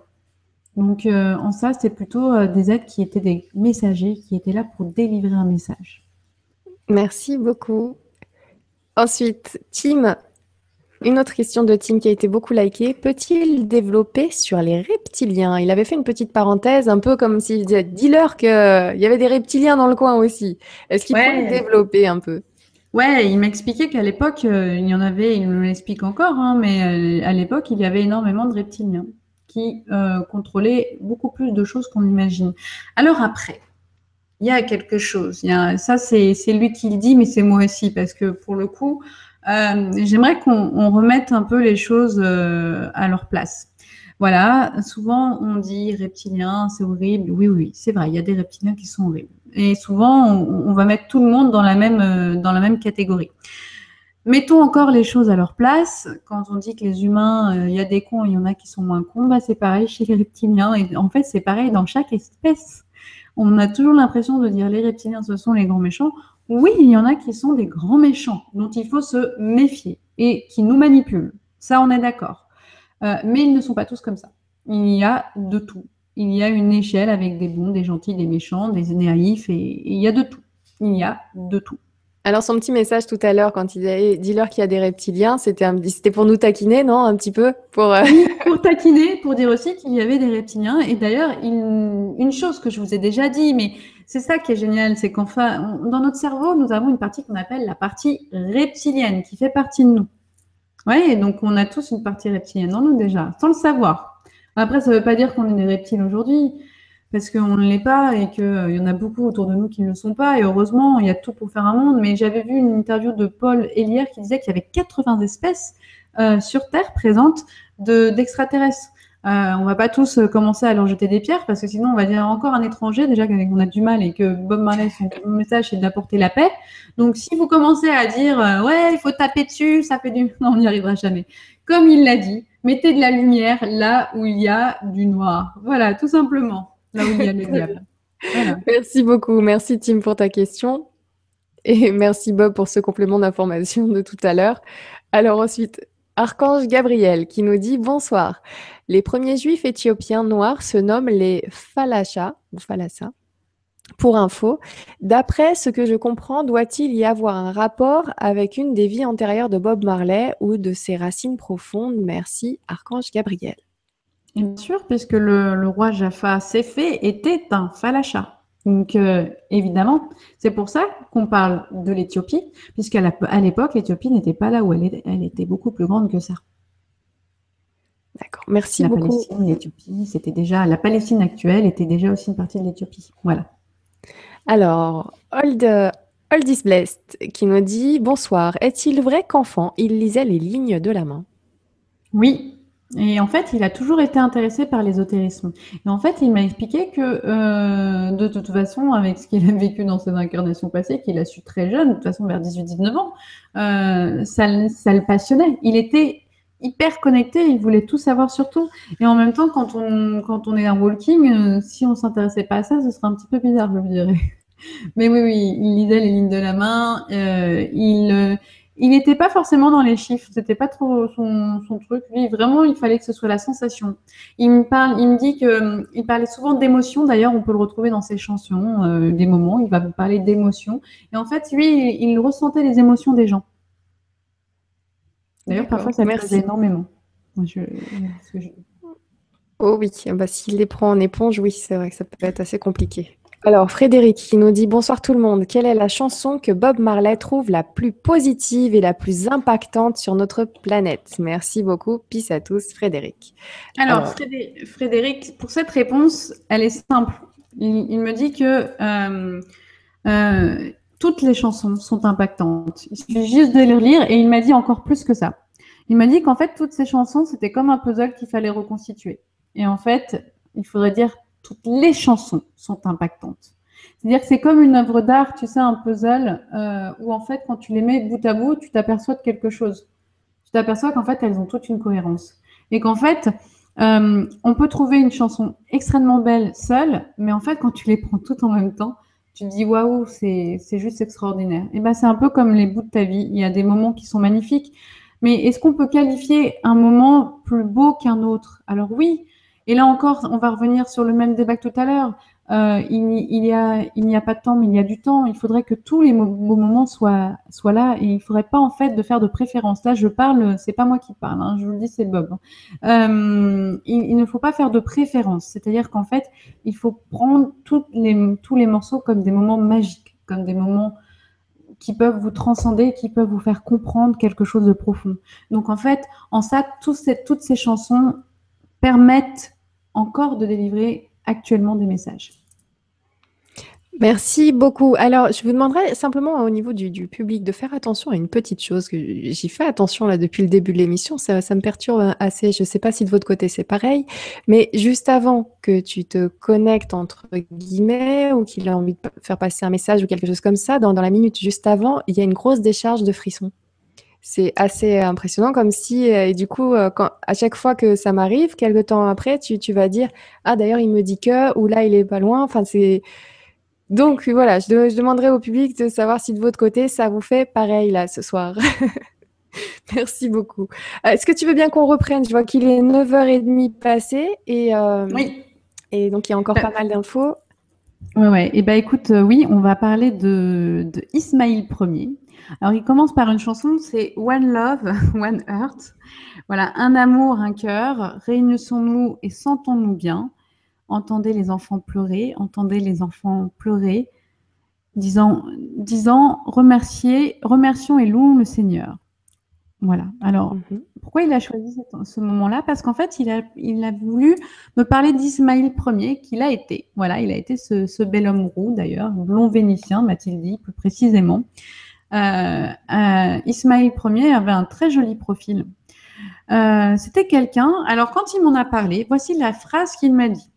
Donc euh, en ça, c'est plutôt euh, des êtres qui étaient des messagers, qui étaient là pour délivrer un message. Merci beaucoup. Ensuite, Tim, une autre question de Tim qui a été beaucoup likée. Peut-il développer sur les reptiliens? Il avait fait une petite parenthèse, un peu comme s'il disait dis-leur qu'il y avait des reptiliens dans le coin aussi. Est-ce qu'il peut développer un peu? Ouais, il m'expliquait qu'à l'époque, euh, il y en avait, il me l'explique encore, hein, mais euh, à l'époque, il y avait énormément de reptiliens qui euh, contrôlaient beaucoup plus de choses qu'on imagine. Alors après, il y a quelque chose. Il y a, ça, c'est lui qui le dit, mais c'est moi aussi, parce que pour le coup, euh, j'aimerais qu'on remette un peu les choses euh, à leur place. Voilà, souvent on dit reptilien, c'est horrible. Oui, oui, c'est vrai, il y a des reptiliens qui sont horribles. Et souvent, on, va mettre tout le monde dans la même, euh, dans la même catégorie. Mettons encore les choses à leur place. Quand on dit que les humains, il y a des cons, il y en a qui sont moins cons, bah, c'est pareil chez les reptiliens. Et en fait, c'est pareil dans chaque espèce. On a toujours l'impression de dire les reptiliens, ce sont les grands méchants. Oui, il y en a qui sont des grands méchants dont il faut se méfier et qui nous manipulent. Ça, on est d'accord. Euh, mais ils ne sont pas tous comme ça. Il y a de tout. Il y a une échelle avec des bons, des gentils, des méchants, des naïfs, et il y a de tout. Il y a de tout. Alors son petit message tout à l'heure quand il disait dis-leur qu'il y a des reptiliens, c'était c'était pour nous taquiner, non Un petit peu pour euh, pour taquiner, pour dire aussi qu'il y avait des reptiliens. Et d'ailleurs, une, chose que je vous ai déjà dit, mais c'est ça qui est génial, c'est qu'enfin dans notre cerveau, nous avons une partie qu'on appelle la partie reptilienne qui fait partie de nous. Oui, donc on a tous une partie reptilienne en nous déjà, sans le savoir. Après, ça ne veut pas dire qu'on est des reptiles aujourd'hui, parce qu'on ne l'est pas et qu'il y en a beaucoup autour de nous qui ne le sont pas. Et heureusement, il y a tout pour faire un monde. Mais j'avais vu une interview de Paul Hélière qui disait qu'il y avait 80 espèces sur Terre présentes d'extraterrestres. Euh, on va pas tous euh, commencer à leur jeter des pierres parce que sinon on va dire encore un étranger déjà qu'on a du mal et que Bob Marley son message c'est d'apporter la paix. Donc si vous commencez à dire euh, ouais il faut taper dessus ça fait du non on n'y arrivera jamais. Comme il l'a dit, mettez de la lumière là où il y a du noir. Voilà tout simplement là où il y a le diable. Merci beaucoup, merci Tim pour ta question et merci Bob pour ce complément d'information de tout à l'heure. Alors ensuite Archange Gabriel qui nous dit bonsoir. Les premiers juifs éthiopiens noirs se nomment les Falasha ou Falasa. Pour info, d'après ce que je comprends, doit-il y avoir un rapport avec une des vies antérieures de Bob Marley ou de ses racines profondes? Merci, Archange Gabriel. Bien sûr, puisque le, roi Jaffa Séfé était un Falasha. Donc, euh, évidemment, c'est pour ça qu'on parle de l'Éthiopie, puisqu'à l'époque, l'Éthiopie n'était pas là où elle, elle était beaucoup plus grande que ça. D'accord, merci la beaucoup. Palestine, l'Éthiopie, c'était déjà la Palestine actuelle était déjà aussi une partie de l'Éthiopie. Voilà. Alors, Old, Old is Blessed qui nous dit bonsoir. Est-il vrai qu'enfant il lisait les lignes de la main? Oui. Et en fait, il a toujours été intéressé par l'ésotérisme. Et en fait, il m'a expliqué que euh, de toute façon, avec ce qu'il a vécu dans ses incarnations passées, qu'il a su très jeune, de toute façon vers 18-19 ans, euh, ça, ça le passionnait. Il était hyper connecté, il voulait tout savoir sur tout. Et en même temps, quand on, quand on est un walking, euh, si on s'intéressait pas à ça, ce serait un petit peu bizarre, je dirais. Mais oui, oui, il lisait les lignes de la main. Euh, il il n'était pas forcément dans les chiffres, c'était pas trop son, son, truc. Lui, vraiment, il fallait que ce soit la sensation. Il me parle, il me dit que il parlait souvent d'émotions. D'ailleurs, on peut le retrouver dans ses chansons, des moments. Il va vous parler d'émotions. Et en fait, lui, il, il ressentait les émotions des gens. D'ailleurs, parfois, ça m'aide énormément. Oh oui, bah, s'il les prend en éponge, oui, c'est vrai que ça peut être assez compliqué. Alors, Frédéric qui nous dit Bonsoir tout le monde. Quelle est la chanson que Bob Marley trouve la plus positive et la plus impactante sur notre planète? Merci beaucoup. Peace à tous, Frédéric. Alors, Frédéric, pour cette réponse, elle est simple. Il, me dit que euh, euh, toutes les chansons sont impactantes. Il suffit juste de les lire et il m'a dit encore plus que ça. Il m'a dit qu'en fait, toutes ces chansons, c'était comme un puzzle qu'il fallait reconstituer. Et en fait, il faudrait dire toutes les chansons sont impactantes. C'est-à-dire que c'est comme une œuvre d'art, tu sais, un puzzle euh, où en fait, quand tu les mets bout à bout, tu t'aperçois de quelque chose. Tu t'aperçois qu'en fait, elles ont toute une cohérence. Et qu'en fait, euh, on peut trouver une chanson extrêmement belle seule, mais en fait, quand tu les prends toutes en même temps, tu te dis waouh, c'est juste extraordinaire. Et ben c'est un peu comme les bouts de ta vie. Il y a des moments qui sont magnifiques, mais est-ce qu'on peut qualifier un moment plus beau qu'un autre? Alors oui. Et là encore, on va revenir sur le même débat que tout à l'heure. Euh, il, y a, n'y a pas de temps, mais il y a du temps. Il faudrait que tous les beaux moments soient, soient là et il ne faudrait pas en fait de faire de préférence. Là, je parle, c'est pas moi qui parle, hein, je vous le dis, c'est Bob. Euh, il, ne faut pas faire de préférence, c'est-à-dire qu'en fait, il faut prendre toutes les, tous les morceaux comme des moments magiques, comme des moments qui peuvent vous transcender, qui peuvent vous faire comprendre quelque chose de profond. Donc en fait, en ça, ces, toutes ces chansons permettent encore de délivrer actuellement des messages. Merci beaucoup. Alors, je vous demanderais simplement au niveau du, public de faire attention à une petite chose que j'y fais attention depuis le début de l'émission. Ça, me perturbe assez. Je ne sais pas si de votre côté c'est pareil, mais juste avant que tu te connectes entre guillemets ou qu'il a envie de faire passer un message ou quelque chose comme ça, dans, la minute juste avant, il y a une grosse décharge de frissons. C'est assez impressionnant, comme si, euh, et du coup, euh, quand, à chaque fois que ça m'arrive, quelques temps après, tu, tu vas dire Ah, d'ailleurs, il me dit que, ou là, il est pas loin. Enfin, c'est donc voilà, je, demanderai au public de savoir si de votre côté, ça vous fait pareil là ce soir. Merci beaucoup. Euh, est-ce que tu veux bien qu'on reprenne? Je vois qu'il est 9h30 passé et, euh, oui. et donc il y a encore bah pas mal d'infos. Ouais, ouais. Et eh ben écoute, euh, oui, on va parler de, de Ismaïl Ier. Alors il commence par une chanson, c'est One Love, One Heart. Voilà, un amour, un cœur, réunissons-nous et sentons-nous bien entendez les enfants pleurer, entendez les enfants pleurer, disant, disant remerciez, remercions et louons le Seigneur. Voilà. Alors, mhm. pourquoi il a choisi ce moment-là? Parce qu'en fait, il a, il a voulu me parler d'Ismaïl Ier, qu'il a été. Voilà, il a été ce, bel homme roux, d'ailleurs, blond vénitien, m'a-t-il dit, plus précisément. Euh, euh, Ismaïl Ier avait un très joli profil. Euh, c'était quelqu'un. Alors, quand il m'en a parlé, voici la phrase qu'il m'a dit.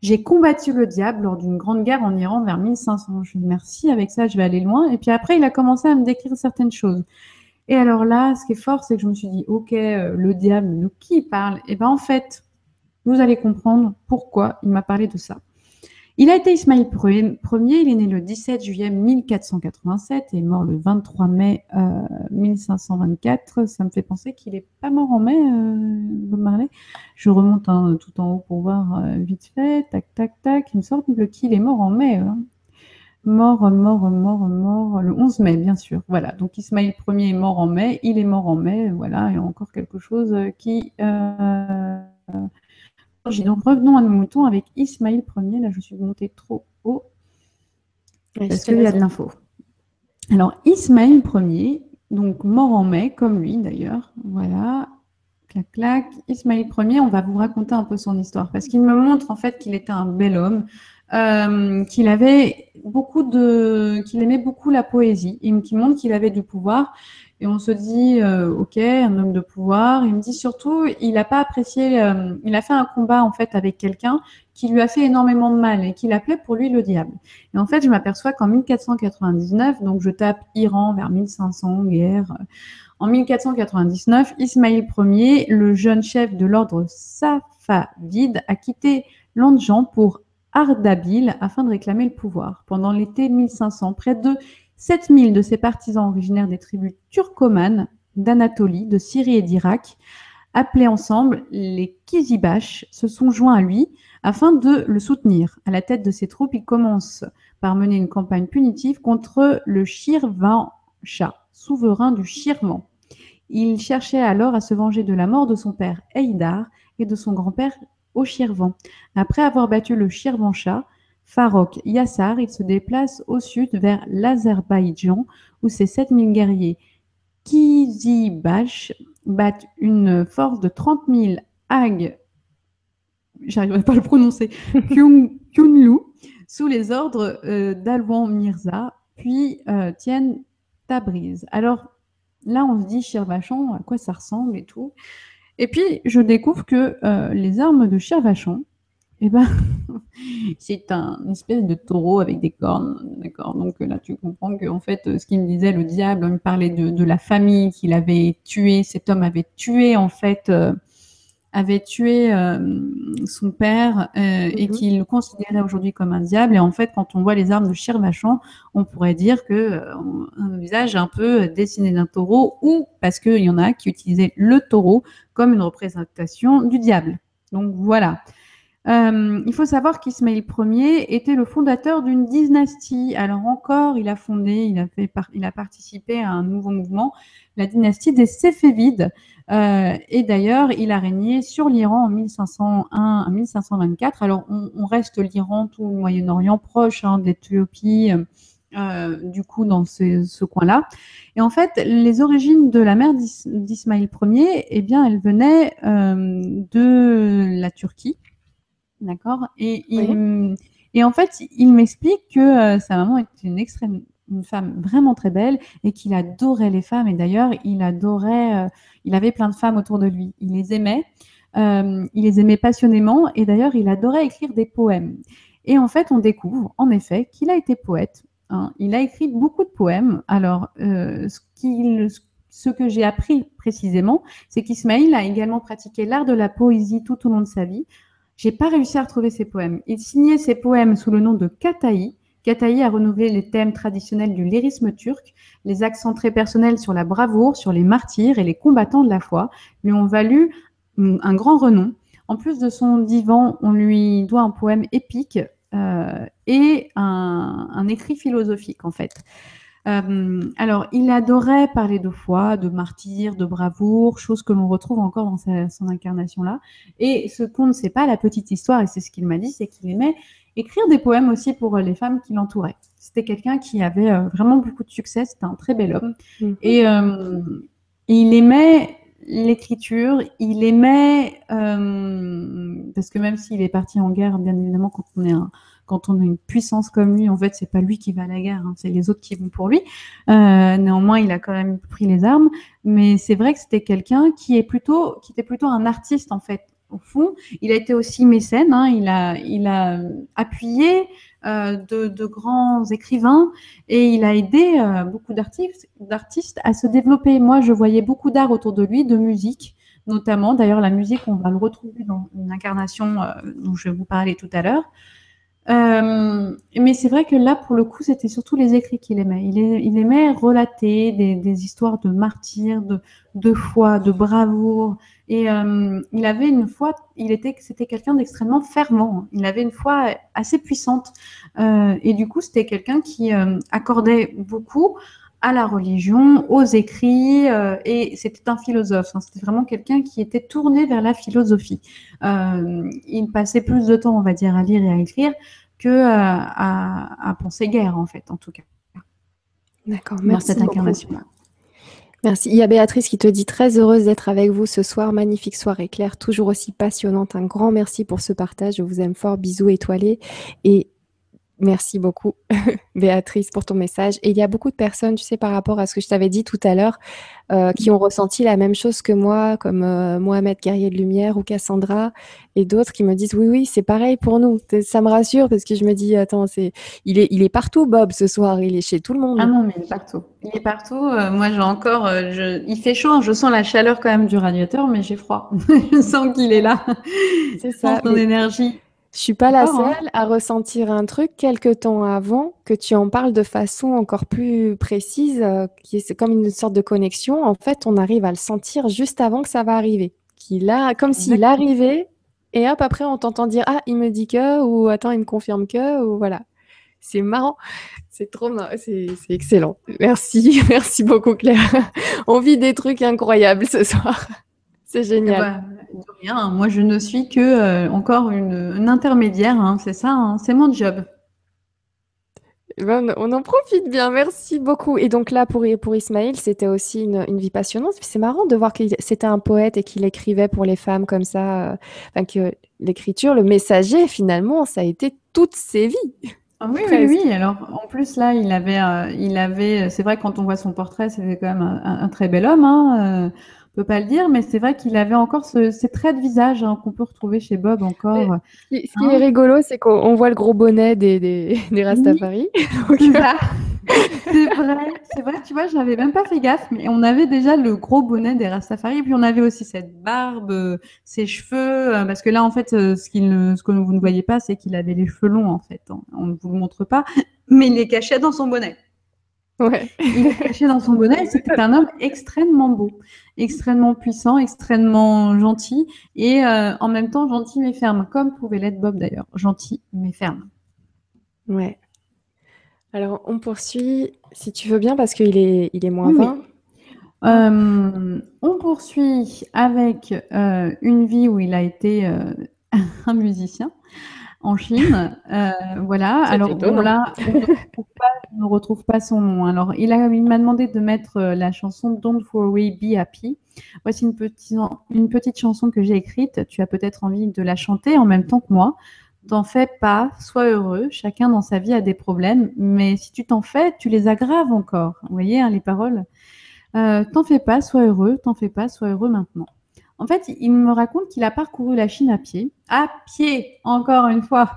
J'ai combattu le diable lors d'une grande guerre en Iran vers 1500. Je dis merci, avec ça, je vais aller loin. Et puis après, il a commencé à me décrire certaines choses. Et alors là, ce qui est fort, c'est que je me suis dit, ok, le diable, de qui parle? Et bien en fait, vous allez comprendre pourquoi il m'a parlé de ça. Il a été Ismaïl Ier, il est né le 17 juillet 1487 et est mort le 23 mai 1524. Euh, ça me fait penser qu'il n'est pas mort en mai, euh, Marley. Je remonte hein, tout en haut pour voir euh, vite fait. Tac, tac, tac. Il me semble qu'il est mort en mai. Hein. Mort, mort, mort, mort, le 11 mai, bien sûr. Voilà, donc Ismaël Ier est mort en mai, il est mort en mai, voilà, a encore quelque chose qui... Donc revenons à nos moutons avec Ismaël Ier, là je suis montée trop haut, parce qu'il y a de l'info. Alors Ismaël Ier, donc mort en mai, comme lui d'ailleurs, voilà, clac, clac. Ismaël Ier, on va vous raconter un peu son histoire, parce qu'il me montre en fait qu'il était un bel homme, euh, qu'il avait beaucoup de, qu'il aimait beaucoup la poésie, et qui montre qu'il avait du pouvoir. Et on se dit, euh, ok, un homme de pouvoir. Il me dit surtout, il n'a pas apprécié, euh, il a fait un combat en fait avec quelqu'un qui lui a fait énormément de mal et qu'il appelait pour lui le diable. Et en fait, je m'aperçois qu'en 1499, donc je tape Iran vers 1500, guerre. En 1499, Ismaïl Ier, le jeune chef de l'ordre Safavid, a quitté Landjan pour Ardabil afin de réclamer le pouvoir. Pendant l'été 1500, près de 7000 de ses partisans originaires des tribus turcomanes d'Anatolie, de Syrie et d'Irak, appelés ensemble les Kizibash, se sont joints à lui afin de le soutenir. À la tête de ses troupes, il commence par mener une campagne punitive contre le Shirvanshah, souverain du Shirvan. Il cherchait alors à se venger de la mort de son père Eidar et de son grand-père au Shirvan. Après avoir battu le Shirvanshah, Farok Yassar, il se déplace au sud vers l'Azerbaïdjan où ses 7000 guerriers Kizibash battent une force de 30 000 Ag, j'arriverai pas à le prononcer, Kyunlu, sous les ordres euh, d'Alwan Mirza, puis euh, tiennent Tabriz. Alors là, on se dit Shirvachan, à quoi ça ressemble et tout. Et puis, je découvre que euh, les armes de Shirvachan, eh ben, c'est un espèce de taureau avec des cornes, d'accord. Donc là, tu comprends que en fait, ce qu'il me disait, le diable, il me parlait de, la famille qu'il avait tué. Cet homme avait tué en fait, euh, avait tué euh, son père et mhm. qu'il le considérait aujourd'hui comme un diable. Et en fait, quand on voit les armes de Shirvachan, on pourrait dire que un visage un peu dessiné d'un taureau, ou parce qu'il y en a qui utilisaient le taureau comme une représentation du diable. Donc voilà. Euh, il faut savoir qu'Ismaël Ier était le fondateur d'une dynastie. Alors encore, il a fondé, il a, fait il a participé à un nouveau mouvement, la dynastie des Séfévides. Euh, et d'ailleurs, il a régné sur l'Iran en 1501 à 1524. Alors on, reste l'Iran, tout le Moyen-Orient proche hein, de. Euh, du coup dans ce, coin-là. Et en fait, les origines de la mère d'Ismaël Ier, eh bien, elles venaient euh, de la Turquie, d'accord. Et, et en fait, il m'explique que euh, sa maman était une extrême, une femme vraiment très belle et qu'il adorait les femmes. Et d'ailleurs, il adorait, il avait plein de femmes autour de lui. Il les aimait, il les aimait passionnément. Et d'ailleurs, il adorait écrire des poèmes. Et en fait, on découvre en effet qu'il a été poète Hein. Il a écrit beaucoup de poèmes. Alors, euh, ce, que j'ai appris précisément, c'est qu'Ismaïl a également pratiqué l'art de la poésie tout au long de sa vie. J'ai pas réussi à retrouver ses poèmes. Il signait ses poèmes sous le nom de Kataï. Kataï a renouvelé les thèmes traditionnels du lyrisme turc. Les accents très personnels sur la bravoure, sur les martyrs et les combattants de la foi lui ont valu un grand renom. En plus de son divan, on lui doit un poème épique euh, et un, écrit philosophique en fait. Euh, alors, il adorait parler de foi, de martyr, de bravoure, chose que l'on retrouve encore dans son incarnation-là. Et ce qu'on ne sait pas, la petite histoire, et c'est ce qu'il m'a dit, c'est qu'il aimait écrire des poèmes aussi pour les femmes qui l'entouraient. C'était quelqu'un qui avait euh, vraiment beaucoup de succès, c'était un très bel homme. Mm-hmm. Et il aimait l'écriture, il aimait, euh, parce que même s'il est parti en guerre, bien évidemment, quand on est un, quand on a une puissance comme lui, en fait, c'est pas lui qui va à la guerre, hein, c'est les autres qui vont pour lui. Euh, néanmoins, il a quand même pris les armes, mais c'est vrai que c'était quelqu'un qui est plutôt, qui était plutôt un artiste en fait. Au fond, il a été aussi mécène. Hein, il a, il a appuyé euh, de, grands écrivains et il a aidé euh, beaucoup d'artistes, à se développer. Moi, je voyais beaucoup d'art autour de lui, de musique notamment. D'ailleurs, la musique, on va le retrouver dans une incarnation dont je vais vous parler tout à l'heure. Euh, mais c'est vrai que là, pour le coup, c'était surtout les écrits qu'il aimait. Il, aimait relater des, histoires de martyrs, de, foi, de bravoure. Et euh, il avait une foi, il était, c'était quelqu'un d'extrêmement fervent. Il avait une foi assez puissante. Euh, et du coup, c'était quelqu'un qui accordait beaucoup à la religion, aux écrits, euh, et c'était un philosophe. Hein. C'était vraiment quelqu'un qui était tourné vers la philosophie. Euh, il passait plus de temps, on va dire, à lire et à écrire que euh, à, à, penser guerre, en fait, en tout cas. D'accord, merci. Dans cette incarnation-là. Merci. Il y a Béatrice qui te dit très heureuse d'être avec vous ce soir. Magnifique soirée claire, toujours aussi passionnante. Un grand merci pour ce partage. Je vous aime fort. Bisous étoilés. Et Merci beaucoup, Béatrice, pour ton message. Et il y a beaucoup de personnes, tu sais, par rapport à ce que je t'avais dit tout à l'heure, euh, qui ont ressenti la même chose que moi, comme euh, Mohamed Guerrier de Lumière ou Cassandra, et d'autres qui me disent oui, oui, c'est pareil pour nous. Ça me rassure parce que je me dis, attends, c'est, il est, il est partout, Bob, ce soir. Il est chez tout le monde. Ah non, mais il est partout. Il est partout. Euh, moi, j'ai encore, je... il fait chaud. Hein. je sens la chaleur quand même du radiateur, mais j'ai froid. je sens qu'il est là. C'est ça. Son énergie. Je suis pas la hein. seule à ressentir un truc quelque temps avant que tu en parles de façon encore plus précise, euh, qui c'est comme une sorte de connexion. En fait, on arrive à le sentir juste avant que ça va arriver. Qu'il a, comme s'il arrivait, et hop, après, on t'entend dire Ah, il me dit que, ou attends, il me confirme que, ou voilà. C'est marrant. C'est trop c'est, c'est excellent. Merci, merci beaucoup, Claire. on vit des trucs incroyables ce soir. C'est génial. Rien. Moi, je ne suis que euh, encore une, intermédiaire. Hein. C'est ça, hein. c'est mon job. Eh ben, on en profite bien, merci beaucoup. Et donc là, pour, pour Ismaël, c'était aussi une, vie passionnante. C'est marrant de voir que c'était un poète et qu'il écrivait pour les femmes comme ça. Euh, enfin, que l'écriture, le messager, finalement, ça a été toutes ses vies. Ah oui, oui, oui. Alors, en plus, là, il avait, euh, il avait, c'est vrai, quand on voit son portrait, c'était quand même un, très bel homme. Hein, peut pas le dire, mais c'est vrai qu'il avait encore ce, ces traits de visage hein, qu'on peut retrouver chez Bob encore. ce qui, est hein rigolo, c'est qu'on voit le gros bonnet des, des, des Rastafari. c'est vrai, c'est vrai, tu vois, je n'avais même pas fait gaffe, mais on avait déjà le gros bonnet des Rastafari, puis on avait aussi cette barbe, euh, ses cheveux, euh, parce que là, en fait, euh, ce, qu'il ce que vous ne voyez pas, c'est qu'il avait les cheveux longs, en fait. Hein. On ne vous le montre pas, mais il les cachait dans son bonnet. Ouais. Il est caché dans son bonnet. C'était un homme extrêmement beau, extrêmement puissant, extrêmement gentil et euh, en même temps gentil mais ferme, comme pouvait l'être Bob d'ailleurs. Gentil mais ferme. Ouais. Alors on poursuit, si tu veux bien, parce qu'il est, il est moins 20. Euh, on poursuit avec euh, une vie où il a été un musicien en Chine. Euh, voilà. Alors là, on ne retrouve pas son nom. Alors, il m'a demandé de mettre euh, la chanson Don't Worry, Be Happy. Voici une petite, une petite chanson que j'ai écrite. Tu as peut-être envie de la chanter en même temps que moi. T'en fais pas, sois heureux. Chacun dans sa vie a des problèmes, mais si tu t'en fais, tu les aggraves encore. Vous voyez hein, les paroles. Euh, t'en fais pas, sois heureux. T'en fais pas, sois heureux maintenant. En fait, il me raconte qu'il a parcouru la Chine à pied, à pied, encore une fois,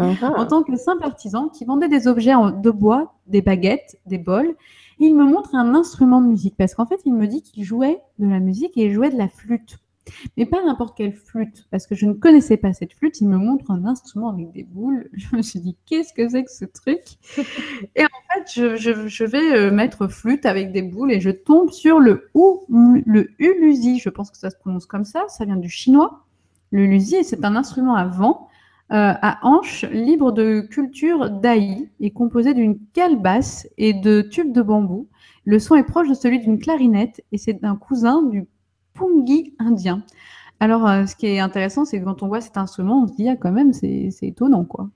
en tant que simple artisan qui vendait des objets de bois, des baguettes, des bols. il me montre un instrument de musique parce qu'en fait, il me dit qu'il jouait de la musique et il jouait de la flûte. Mais pas n'importe quelle flûte, parce que je ne connaissais pas cette flûte. Il me montre un instrument avec des boules. Je me suis dit, qu'est-ce que c'est que ce truc? Et en fait, je, vais euh, mettre flûte avec des boules et je tombe sur le ou, le uluzi. Je pense que ça se prononce comme ça. Ça vient du chinois. Le uluzi, c'est un instrument à vent, euh, à hanches, libre de culture d'aï et composé d'une calebasse et de tubes de bambou. Le son est proche de celui d'une clarinette et c'est un cousin du pungi indien. Alors, euh, ce qui est intéressant, c'est que quand on voit cet instrument, on se dit, ah, quand même, c'est étonnant, quoi.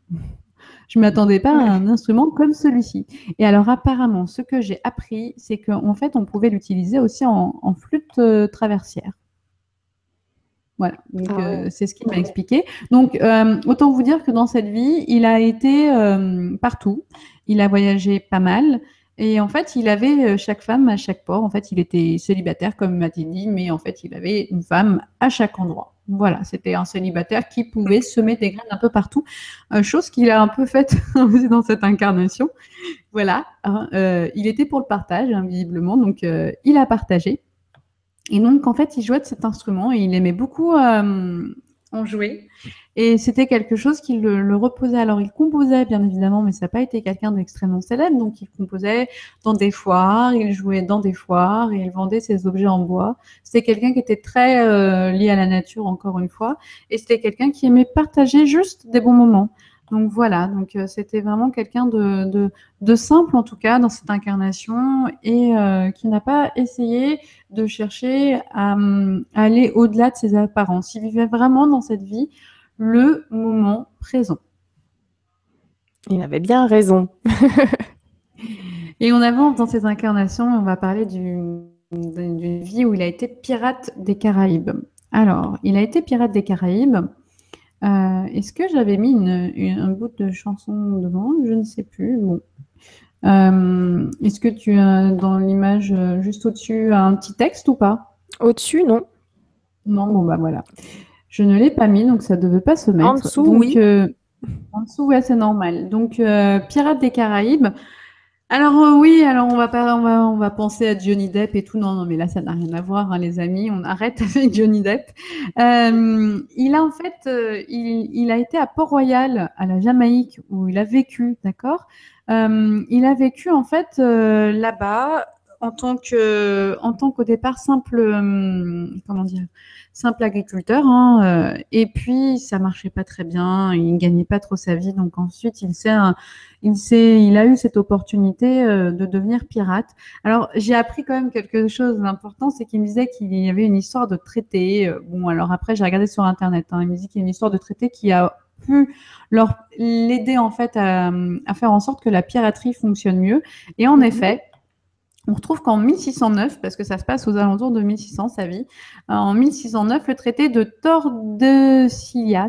Je ne m'attendais pas à un instrument comme celui-ci. Et alors apparemment, ce que j'ai appris, c'est qu'en fait, on pouvait l'utiliser aussi en, flûte euh, traversière. Voilà, donc ah euh, c'est ce qu'il m'a expliqué. Donc euh, autant vous dire que dans cette vie, il a été partout. Il a voyagé pas mal. Et en fait, il avait chaque femme à chaque port. En fait, il était célibataire, comme m'a dit, mais en fait, il avait une femme à chaque endroit. Voilà, c'était un célibataire qui pouvait semer des graines un peu partout, euh, chose qu'il a un peu faite dans cette incarnation. Voilà, hein, euh, il était pour le partage, hein, visiblement, donc euh, il a partagé. Et donc, en fait, il jouait de cet instrument et il aimait beaucoup en jouer. Et c'était quelque chose qui le, reposait. Alors, il composait, bien évidemment, mais ça n'a pas été quelqu'un d'extrêmement célèbre. Donc, il composait dans des foires, il jouait dans des foires et il vendait ses objets en bois. C'était quelqu'un qui était très euh, lié à la nature, encore une fois. Et c'était quelqu'un qui aimait partager juste des bons moments. Donc voilà, donc euh, c'était vraiment quelqu'un de, de, simple en tout cas dans cette incarnation et euh, qui n'a pas essayé de chercher à, à aller au-delà de ses apparences. Il vivait vraiment dans cette vie le moment présent. Il avait bien raison. Et on avance dans ces incarnations, on va parler d'une vie où il a été pirate des Caraïbes. Alors, il a été pirate des Caraïbes. Euh, est-ce que j'avais mis un bout de chanson devant? Je ne sais plus. Bon. Euh, est-ce que tu as dans l'image juste au-dessus un petit texte ou pas? Au-dessus, non. Non, bon bah voilà. Je ne l'ai pas mis, donc ça ne devait pas se mettre. En dessous, oui. Euh, en dessous, ouais, c'est normal. Donc, euh, Pirates des Caraïbes. Alors euh, oui, alors on va pas, on va, on va penser à Johnny Depp et tout. Non, non, mais là, ça n'a rien à voir, hein, les amis. On arrête avec Johnny Depp. il a en fait, il, il, a été à Port-Royal, à la Jamaïque, où il a vécu, d'accord? il a vécu en fait là-bas en tant que, en tant qu'au départ simple, comment dire simple agriculteur. Hein, euh, et puis, ça marchait pas très bien. Il gagnait pas trop sa vie. Donc ensuite, il s'est, il s'est, il a eu cette opportunité euh, de devenir pirate. Alors, j'ai appris quand même quelque chose d'important, c'est qu'il me disait qu'il y avait une histoire de traité. Euh, bon, alors après, j'ai regardé sur internet. Hein, il me dit qu'il y a une histoire de traité qui a pu leur l'aider en fait à, à, faire en sorte que la piraterie fonctionne mieux. Et en mhm. effet, on retrouve qu'en 1609, parce que ça se passe aux alentours de 1600, sa vie, euh, en 1609, le traité de Tordesillas,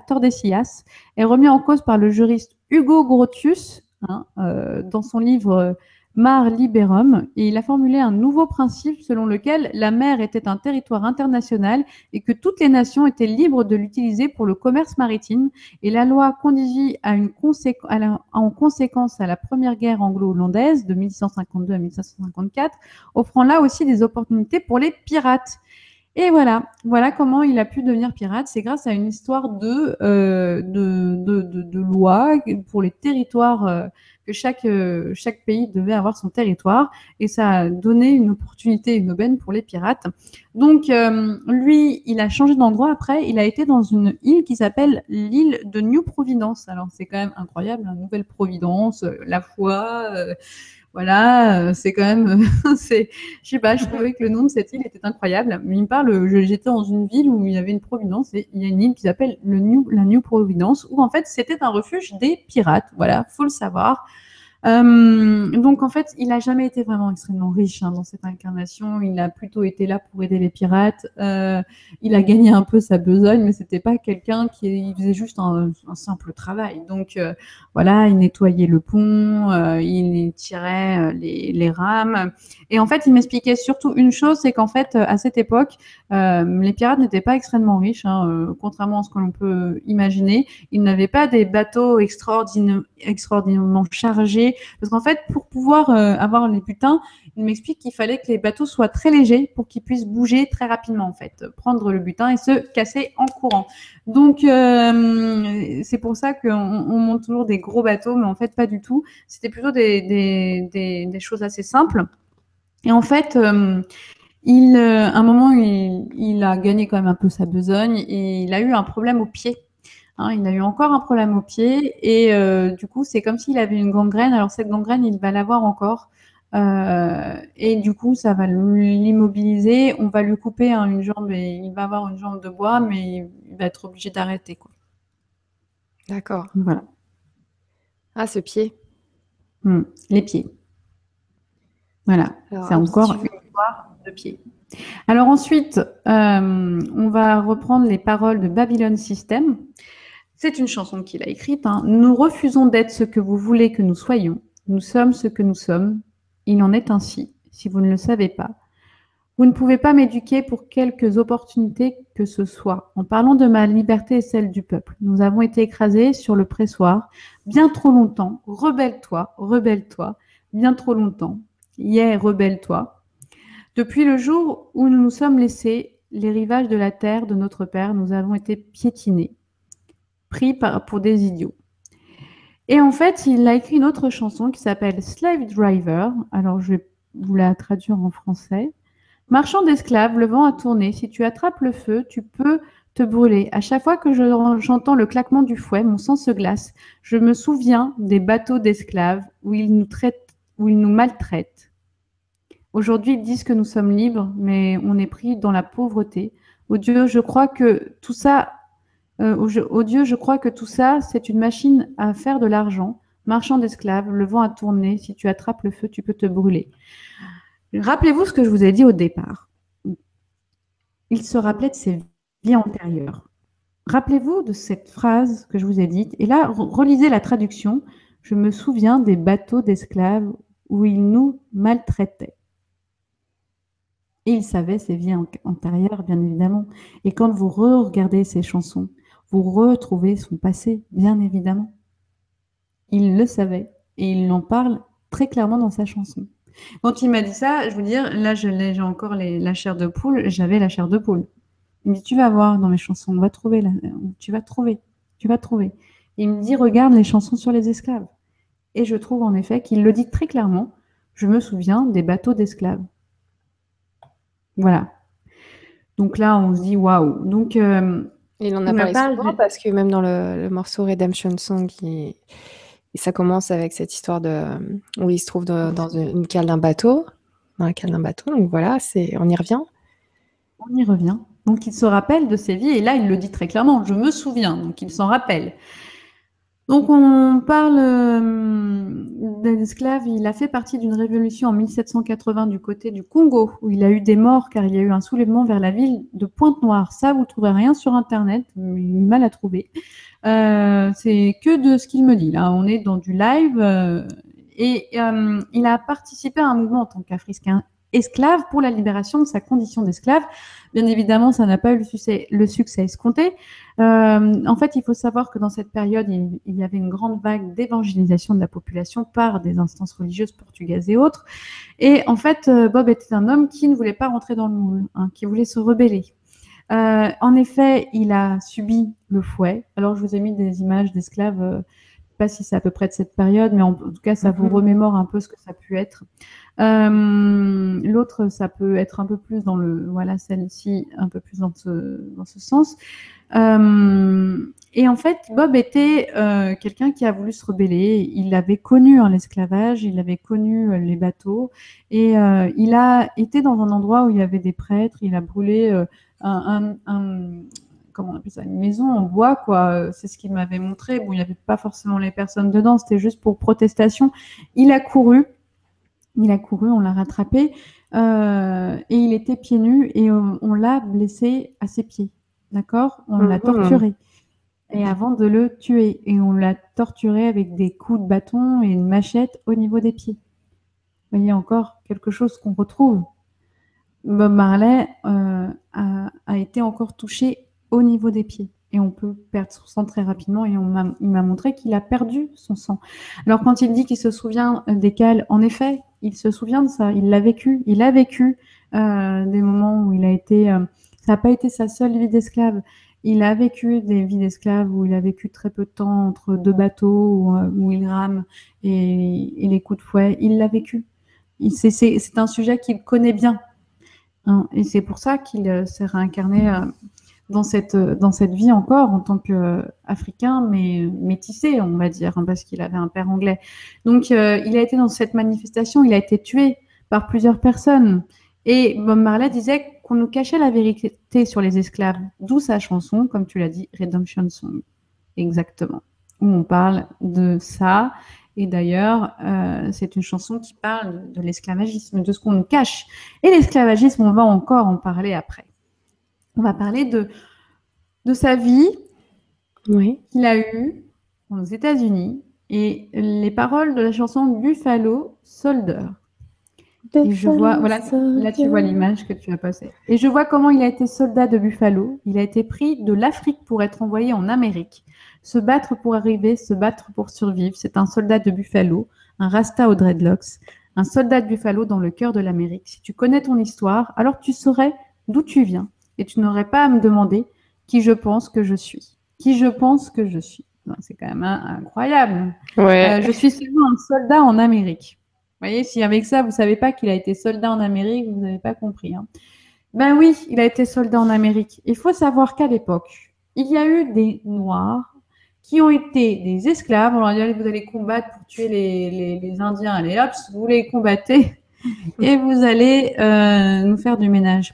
est remis en cause par le juriste Hugo Grotius hein, euh, dans son livre Mar Liberum, et il a formulé un nouveau principe selon lequel la mer était un territoire international et que toutes les nations étaient libres de l'utiliser pour le commerce maritime. Et la loi conduisit à une en conséquence à la première guerre anglo-hollandaise de 1652 à 1554, offrant là aussi des opportunités pour les pirates. Et voilà, voilà comment il a pu devenir pirate. C'est grâce à une histoire de, euh, de, de, de, loi pour les territoires euh, que chaque, euh, chaque pays devait avoir son territoire et ça a donné une opportunité, une aubaine pour les pirates. Donc euh, lui, il a changé d'endroit après, il a été dans une île qui s'appelle l'île de New Providence. Alors c'est quand même incroyable, la Nouvelle Providence, euh, la foi voilà, c'est quand même, c'est, je sais pas, je trouvais que le nom de cette île était incroyable. Mais il me parle, j'étais dans une ville où il y avait une providence et il y a une île qui s'appelle la New Providence où en fait c'était un refuge des pirates. Voilà, faut le savoir. Euh, donc en fait, il n'a jamais été vraiment extrêmement riche hein, dans cette incarnation. Il a plutôt été là pour aider les pirates. Euh, il a gagné un peu sa besogne, mais c'était pas quelqu'un qui faisait juste un, simple travail. Donc euh, voilà, il nettoyait le pont, euh, il tirait euh, les, les, rames. Et en fait, il m'expliquait surtout une chose, c'est qu'en fait, à cette époque, les pirates n'étaient pas extrêmement riches, hein, contrairement à ce que l'on peut imaginer. Ils n'avaient pas des bateaux extraordinairement chargés parce qu'en fait, pour pouvoir euh, avoir les butins, il m'explique qu'il fallait que les bateaux soient très légers pour qu'ils puissent bouger très rapidement, en fait, prendre le butin et se casser en courant. Donc, euh, c'est pour ça qu'on on monte toujours des gros bateaux, mais en fait, pas du tout. C'était plutôt des, choses assez simples. Et en fait, euh, il, à un moment, il, il, a gagné quand même un peu sa besogne et il a eu un problème au pied. Hein, il a eu encore un problème au pied et euh, du coup, c'est comme s'il avait une gangrène. Alors cette gangrène, il va l'avoir encore. Euh, et du coup, ça va l'immobiliser. On va lui couper hein, une jambe et il va avoir une jambe de bois, mais il va être obligé d'arrêter. D'accord. Voilà. Ah, ce pied. Hmm, les pieds. Voilà, c'est encore une histoire de. Alors ensuite, euh, on va reprendre les paroles de Babylon System. C'est une chanson qu'il a écrite. Hein. Nous refusons d'être ce que vous voulez que nous soyons. Nous sommes ce que nous sommes. Il en est ainsi, si vous ne le savez pas. Vous ne pouvez pas m'éduquer pour quelques opportunités que ce soit. En parlant de ma liberté et celle du peuple, nous avons été écrasés sur le pressoir bien trop longtemps. Rebelle-toi, rebelle-toi, bien trop longtemps. Yeah, rebelle-toi. Depuis le jour où nous nous sommes laissés les rivages de la terre de notre Père, nous avons été piétinés, pris pour des idiots. Et en fait, il a écrit une autre chanson qui s'appelle Slave Driver. Alors, je vais vous la traduire en français. Marchand d'esclaves, le vent a tourné. Si tu attrapes le feu, tu peux te brûler. À chaque fois que j'entends le claquement du fouet, mon sang se glace. Je me souviens des bateaux d'esclaves où ils nous traitent, où ils nous maltraitent. Aujourd'hui, ils disent que nous sommes libres, mais on est pris dans la pauvreté. Au Dieu, je crois que tout ça, euh, je crois que tout ça, c'est une machine à faire de l'argent. Marchand d'esclaves, le vent a tourné. Si tu attrapes le feu, tu peux te brûler. Rappelez-vous ce que je vous ai dit au départ. Il se rappelait de ses vies antérieures. Rappelez-vous de cette phrase que je vous ai dite. Et là, relisez la traduction. Je me souviens des bateaux d'esclaves où ils nous maltraitaient. Et il savait ses vies antérieures, bien évidemment. Et quand vous re-regardez ces chansons, vous retrouvez son passé, bien évidemment. Il le savait et il en parle très clairement dans sa chanson. Quand il m'a dit ça, je veux dire, là, j'ai encore la chair de poule, j'avais la chair de poule. Il me dit, tu vas voir dans mes chansons, on va trouver, tu vas trouver, tu vas trouver. il me dit, regarde les chansons sur les esclaves. Et je trouve en effet qu'il le dit très clairement. Je me souviens des bateaux d'esclaves. Voilà. Donc là, on se dit, waouh. Donc, euh, il en a parlé souvent parce que même dans le, morceau Redemption Song, qui et ça commence avec cette histoire de où il se trouve dans une cale d'un bateau, dans la cale d'un bateau. Donc voilà, c'est on y revient. On y revient. Donc il se rappelle de ses vies et là il le dit très clairement. Je me souviens. Donc il s'en rappelle. Donc on parle euh, d'esclaves. Il a fait partie d'une révolution en 1780 du côté du Congo où il a eu des morts car il y a eu un soulèvement vers la ville de Pointe-Noire. Ça vous trouverez rien sur internet. Il mal à trouver. Euh, c'est que de ce qu'il me dit. Là, on est dans du live. Euh, et euh, il a participé à un mouvement en tant qu'Africain esclave pour la libération de sa condition d'esclave. Bien évidemment, ça n'a pas eu le succès, le succès escompté. Euh, en fait, il faut savoir que dans cette période, il, y avait une grande vague d'évangélisation de la population par des instances religieuses portugaises et autres. Et en fait, Bob était un homme qui ne voulait pas rentrer dans le moule, hein, qui voulait se rebeller. Euh, en effet, il a subi le fouet. Alors, je vous ai mis des images d'esclaves. Euh, je ne sais pas si c'est à peu près de cette période, mais en, tout cas, ça vous mhm. remémore un peu ce que ça a pu être. Euh, l'autre, ça peut être un peu plus dans le, voilà, celle-ci, un peu plus dans ce, dans ce sens. et en fait, Bob était quelqu'un qui a voulu se rebeller. Il avait connu hein, l'esclavage, il avait connu les bateaux, et il a été dans un endroit où il y avait des prêtres. Il a brûlé un, comment on appelle ça, une maison en bois, quoi. C'est ce qu'il m'avait montré. Bon, il n'y avait pas forcément les personnes dedans, c'était juste pour protestation. Il a couru, il a couru, on l'a rattrapé, euh, et il était pieds nus et on, l'a blessé à ses pieds, d'accord? On l'a mhm. torturé. Et avant de le tuer, et on l'a torturé avec des coups de bâton et une machette au niveau des pieds. Vous voyez encore quelque chose qu'on retrouve? Bob Marley euh, a, été encore touché au niveau des pieds. Et on peut perdre son sang très rapidement. Et on il m'a montré qu'il a perdu son sang. Alors quand il dit qu'il se souvient des cales, en effet, il se souvient de ça. Il l'a vécu. Il a vécu euh, des moments où il a été. Euh, ça n'a pas été sa seule vie d'esclave. Il a vécu des vies d'esclave où il a vécu très peu de temps entre deux bateaux où, il rame et, et, les coups de fouet. Il l'a vécu. C'est un sujet qu'il connaît bien. Hein, et c'est pour ça qu'il euh, s'est réincarné euh, dans cette, euh, dans cette vie encore en tant qu'Africain, mais métissé, on va dire, hein, parce qu'il avait un père anglais. Donc, il a été dans cette manifestation, il a été tué par plusieurs personnes. Et Bob Marley disait qu'on nous cachait la vérité sur les esclaves, d'où sa chanson, comme tu l'as dit, Redemption Song. Exactement. où on parle de ça. Et d'ailleurs, euh, c'est une chanson qui parle de l'esclavagisme, de ce qu'on nous cache. Et l'esclavagisme, on va encore en parler après. On va parler de, de sa vie Oui. qu'il a eue aux États-Unis et les paroles de la chanson Buffalo Soldier. Et je vois, voilà, là tu vois l'image que tu as passée. Et je vois comment il a été soldat de Buffalo. Il a été pris de l'Afrique pour être envoyé en Amérique. Se battre pour arriver, se battre pour survivre. C'est un soldat de Buffalo, un rasta aux dreadlocks, un soldat de Buffalo dans le cœur de l'Amérique. Si tu connais ton histoire, alors tu saurais d'où tu viens et tu n'aurais pas à me demander qui je pense que je suis. Qui je pense que je suis. C'est quand même incroyable. Ouais. Euh, je suis seulement un soldat en Amérique. Vous voyez, si avec ça, vous savez pas qu'il a été soldat en Amérique, vous n'avez pas compris. hein. Ben oui, il a été soldat en Amérique. Il faut savoir qu'à l'époque, il y a eu des Noirs qui ont été des esclaves. On leur a dit, allez, vous allez combattre pour tuer les, les- les Indiens. Allez, hop, vous les combattez et vous allez euh, nous faire du ménage.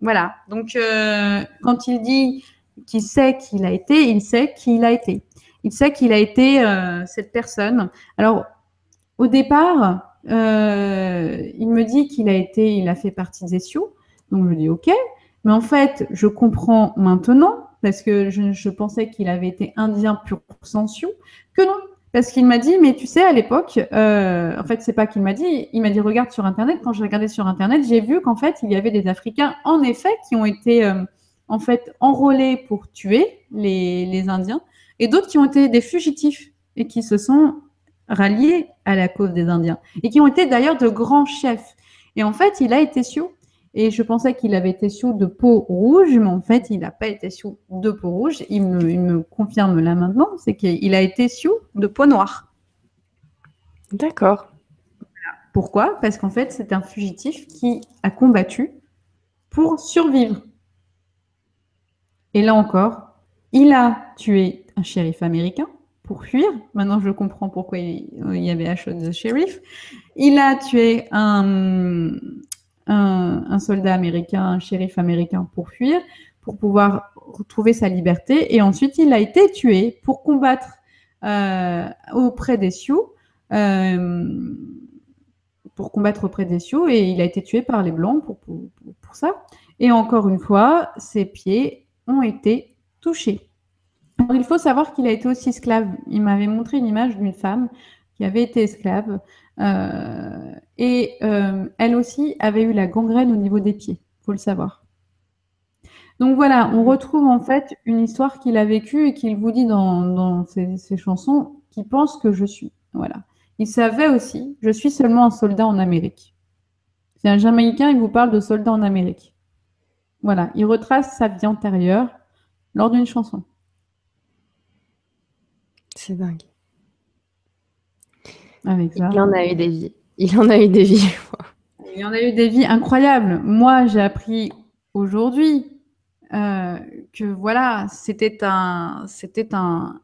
Voilà. Donc, euh, quand il dit qu'il sait qu'il a été, il sait qu'il a été. Il sait qu'il a été euh, cette personne. Alors, au départ, euh, il me dit qu'il a été, il a fait partie des Sioux. Donc, je dis OK. Mais en fait, je comprends maintenant, parce que je, pensais qu'il avait été indien pur sang Sioux, que non. Parce qu'il m'a dit, mais tu sais, à l'époque, euh, en fait, c'est pas qu'il m'a dit, il m'a dit, regarde sur Internet. Quand j'ai regardé sur Internet, j'ai vu qu'en fait, il y avait des Africains, en effet, qui ont été, euh, en fait, enrôlés pour tuer les, Indiens, et d'autres qui ont été des fugitifs et qui se sont ralliés à la cause des Indiens, et qui ont été d'ailleurs de grands chefs. Et en fait, il a été Sioux. Et je pensais qu'il avait été Sioux de peau rouge, mais en fait, il n'a pas été Sioux de peau rouge. Il me, il me confirme là maintenant, c'est qu'il a été Sioux de peau noire. D'accord. Pourquoi? Parce qu'en fait, c'est un fugitif qui a combattu pour survivre. Et là encore, il a tué un shérif américain pour fuir. Maintenant, je comprends pourquoi il, y avait Ashot the Sheriff. Il a tué un, un, soldat américain, un shérif américain pour fuir, pour pouvoir retrouver sa liberté. Et ensuite, il a été tué pour combattre euh, auprès des Sioux. euh, pour combattre auprès des Sioux et il a été tué par les Blancs pour, pour, pour- ça. Et encore une fois, ses pieds ont été touchés. Il faut savoir qu'il a été aussi esclave. Il m'avait montré une image d'une femme qui avait été esclave et euh, elle aussi avait eu la gangrène au niveau des pieds, faut le savoir. Donc voilà, on retrouve en fait une histoire qu'il a vécue et qu'il vous dit dans, dans ses, ses chansons, qui pense que je suis. Voilà. Il savait aussi, je suis seulement un soldat en Amérique. C'est un Jamaïcain, il vous parle de soldat en Amérique. Voilà, il retrace sa vie antérieure lors d'une chanson. C'est dingue. Avec ça. Il en a eu des vies. Il en a eu des vies. Il y en a eu des vies incroyables. Moi, j'ai appris aujourd'hui euh, que voilà, c'était un, c'était un,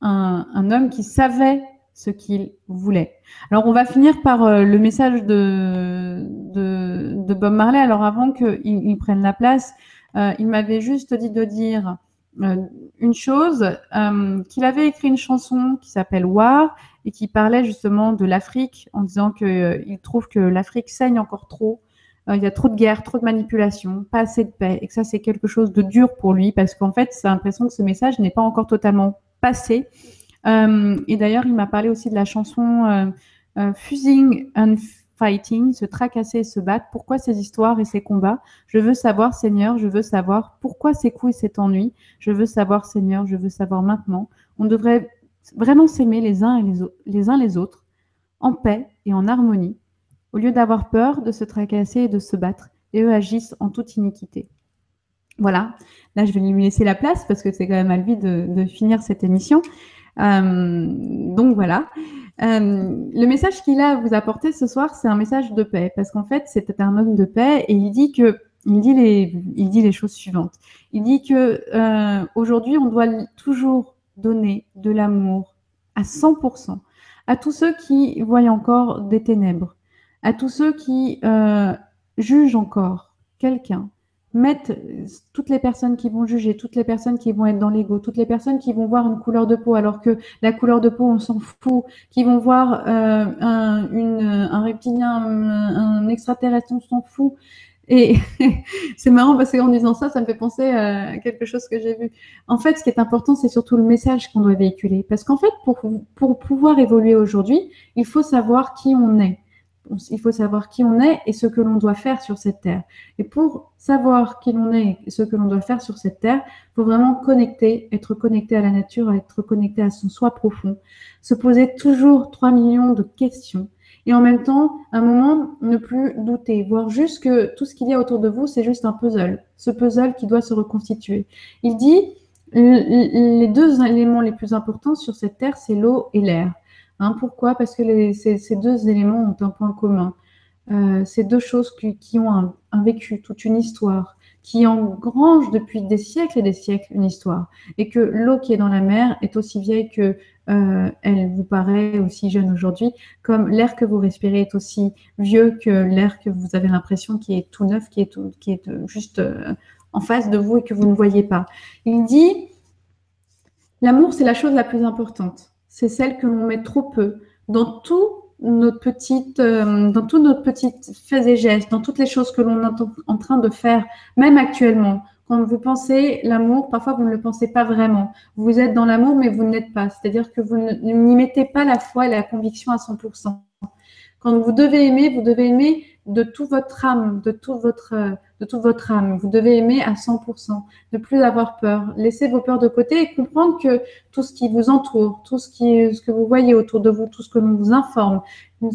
un, un homme qui savait ce qu'il voulait. Alors, on va finir par euh, le message de, de, de Bob Marley. Alors, avant qu'il il prenne la place, euh, il m'avait juste dit de dire une chose, qu'il avait écrit une chanson qui s'appelle War et qui parlait justement de l'Afrique en disant qu'il trouve que l'Afrique saigne encore trop. Euh, il y a trop de guerres, trop de manipulations, pas assez de paix, et que ça c'est quelque chose de dur pour lui parce qu'en fait, c'est l'impression que ce message n'est pas encore totalement passé. Euh, et d'ailleurs, il m'a parlé aussi de la chanson euh, euh, Fusing and Fighting, se tracasser et se battre. Pourquoi ces histoires et ces combats? Je veux savoir, Seigneur, je veux savoir pourquoi ces coups et cet ennui. Je veux savoir, Seigneur, je veux savoir maintenant. On devrait vraiment s'aimer les uns et les, autres, en paix et en harmonie, au lieu d'avoir peur de se tracasser et de se battre, et eux agissent en toute iniquité. Voilà, là je vais lui laisser la place parce que c'est quand même à lui de, de finir cette émission. Euh, donc voilà. Euh, le message qu'il a à vous apporter ce soir, c'est un message de paix, parce qu'en fait, c'était un homme de paix et il dit que il dit les, il dit les choses suivantes. Il dit que euh, aujourd'hui, on doit toujours donner de l'amour à 100% à tous ceux qui voient encore des ténèbres, à tous ceux qui euh, jugent encore quelqu'un mettre toutes les personnes qui vont juger, toutes les personnes qui vont être dans l'ego, toutes les personnes qui vont voir une couleur de peau alors que la couleur de peau, on s'en fout, qui vont voir euh, un reptilien, un, extraterrestre, on s'en fout. Et c'est marrant parce qu'en disant ça, ça me fait penser à quelque chose que j'ai vu. En fait, ce qui est important, c'est surtout le message qu'on doit véhiculer. Parce qu'en fait, pour, pour pouvoir évoluer aujourd'hui, il faut savoir qui on est il faut savoir qui on est et ce que l'on doit faire sur cette terre. Et pour savoir qui l'on est et ce que l'on doit faire sur cette terre, il faut vraiment connecter, être connecté à la nature, être connecté à son soi profond, se poser toujours 3 millions de questions et en même temps, un moment, ne plus douter, voir juste que tout ce qu'il y a autour de vous, c'est juste un puzzle, ce puzzle qui doit se reconstituer. Il dit, les deux éléments les plus importants sur cette terre, c'est l'eau et l'air. Hein, pourquoi? Parce que ces, deux éléments ont un point commun. Euh, ces deux choses qui, ont un, vécu, toute une histoire, qui engrangent depuis des siècles et des siècles une histoire. Et que l'eau qui est dans la mer est aussi vieille que euh, elle vous paraît aussi jeune aujourd'hui, comme l'air que vous respirez est aussi vieux que l'air que vous avez l'impression qui est tout neuf, qui est, qui est juste euh, en face de vous et que vous ne voyez pas. Il dit, l'amour, c'est la chose la plus importante c'est celle que l'on met trop peu dans tout euh, dans tous nos petits faits et gestes, dans toutes les choses que l'on est en train de faire, même actuellement. Quand vous pensez l'amour, parfois vous ne le pensez pas vraiment. Vous êtes dans l'amour, mais vous ne l'êtes pas. C'est-à-dire que vous n'y mettez pas la foi et la conviction à 100%. Quand vous devez aimer, vous devez aimer de toute votre âme, de toute votre, de toute votre âme. Vous devez aimer à 100%, ne plus avoir peur. Laissez vos peurs de côté et comprendre que tout ce qui vous entoure, tout ce, qui, ce que vous voyez autour de vous, tout ce que l'on vous informe,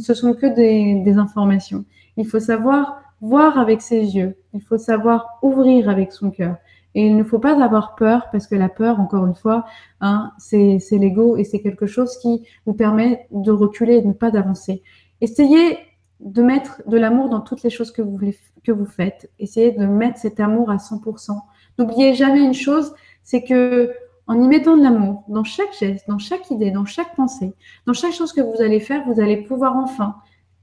ce sont que des, des informations. Il faut savoir voir avec ses yeux. Il faut savoir ouvrir avec son cœur. Et il ne faut pas avoir peur parce que la peur, encore une fois, hein, c'est l'ego et c'est quelque chose qui vous permet de reculer et de ne pas d'avancer. Essayez de mettre de l'amour dans toutes les choses que vous, faites. Essayez de mettre cet amour à 100%. N'oubliez jamais une chose, c'est que en y mettant de l'amour dans chaque geste, dans chaque idée, dans chaque pensée, dans chaque chose que vous allez faire, vous allez pouvoir enfin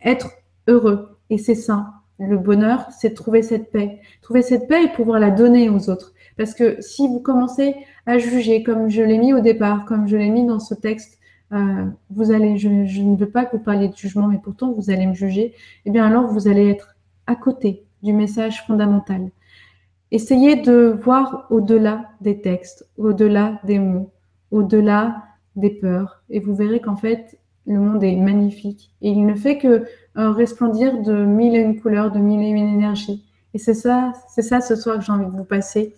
être heureux. Et c'est ça. Le bonheur, c'est de trouver cette paix. Trouver cette paix et pouvoir la donner aux autres. Parce que si vous commencez à juger, comme je l'ai mis au départ, comme je l'ai mis dans ce texte, euh, vous allez, je, ne veux pas que vous parliez de jugement, mais pourtant vous allez me juger, eh bien alors vous allez être à côté du message fondamental. Essayez de voir au-delà des textes, au-delà des mots, au-delà des peurs, et vous verrez qu'en fait, le monde est magnifique. Et il ne fait que resplendir de mille et une couleurs, de mille et une énergies. Et c'est ça, c'est ça ce soir que j'ai envie de vous passer,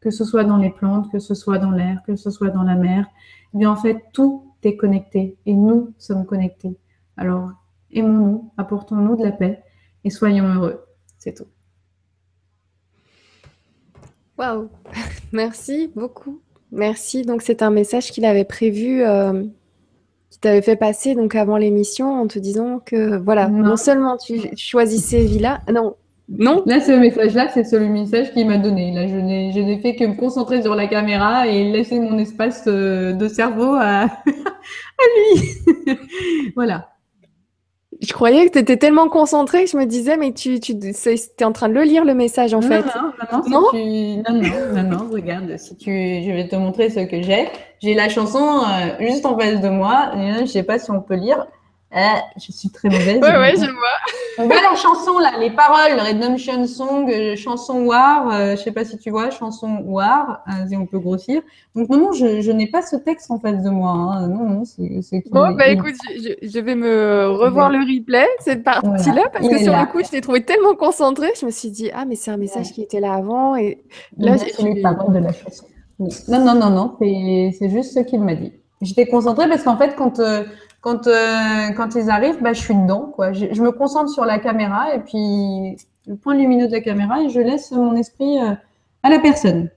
que ce soit dans les plantes, que ce soit dans l'air, que ce soit dans la mer. Eh bien, en fait, tout est connecté et nous sommes connectés. Alors, aimons-nous, apportons-nous de la paix et soyons heureux. C'est tout. Waouh, merci beaucoup. Merci. Donc, c'est un message qu'il avait prévu, euh, qui t'avait fait passer donc avant l'émission en te disant que voilà, non, seulement tu choisissais Villa, non, non Là, ce message-là, c'est le message qu'il m'a donné. Là, je n'ai fait que me concentrer sur la caméra et laisser mon espace euh, de cerveau à, lui. voilà. Je croyais que tu étais tellement concentrée je me disais, mais tu, tu es en train de le lire, le message, en fait. Non, non, non, non, non, non, regarde, si tu... je vais te montrer ce que j'ai. J'ai la chanson euh, juste en face de moi. je ne sais pas si on peut lire. Ah, je suis très mauvaise. Ouais, ouais, je vois. On voit la chanson là, les paroles, Redemption Song, euh, chanson War, euh, je sais pas si tu vois, chanson War, euh, on peut grossir. Donc non, non, je, je n'ai pas ce texte en face de moi. Hein. Non, non, c'est. Bon, bah écoute, je, je, vais me revoir le replay, cette partie-là, parce que sur le coup, je t'ai trouvé tellement concentrée, je me suis dit, ah, mais c'est un message qui était là avant. Et là, j'ai les paroles de la chanson. Non, non, non, non, c'est juste ce qu'il m'a dit. J'étais concentrée parce qu'en fait, quand quand, euh, quand ils arrivent, bah, je suis dedans. Quoi. Je, me concentre sur la caméra et puis le point lumineux de la caméra et je laisse mon esprit euh, à la personne.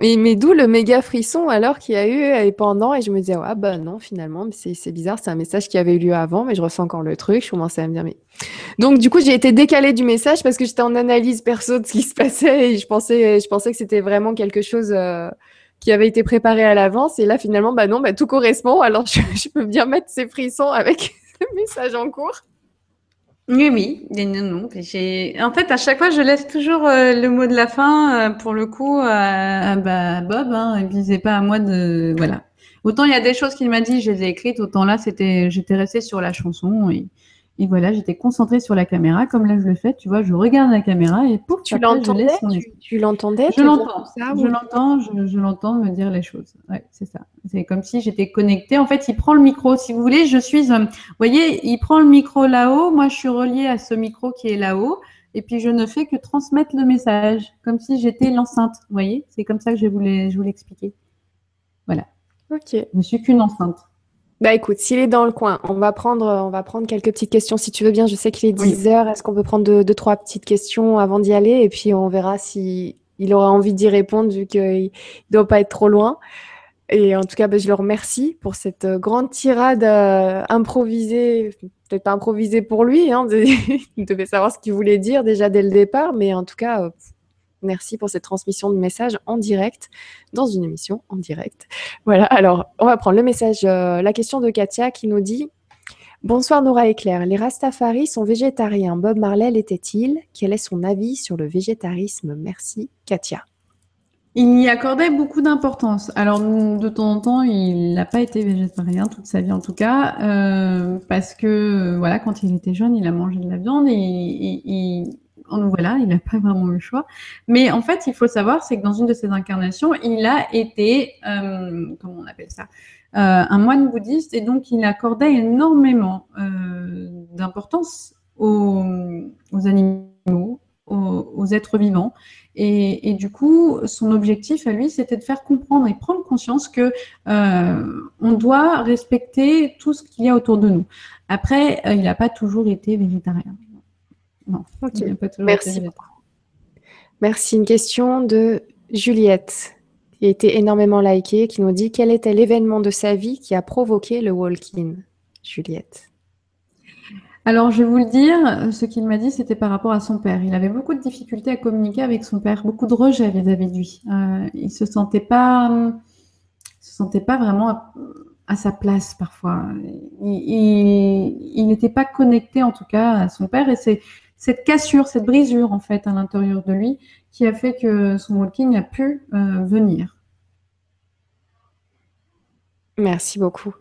Mais, mais d'où le méga frisson alors qu'il y a eu et pendant et je me disais ah bah non finalement c'est bizarre c'est un message qui avait eu lieu avant mais je ressens encore le truc je commençais à me dire mais donc du coup j'ai été décalée du message parce que j'étais en analyse perso de ce qui se passait et je pensais je pensais que c'était vraiment quelque chose euh, qui avait été préparé à l'avance. Et là, finalement, bah non, bah, tout correspond. Alors, je, peux bien mettre ces frissons avec le message en cours. Oui, oui, non, non. En fait, à chaque fois, je laisse toujours euh, le mot de la fin, euh, pour le coup, à, bah, Bob. Hein, et puis, pas à moi de... Voilà. Autant il y a des choses qu'il m'a dit, je les ai écrites, autant là, c'était, j'étais restée sur la chanson. Et voilà, j'étais concentrée sur la caméra, comme là je le fais. Tu vois, je regarde la caméra et pour tu l'entendais? Tu, l'entendais Je l'entends. Je l'entends. Je, l'entends me dire les choses. Ouais, c'est ça. C'est comme si j'étais connectée. En fait, il prend le micro. Si vous voulez, je suis. Euh, vous voyez, il prend le micro là-haut. Moi, je suis reliée à ce micro qui est là-haut. Et puis, je ne fais que transmettre le message, comme si j'étais l'enceinte. Vous voyez, c'est comme ça que je voulais, je voulais expliquer. Voilà. Ok. Je ne suis qu'une enceinte. Bah écoute, s'il est dans le coin, on va prendre, on va prendre quelques petites questions si tu veux bien. Je sais qu'il est 10 heures. Est-ce qu'on peut prendre deux, trois petites questions avant d'y aller? Et puis on verra si il aura envie d'y répondre vu qu'il ne doit pas être trop loin. Et en tout cas, bah, je le remercie pour cette euh, grande tirade euh, improvisée, peut-être pas improvisée pour lui, hein, il devait savoir ce qu'il voulait dire déjà dès le départ, mais en tout cas, euh, Merci pour cette transmission de message en direct dans une émission en direct. Voilà, alors on va prendre le message, euh, la question de Katia qui nous dit Bonsoir Nora et Claire, les Rastafari sont végétariens. Bob Marley l'était-il? Quel est son avis sur le végétarisme? Merci Katia. Il y accordait beaucoup d'importance. Alors, de temps en temps, il n'a pas été végétarien toute sa vie, en tout cas, euh, parce que, voilà, quand il était jeune, il a mangé de la viande et, et, voilà, il n'a pas vraiment le choix. Mais en fait, il faut savoir, c'est que dans une de ses incarnations, il a été, euh, comment on appelle ça, euh, un moine bouddhiste, et donc il accordait énormément euh, d'importance aux, animaux, aux, êtres vivants. Et, du coup, son objectif à lui, c'était de faire comprendre et prendre conscience que on doit respecter tout ce qu'il y a autour de nous. Après, il n'a pas toujours été végétarien. Non, Merci. Merci. Une question de Juliette qui a été énormément likée, qui nous dit quel était l'événement de sa vie qui a provoqué le walk-in? Juliette. Alors, je vais vous le dire, ce qu'il m'a dit, c'était par rapport à son père. Il avait beaucoup de difficultés à communiquer avec son père, beaucoup de rejet vis-à-vis de lui. Euh, il se sentait pas, se sentait pas vraiment à, sa place parfois. Il n'était pas connecté, en tout cas, à son père, et c'est cette cassure, cette brisure en fait à l'intérieur de lui qui a fait que son walking a pu euh, venir. Merci beaucoup.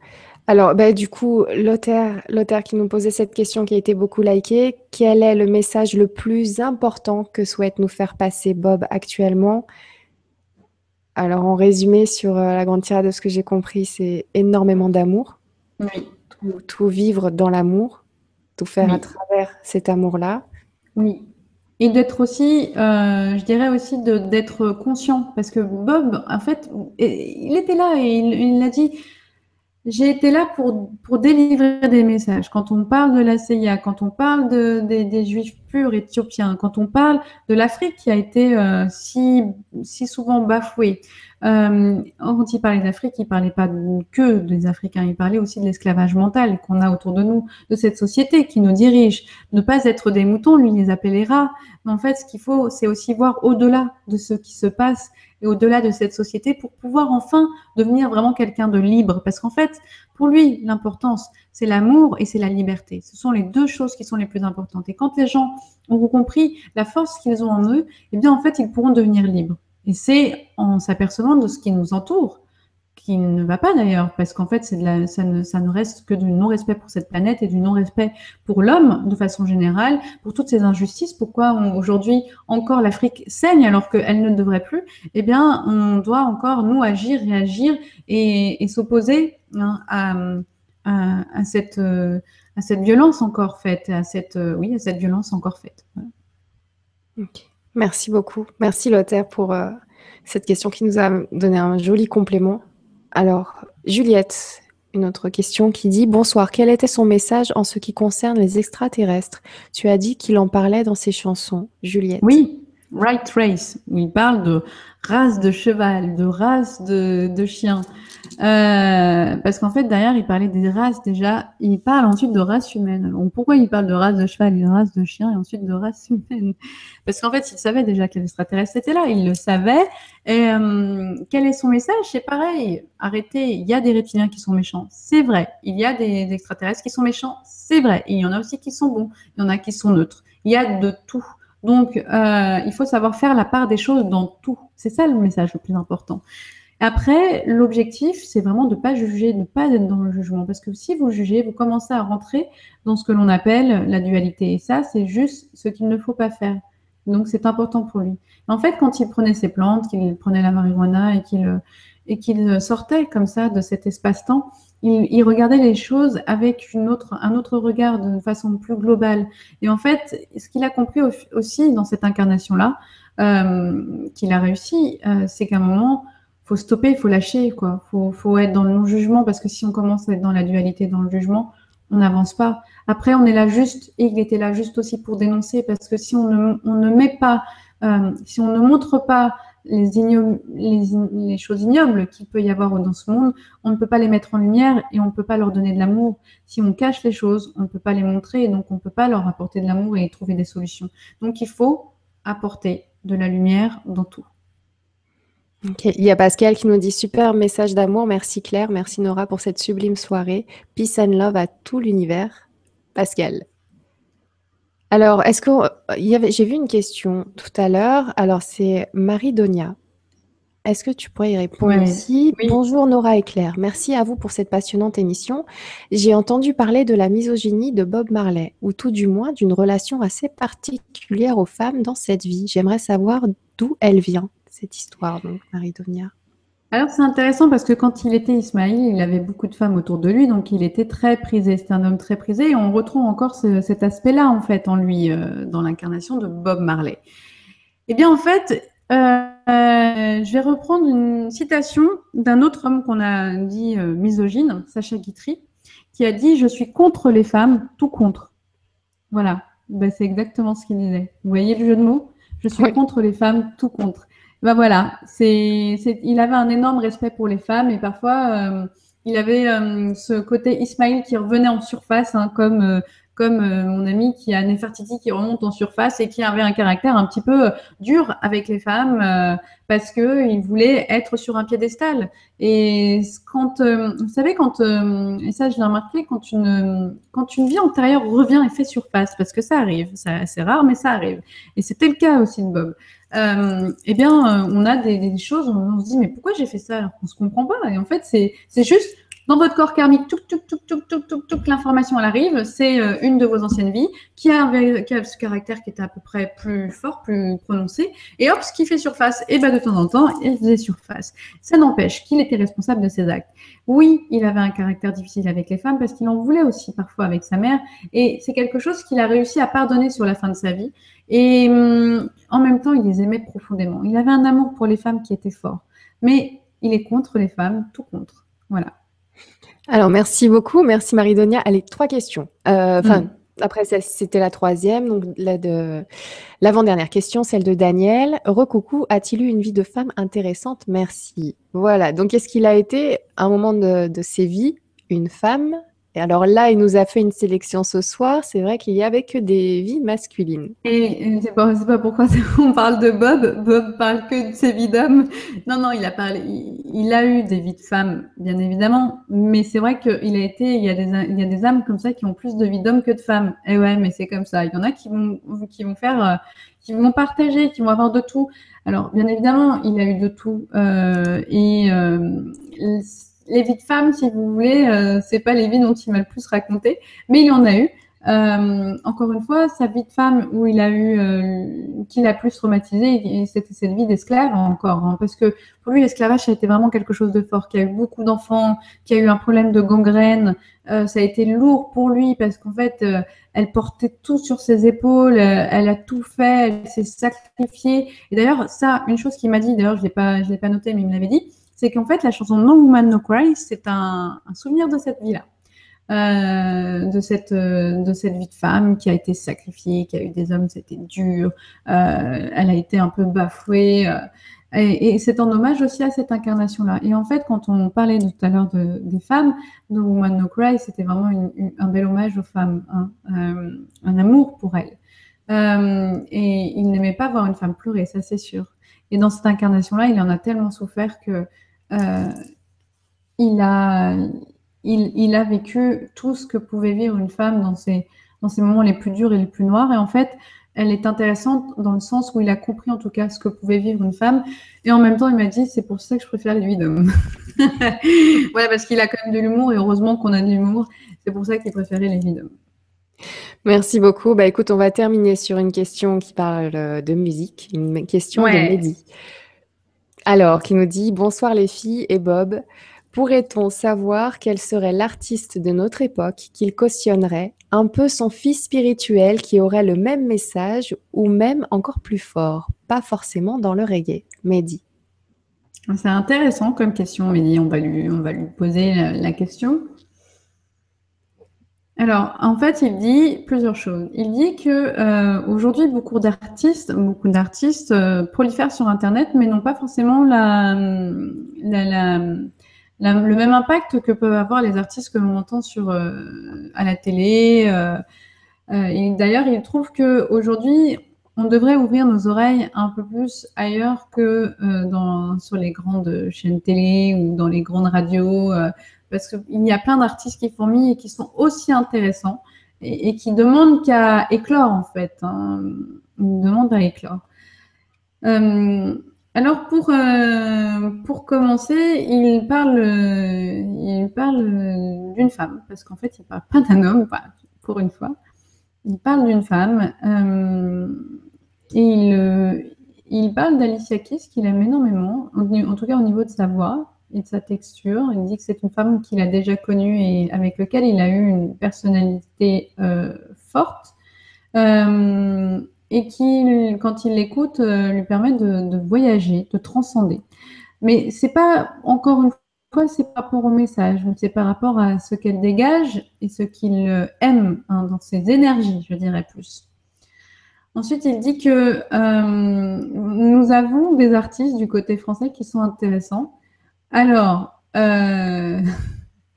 Alors, bah, du coup, l'auteur qui nous posait cette question qui a été beaucoup likée, quel est le message le plus important que souhaite nous faire passer Bob actuellement? Alors, en résumé, sur euh, la grande tirade de ce que j'ai compris, c'est énormément d'amour. Oui. Tout, vivre dans l'amour, tout faire à travers cet amour-là. Oui. Et d'être aussi, euh, je dirais aussi d'être conscient, parce que Bob, en fait, il était là et il l'a dit, j'ai été là pour, pour délivrer des messages. Quand on parle de la CIA, quand on parle de, des juifs purs éthiopiens, quand on parle de l'Afrique qui a été euh, si, si souvent bafouée, euh, quand il parlait d'Afrique, il parlait pas que des Africains, il parlait aussi de l'esclavage mental qu'on a autour de nous, de cette société qui nous dirige. Ne pas être des moutons, lui les appelait les rats. Mais en fait, ce qu'il faut, c'est aussi voir au-delà de ce qui se passe et au-delà de cette société pour pouvoir enfin devenir vraiment quelqu'un de libre. Parce qu'en fait, pour lui, l'importance, c'est l'amour et c'est la liberté. Ce sont les deux choses qui sont les plus importantes. Et quand les gens ont compris la force qu'ils ont en eux, eh bien, en fait, ils pourront devenir libres. Et c'est en s'apercevant de ce qui nous entoure qui ne va pas d'ailleurs, parce qu'en fait, ça, ne, reste que du non-respect pour cette planète et du non-respect pour l'homme de façon générale, pour toutes ces injustices. Pourquoi aujourd'hui encore l'Afrique saigne alors qu'elle ne devrait plus? Eh bien, on doit encore, nous, agir, réagir et, s'opposer hein, à, à, cette, violence encore faite, à cette, oui, à cette violence encore faite. Merci beaucoup. Merci Lothar pour euh, cette question qui nous a donné un joli complément alors, Juliette, une autre question qui dit Bonsoir, quel était son message en ce qui concerne les extraterrestres? Tu as dit qu'il en parlait dans ses chansons, Juliette. Oui. Right Race, où il parle de race de cheval, de race de, de chien. Euh, parce qu'en fait, derrière, il parlait des races déjà. Il parle ensuite de race humaine. pourquoi il parle de race de cheval, de race de chien et ensuite de race humaine? Parce qu'en fait, il savait déjà que les extraterrestres étaient là. Il le savait. Et euh, quel est son message? C'est pareil. Arrêtez. Il y a des reptiliens qui sont méchants. C'est vrai. Il y a des, extraterrestres qui sont méchants. C'est vrai. Il y en a aussi qui sont bons. Il y en a qui sont neutres. Il y a de tout. Donc, euh, il faut savoir faire la part des choses dans tout. C'est ça le message le plus important. Après, l'objectif, c'est vraiment de ne pas juger, de ne pas être dans le jugement. Parce que si vous jugez, vous commencez à rentrer dans ce que l'on appelle la dualité. Et ça, c'est juste ce qu'il ne faut pas faire. Donc, c'est important pour lui. En fait, quand il prenait ses plantes, qu'il prenait la marijuana et qu'il et qu'il sortait comme ça de cet espace-temps, il, regardait les choses avec un autre regard de façon plus globale. Et en fait, ce qu'il a compris aussi dans cette incarnation-là, euh, qu'il a réussi, euh, c'est qu'à un moment, faut stopper, il faut lâcher, quoi. Faut, faut être dans le non-jugement parce que si on commence à être dans la dualité, dans le jugement, on n'avance pas. Après, on est là juste, et il était là juste aussi pour dénoncer parce que si on ne, on ne met pas, euh, si on ne montre pas les, les, choses ignobles qu'il peut y avoir dans ce monde, on ne peut pas les mettre en lumière et on ne peut pas leur donner de l'amour. Si on cache les choses, on ne peut pas les montrer et donc on ne peut pas leur apporter de l'amour et trouver des solutions. Donc il faut apporter de la lumière dans tout. Il y a Pascal qui nous dit super message d'amour. Merci Claire, merci Nora pour cette sublime soirée. Peace and love à tout l'univers. Pascal. Alors, est-ce que j'ai vu une question tout à l'heure. Alors, c'est Marie Donia. Est-ce que tu pourrais y répondre? Aussi Bonjour Nora et Claire. Merci à vous pour cette passionnante émission. J'ai entendu parler de la misogynie de Bob Marley, ou tout du moins d'une relation assez particulière aux femmes dans cette vie. J'aimerais savoir d'où elle vient, cette histoire, donc Marie Donia. Alors c'est intéressant parce que quand il était Ismaïl, il avait beaucoup de femmes autour de lui, donc il était très prisé. C'était un homme très prisé et on retrouve encore cet aspect-là en fait en lui euh, dans l'incarnation de Bob Marley. Eh bien en fait, euh, euh, je vais reprendre une citation d'un autre homme qu'on a dit misogyne, Sacha Guitry, qui a dit "Je suis contre les femmes, tout contre". Voilà, ben, c'est exactement ce qu'il disait. Vous voyez le jeu de mots? Je suis contre les femmes, tout contre. Ben voilà, c'est, il avait un énorme respect pour les femmes et parfois euh, il avait euh, ce côté Ismaël qui revenait en surface, hein, comme euh, comme mon ami qui a Nefertiti qui remonte en surface et qui avait un caractère un petit peu dur avec les femmes parce que il voulait être sur un piédestal. Et quand vous savez quand et ça je l'ai remarqué quand une quand une vie antérieure revient et fait surface parce que ça arrive, c'est rare mais ça arrive. Et c'était le cas aussi de Bob euh, eh bien, euh, on a des, des, choses, on, se dit, mais pourquoi j'ai fait ça alors qu'on se comprend pas? Et en fait, c'est juste dans votre corps karmique, tout, tout, tout, tout, tout, tout, l'information elle arrive, c'est euh, une de vos anciennes vies qui a, ce caractère qui était à peu près plus fort, plus prononcé, et hop, ce qui fait surface, et ben de temps en temps, il faisait surface. Ça n'empêche qu'il était responsable de ses actes. Oui, il avait un caractère difficile avec les femmes parce qu'il en voulait aussi parfois avec sa mère, et c'est quelque chose qu'il a réussi à pardonner sur la fin de sa vie. Et hum, en même temps, il les aimait profondément. Il avait un amour pour les femmes qui était fort. Mais il est contre les femmes, tout contre. Voilà. Alors, merci beaucoup. Merci Marie-Donia. Allez, trois questions. Euh, enfin, mm. après, c'était la troisième. Donc, l'avant-dernière question, celle de Daniel. Recoucou, a-t-il eu une vie de femme intéressante? Merci. Voilà. Donc, est-ce qu'il a été, à un moment de, de ses vies, une femme et alors là, il nous a fait une sélection ce soir. C'est vrai qu'il y avait que des vies masculines. Et c'est pas, pas pourquoi on parle de Bob. Bob parle que de ses vies d'hommes. Non, non, il a parlé, il, a eu des vies de femmes, bien évidemment. Mais c'est vrai qu'il a été, il y a des, il y a des âmes comme ça qui ont plus de vies d'hommes que de femmes. Et ouais, mais c'est comme ça. Il y en a qui vont, qui vont faire, euh, qui vont partager, qui vont avoir de tout. Alors, bien évidemment, il a eu de tout. Euh, et euh, les vies de femmes, si vous voulez, euh, c'est pas les vies dont il m'a le plus raconté, mais il y en a eu. Euh, encore une fois, sa vie de femme où il a eu, euh, qu'il a plus traumatisé, c'était cette vie d'esclave encore, hein, parce que pour lui l'esclavage ça a été vraiment quelque chose de fort, qui a eu beaucoup d'enfants, qui a eu un problème de gangrène, ça a été lourd pour lui parce qu'en fait elle portait tout sur ses épaules, elle a tout fait, elle s'est sacrifiée. Et d'ailleurs ça, une chose qu'il m'a dit, d'ailleurs je l'ai pas, l'ai pas noté, mais il me l'avait dit c'est qu'en fait, la chanson No Woman No Cry, c'est un, souvenir de cette vie-là. de cette de cette vie de femme qui a été sacrifiée, qui a eu des hommes, c'était dur. elle a été un peu bafouée. Et, c'est en hommage aussi à cette incarnation-là. Et en fait, quand on parlait tout à l'heure de, des femmes, No Woman No Cry, c'était vraiment un bel hommage aux femmes, hein, euh, un amour pour elles. Euh, et il n'aimait pas voir une femme pleurer, ça c'est sûr. Et dans cette incarnation-là, il en a tellement souffert que euh, il, a, il, il, a vécu tout ce que pouvait vivre une femme dans ses, dans ses moments les plus durs et les plus noirs. Et en fait, elle est intéressante dans le sens où il a compris en tout cas ce que pouvait vivre une femme. Et en même temps, il m'a dit, c'est pour ça que je préfère les vies d'hommes. voilà, parce qu'il a quand même de l'humour et heureusement qu'on a de l'humour. C'est pour ça qu'il préférait les vies d'hommes. Merci beaucoup. Bah écoute, on va terminer sur une question qui parle euh, de musique, une question de Mehdi. Alors, qui nous dit Bonsoir les filles et Bob. Pourrait-on savoir quel serait l'artiste de notre époque qu'il cautionnerait, un peu son fils spirituel qui aurait le même message ou même encore plus fort, pas forcément dans le reggae Mehdi. C'est intéressant comme question, Mehdi. On va lui, on va lui poser la, question. Alors, en fait, il dit plusieurs choses. Il dit que euh, aujourd'hui, beaucoup d'artistes, beaucoup d'artistes euh, prolifèrent sur Internet, mais n'ont pas forcément le même impact que peuvent avoir les artistes que l'on entend sur euh, à la télé. D'ailleurs, il trouve que aujourd'hui, on devrait ouvrir nos oreilles un peu plus ailleurs que dans, sur les grandes chaînes télé ou dans les grandes radios, parce qu'il y a plein d'artistes qui fourmillent et qui sont aussi intéressants et, qui demandent qu'à éclore en fait. Hein. Ils demandent à éclore. Alors pour euh, pour commencer, il parle il parle d'une femme parce qu'en fait il parle pas d'un homme, pour une fois. Il parle d'une femme euh, et il il parle d'Alicia Keys qu'il aime énormément, en, tout cas au niveau de sa voix et de sa texture. Il dit que c'est une femme qu'il a déjà connue et avec laquelle il a eu une personnalité euh, forte. Euh, et qui, quand il l'écoute, euh, lui permet de, voyager, de transcender. Mais c'est pas, encore une fois, c'est par rapport au message, c'est par rapport à ce qu'elle dégage et ce qu'il aime hein, dans ses énergies, je dirais plus. Ensuite, il dit que nous avons des artistes du côté français qui sont intéressants. Alors, euh,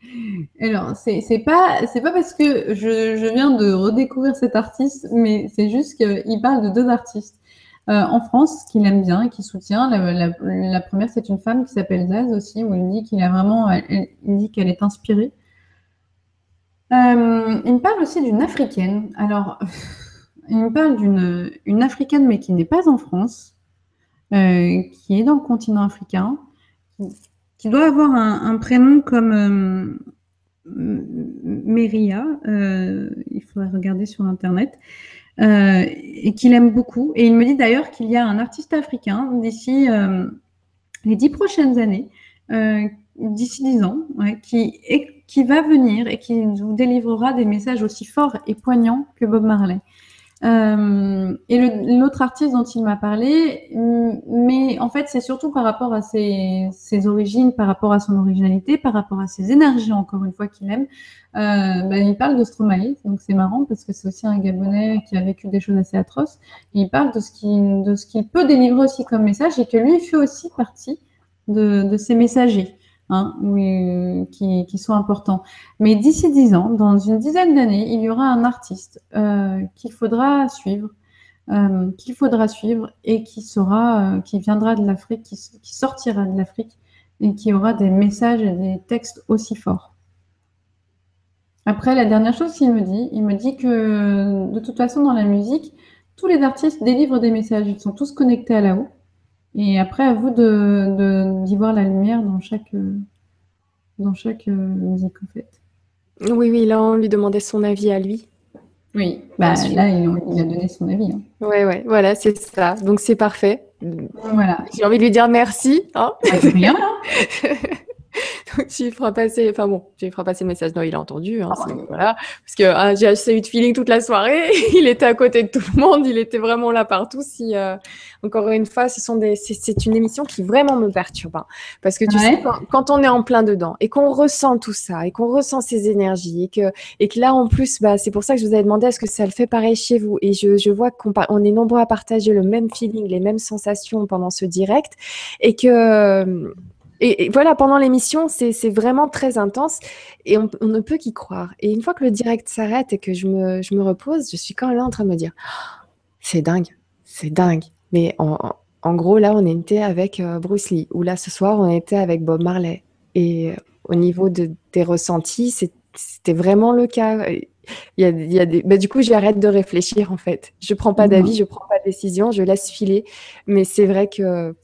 alors, c'est pas parce que je, viens de redécouvrir cet artiste, mais c'est juste qu'il parle de deux artistes euh, en France qu'il aime bien et qu'il soutient. La, première, c'est une femme qui s'appelle Zaz aussi, où il dit qu'il a vraiment, il qu'elle est inspirée. Euh, il me parle aussi d'une africaine. Alors, il me parle d'une une africaine, mais qui n'est pas en France, euh, qui est dans le continent africain, qui doit avoir un, prénom comme euh, Meria, euh, il faudrait regarder sur Internet, euh, et qu'il aime beaucoup. Et il me dit d'ailleurs qu'il y a un artiste africain d'ici les dix prochaines années, d'ici dix ans, qui, qui va venir et qui vous délivrera des messages aussi forts et poignants que Bob Marley. Euh, et l'autre artiste dont il m'a parlé, mais en fait, c'est surtout par rapport à ses, ses, origines, par rapport à son originalité, par rapport à ses énergies, encore une fois, qu'il aime. Euh, ben, il parle de Stromae, donc c'est marrant parce que c'est aussi un Gabonais qui a vécu des choses assez atroces. Il parle de ce qu'il peut délivrer aussi comme message et que lui fait aussi partie de, de ces messagers. Hein, oui, qui, sont importants. Mais d'ici dix ans, dans une dizaine d'années, il y aura un artiste euh, qu'il faudra suivre, euh, qu'il faudra suivre et qui sera, euh, qui viendra de l'Afrique, qui, sortira de l'Afrique et qui aura des messages et des textes aussi forts. Après, la dernière chose qu'il me dit, il me dit que de toute façon, dans la musique, tous les artistes délivrent des messages. Ils sont tous connectés à la haut. Et après, à vous de, d'y voir la lumière dans chaque, dans chaque euh, musique, en fait. Oui, oui, là, on lui demandait son avis à lui. Oui, bah, là, il, a donné son avis. Hein. Oui, oui, voilà, c'est ça. Donc, c'est parfait. Voilà. J'ai envie de lui dire merci. Hein. Bah, rien. tu feras passer, enfin bon, tu feras passer le message. Non, il a entendu, hein, voilà. Parce que ah, j'ai eu de feeling toute la soirée. il était à côté de tout le monde, il était vraiment là partout. Si, euh, encore une fois, ce sont des, c'est une émission qui vraiment me perturbe. Hein. parce que tu sais, quand, on est en plein dedans et qu'on ressent tout ça et qu'on ressent ces énergies et que, et que là, en plus, bah, c'est pour ça que je vous avais demandé est-ce que ça le fait pareil chez vous? Et je, je vois qu'on on est nombreux à partager le même feeling, les mêmes sensations pendant ce direct et que, et, voilà, pendant l'émission, c'est vraiment très intense et on, ne peut qu'y croire. Et une fois que le direct s'arrête et que je me, je me, repose, je suis quand même là en train de me dire c'est dingue, c'est dingue. Mais en, en, gros, là, on était avec euh, Bruce Lee, ou là, ce soir, on était avec Bob Marley. Et euh, au niveau de, des ressentis, c'était vraiment le cas. Il y a, il y a des... Bah, du coup, j'arrête de réfléchir en fait. Je prends pas d'avis, je prends pas de décision, je laisse filer. Mais c'est vrai que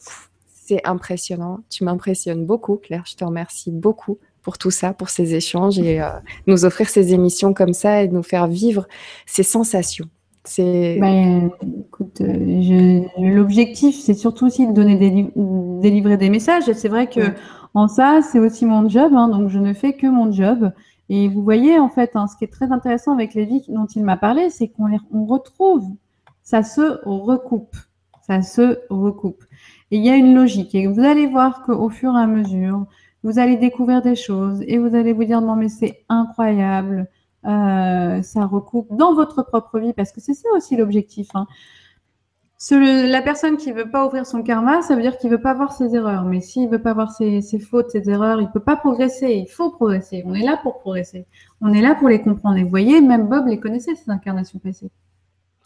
c'est impressionnant. Tu m'impressionnes beaucoup, Claire. Je te remercie beaucoup pour tout ça, pour ces échanges et euh, nous offrir ces émissions comme ça et nous faire vivre ces sensations. C'est. Ben, écoute, euh, l'objectif, c'est surtout aussi de donner des, délivrer des messages. C'est vrai que en ça, c'est aussi mon job. Hein, donc, je ne fais que mon job. Et vous voyez, en fait, hein, ce qui est très intéressant avec les vies dont il m'a parlé, c'est qu'on on retrouve, ça se recoupe, ça se recoupe il y a une logique. Et vous allez voir qu'au fur et à mesure, vous allez découvrir des choses et vous allez vous dire non mais c'est incroyable, euh, ça recoupe dans votre propre vie parce que c'est ça aussi l'objectif. Hein. la personne qui veut pas ouvrir son karma, ça veut dire qu'il veut pas voir ses erreurs. Mais s'il veut pas voir ses, fautes, ses erreurs, il peut pas progresser. Il faut progresser. On est là pour progresser. On est là pour les comprendre. Et vous voyez, même Bob les connaissait ces incarnations passées.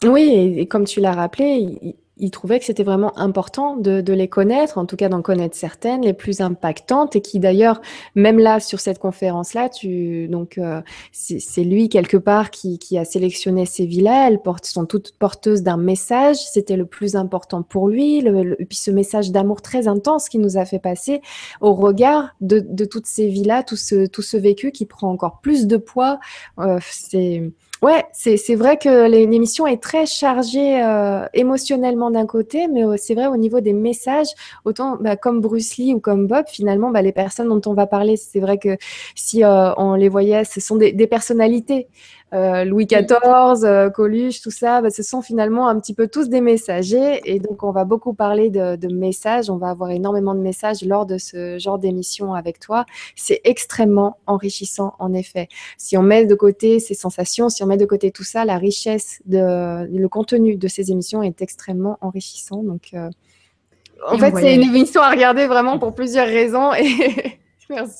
Oui, et, comme tu l'as rappelé, il trouvait que c'était vraiment important de, de, les connaître, en tout cas d'en connaître certaines, les plus impactantes, et qui d'ailleurs, même là sur cette conférence-là, tu donc euh, c'est lui quelque part qui, qui, a sélectionné ces villas. Elles portent, sont toutes porteuses d'un message. C'était le plus important pour lui. Le, et puis ce message d'amour très intense qui nous a fait passer au regard de, de toutes ces villas, tout ce tout ce vécu qui prend encore plus de poids. Euh, c'est Ouais, c'est vrai que l'émission est très chargée euh, émotionnellement d'un côté, mais c'est vrai au niveau des messages, autant bah, comme Bruce Lee ou comme Bob, finalement, bah, les personnes dont on va parler, c'est vrai que si euh, on les voyait, ce sont des personnalités. Euh, Louis XIV, euh, Coluche, tout ça, bah, ce sont finalement un petit peu tous des messagers. Et donc, on va beaucoup parler de, messages. On va avoir énormément de messages lors de ce genre d'émission avec toi. C'est extrêmement enrichissant, en effet. Si on met de côté ces sensations, si on met de côté tout ça, la richesse, de, le contenu de ces émissions est extrêmement enrichissant. Donc, euh, en fait, c'est une émission à regarder vraiment pour plusieurs raisons. Et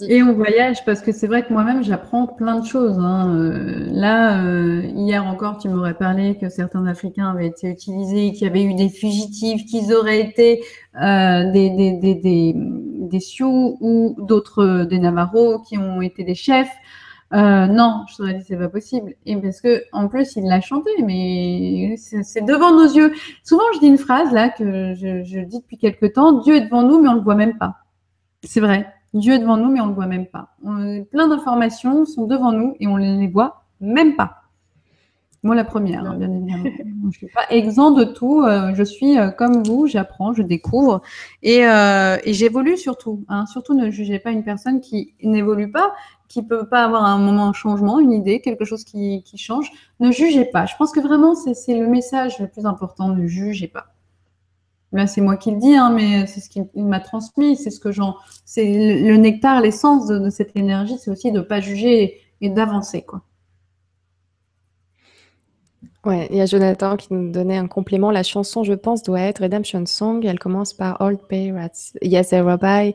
Et on voyage parce que c'est vrai que moi-même j'apprends plein de choses. Hein. Euh, là, euh, hier encore, tu m'aurais parlé que certains Africains avaient été utilisés, qu'il y avait eu des fugitifs, qu'ils auraient été euh, des, Sioux ou d'autres des Navarros qui ont été des chefs. Non, je t'aurais dit c'est pas possible. Et parce que en plus il l'a chanté, mais c'est devant nos yeux. Souvent je dis une phrase là que je, je dis depuis quelque temps Dieu est devant nous, mais on le voit même pas. C'est vrai. Dieu est devant nous, mais on ne le voit même pas. plein d'informations sont devant nous et on ne les voit même pas. Moi, la première, hein, bien évidemment. je ne suis pas exempt de tout. Euh, je suis euh, comme vous, j'apprends, je découvre et, euh, j'évolue surtout. Hein. Surtout, ne jugez pas une personne qui n'évolue pas, qui ne peut pas avoir un moment un changement, une idée, quelque chose qui, qui change. Ne jugez pas. Je pense que vraiment, c'est le message le plus important. Ne jugez pas. Là, c'est moi qui le dis, hein, mais c'est ce qu'il m'a transmis, c'est ce que j'en, c'est le, nectar, l'essence de, cette énergie, c'est aussi de ne pas juger et d'avancer, quoi. Ouais, il y a Jonathan qui nous donnait un complément. La chanson, je pense, doit être Redemption Song. Elle commence par Old Pirates. Yes, a Rabbi.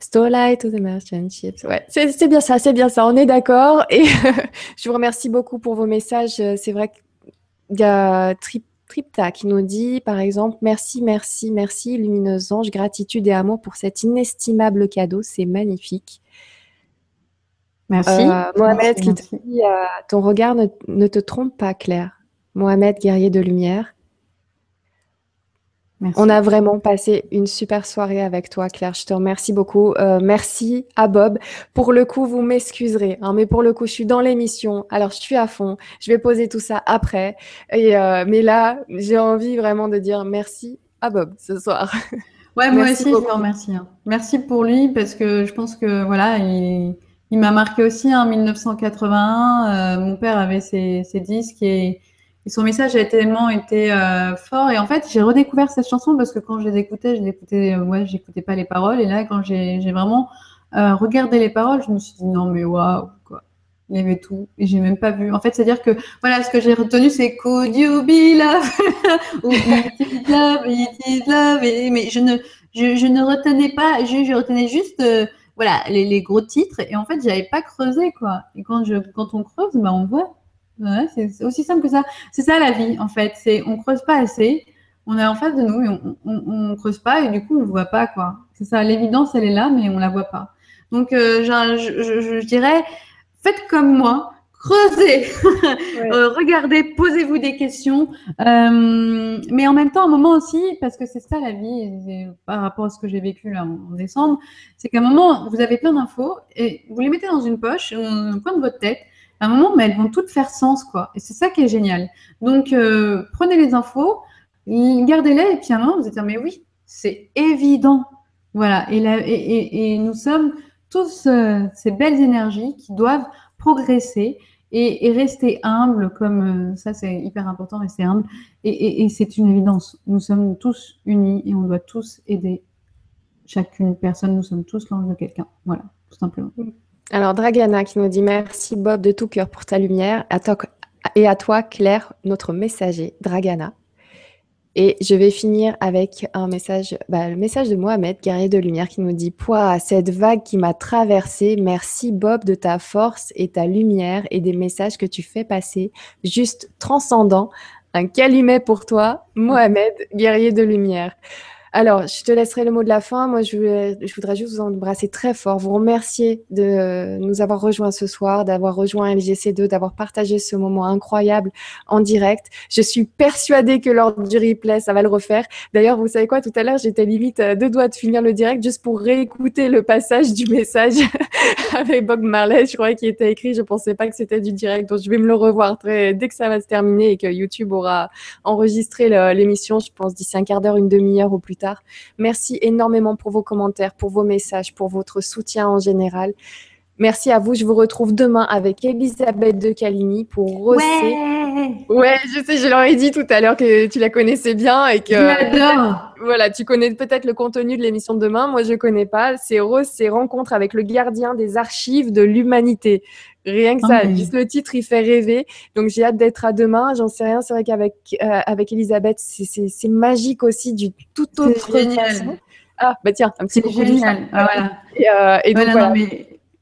Starlight to the Merchant Ships. Ouais, c'est bien ça, c'est bien ça. On est d'accord. Et je vous remercie beaucoup pour vos messages. C'est vrai qu'il y a Tripta qui nous dit, par exemple, merci, merci, merci, lumineuse ange, gratitude et amour pour cet inestimable cadeau, c'est magnifique. Merci. Euh, Mohamed qui te dit, euh, ton regard ne, te trompe pas, Claire. Mohamed, guerrier de lumière. On a vraiment passé une super soirée avec toi, Claire. Je te remercie beaucoup. Euh, merci à Bob. Pour le coup, vous m'excuserez, hein, mais pour le coup, je suis dans l'émission, alors je suis à fond. Je vais poser tout ça après. Et, euh, mais là, j'ai envie vraiment de dire merci à Bob ce soir. Ouais, moi aussi, je le remercie. Hein. Merci pour lui parce que je pense que voilà, il, m'a marqué aussi en 1981. Euh, mon père avait ses, disques et, son message a tellement été euh, fort. Et en fait, j'ai redécouvert cette chanson parce que quand je les écoutais, je j'écoutais pas les paroles. Et là, quand j'ai vraiment regardé les paroles, je me suis dit non mais waouh quoi il y avait tout et j'ai même pas vu. En fait, c'est-à-dire que voilà, ce que j'ai retenu, c'est Could you be love ou love, it is love. mais je ne, je, ne retenais pas, je, je retenais juste euh, voilà les, les, gros titres et en fait, j'avais pas creusé quoi. Et quand je, quand on creuse, bah on voit. C'est aussi simple que ça. C'est ça la vie en fait. C'est on creuse pas assez. On est en face de nous et on, on, on creuse pas et du coup on voit pas quoi. C'est ça. L'évidence, elle est là, mais on la voit pas. Donc, euh, je, je, je dirais faites comme moi, creusez, euh, regardez, posez-vous des questions. Euh, mais en même temps, un moment aussi, parce que c'est ça la vie, par rapport à ce que j'ai vécu là en, décembre, c'est qu'à un moment, vous avez plein d'infos et vous les mettez dans une poche, un coin de votre tête. À un moment, mais elles vont toutes faire sens, quoi. Et c'est ça qui est génial. Donc, euh, prenez les infos, gardez-les, et puis à un moment, vous allez dire, mais oui, c'est évident. Voilà. Et, nous sommes tous euh, ces belles énergies qui doivent progresser et, rester humbles, comme euh, ça c'est hyper important, rester humble. Et, c'est une évidence. Nous sommes tous unis et on doit tous aider chacune personne. Nous sommes tous l'ange de quelqu'un. Voilà, tout simplement. Alors Dragana qui nous dit merci Bob de tout cœur pour ta lumière. et à toi Claire, notre messager, Dragana. Et je vais finir avec un message, bah, le message de Mohamed, guerrier de lumière, qui nous dit Pouah, cette vague qui m'a traversé, merci Bob de ta force et ta lumière et des messages que tu fais passer, juste transcendant. Un calumet pour toi, Mohamed, guerrier de lumière. Alors, je te laisserai le mot de la fin. Moi, je, voudrais juste vous embrasser très fort, vous remercier de nous avoir rejoints ce soir, d'avoir rejoint LGC2, d'avoir partagé ce moment incroyable en direct. Je suis persuadée que lors du replay, ça va le refaire. D'ailleurs, vous savez quoi, tout à l'heure, j'étais limite à deux doigts de finir le direct juste pour réécouter le passage du message avec Bob Marley. Je croyais qu'il était écrit. Je pensais pas que c'était du direct. Donc, je vais me le revoir très, dès que ça va se terminer et que YouTube aura enregistré l'émission, je pense, d'ici un quart d'heure, une demi-heure au plus Merci énormément pour vos commentaires, pour vos messages, pour votre soutien en général. Merci à vous. Je vous retrouve demain avec Elisabeth de Caligny pour Rosser. Ouais. ouais, je sais, je leur ai dit tout à l'heure que tu la connaissais bien et que. J'adore. Voilà, tu connais peut-être le contenu de l'émission de demain. Moi, je connais pas. C'est Rose, c'est rencontre avec le gardien des archives de l'humanité. Rien que ça, ah juste le titre, il fait rêver. Donc j'ai hâte d'être à demain. J'en sais rien. C'est vrai qu'avec euh, avec Elisabeth, c'est magique aussi du tout autre génial. Ah bah tiens, un petit génial. Ah, voilà. Et, euh, et donc voilà.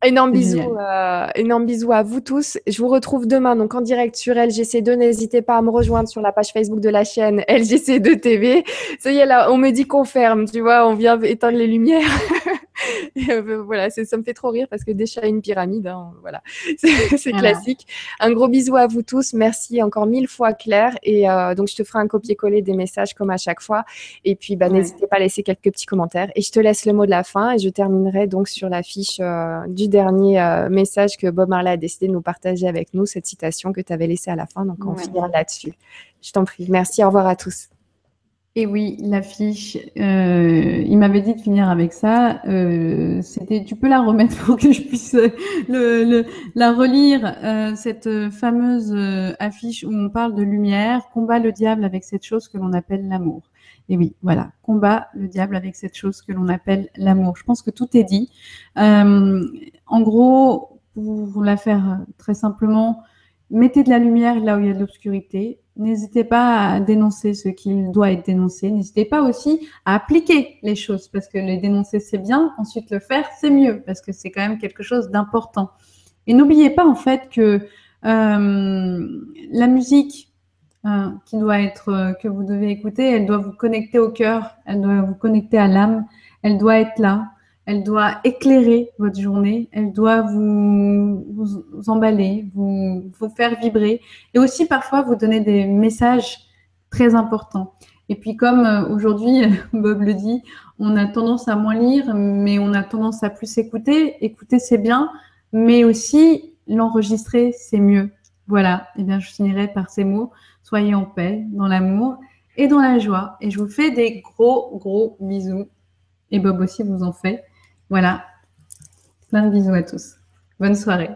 Énorme bisous, euh, énorme bisous à vous tous. Je vous retrouve demain donc en direct sur LGC2. N'hésitez pas à me rejoindre sur la page Facebook de la chaîne LGC2 TV. Ça y est là, on me dit qu'on ferme, tu vois, on vient éteindre les lumières. Euh, voilà, ça me fait trop rire parce que déjà une pyramide, hein, voilà, c'est classique. Un gros bisou à vous tous. Merci encore mille fois Claire. Et euh, donc je te ferai un copier-coller des messages comme à chaque fois. Et puis bah, n'hésitez pas à laisser quelques petits commentaires. Et je te laisse le mot de la fin et je terminerai donc sur la fiche du dernier euh, message que Bob Marley a décidé de nous partager avec nous, cette citation que tu avais laissée à la fin. Donc, on finira là-dessus. Je t'en prie. Merci. Au revoir à tous. Et oui, l'affiche, euh, il m'avait dit de finir avec ça. Euh, c'était, tu peux la remettre pour que je puisse le, la relire, cette fameuse affiche où on parle de lumière, combat le diable avec cette chose que l'on appelle l'amour. Et oui, voilà, combat le diable avec cette chose que l'on appelle l'amour. Je pense que tout est dit. Euh, en gros, pour la faire très simplement, mettez de la lumière là où il y a de l'obscurité. N'hésitez pas à dénoncer ce qui doit être dénoncé. N'hésitez pas aussi à appliquer les choses parce que les dénoncer c'est bien, ensuite le faire c'est mieux parce que c'est quand même quelque chose d'important. Et n'oubliez pas en fait que euh, la musique, Hein, qui doit être euh, que vous devez écouter, elle doit vous connecter au cœur, elle doit vous connecter à l'âme, elle doit être là, elle doit éclairer votre journée, elle doit vous, vous, emballer, vous, vous faire vibrer et aussi parfois vous donner des messages très importants. Et puis comme euh, aujourd'hui Bob le dit, on a tendance à moins lire, mais on a tendance à plus écouter. Écouter c'est bien, mais aussi l'enregistrer c'est mieux. Voilà, et eh bien je finirai par ces mots. Soyez en paix, dans l'amour et dans la joie. Et je vous fais des gros, gros bisous. Et Bob aussi vous en fait. Voilà. Plein de bisous à tous. Bonne soirée.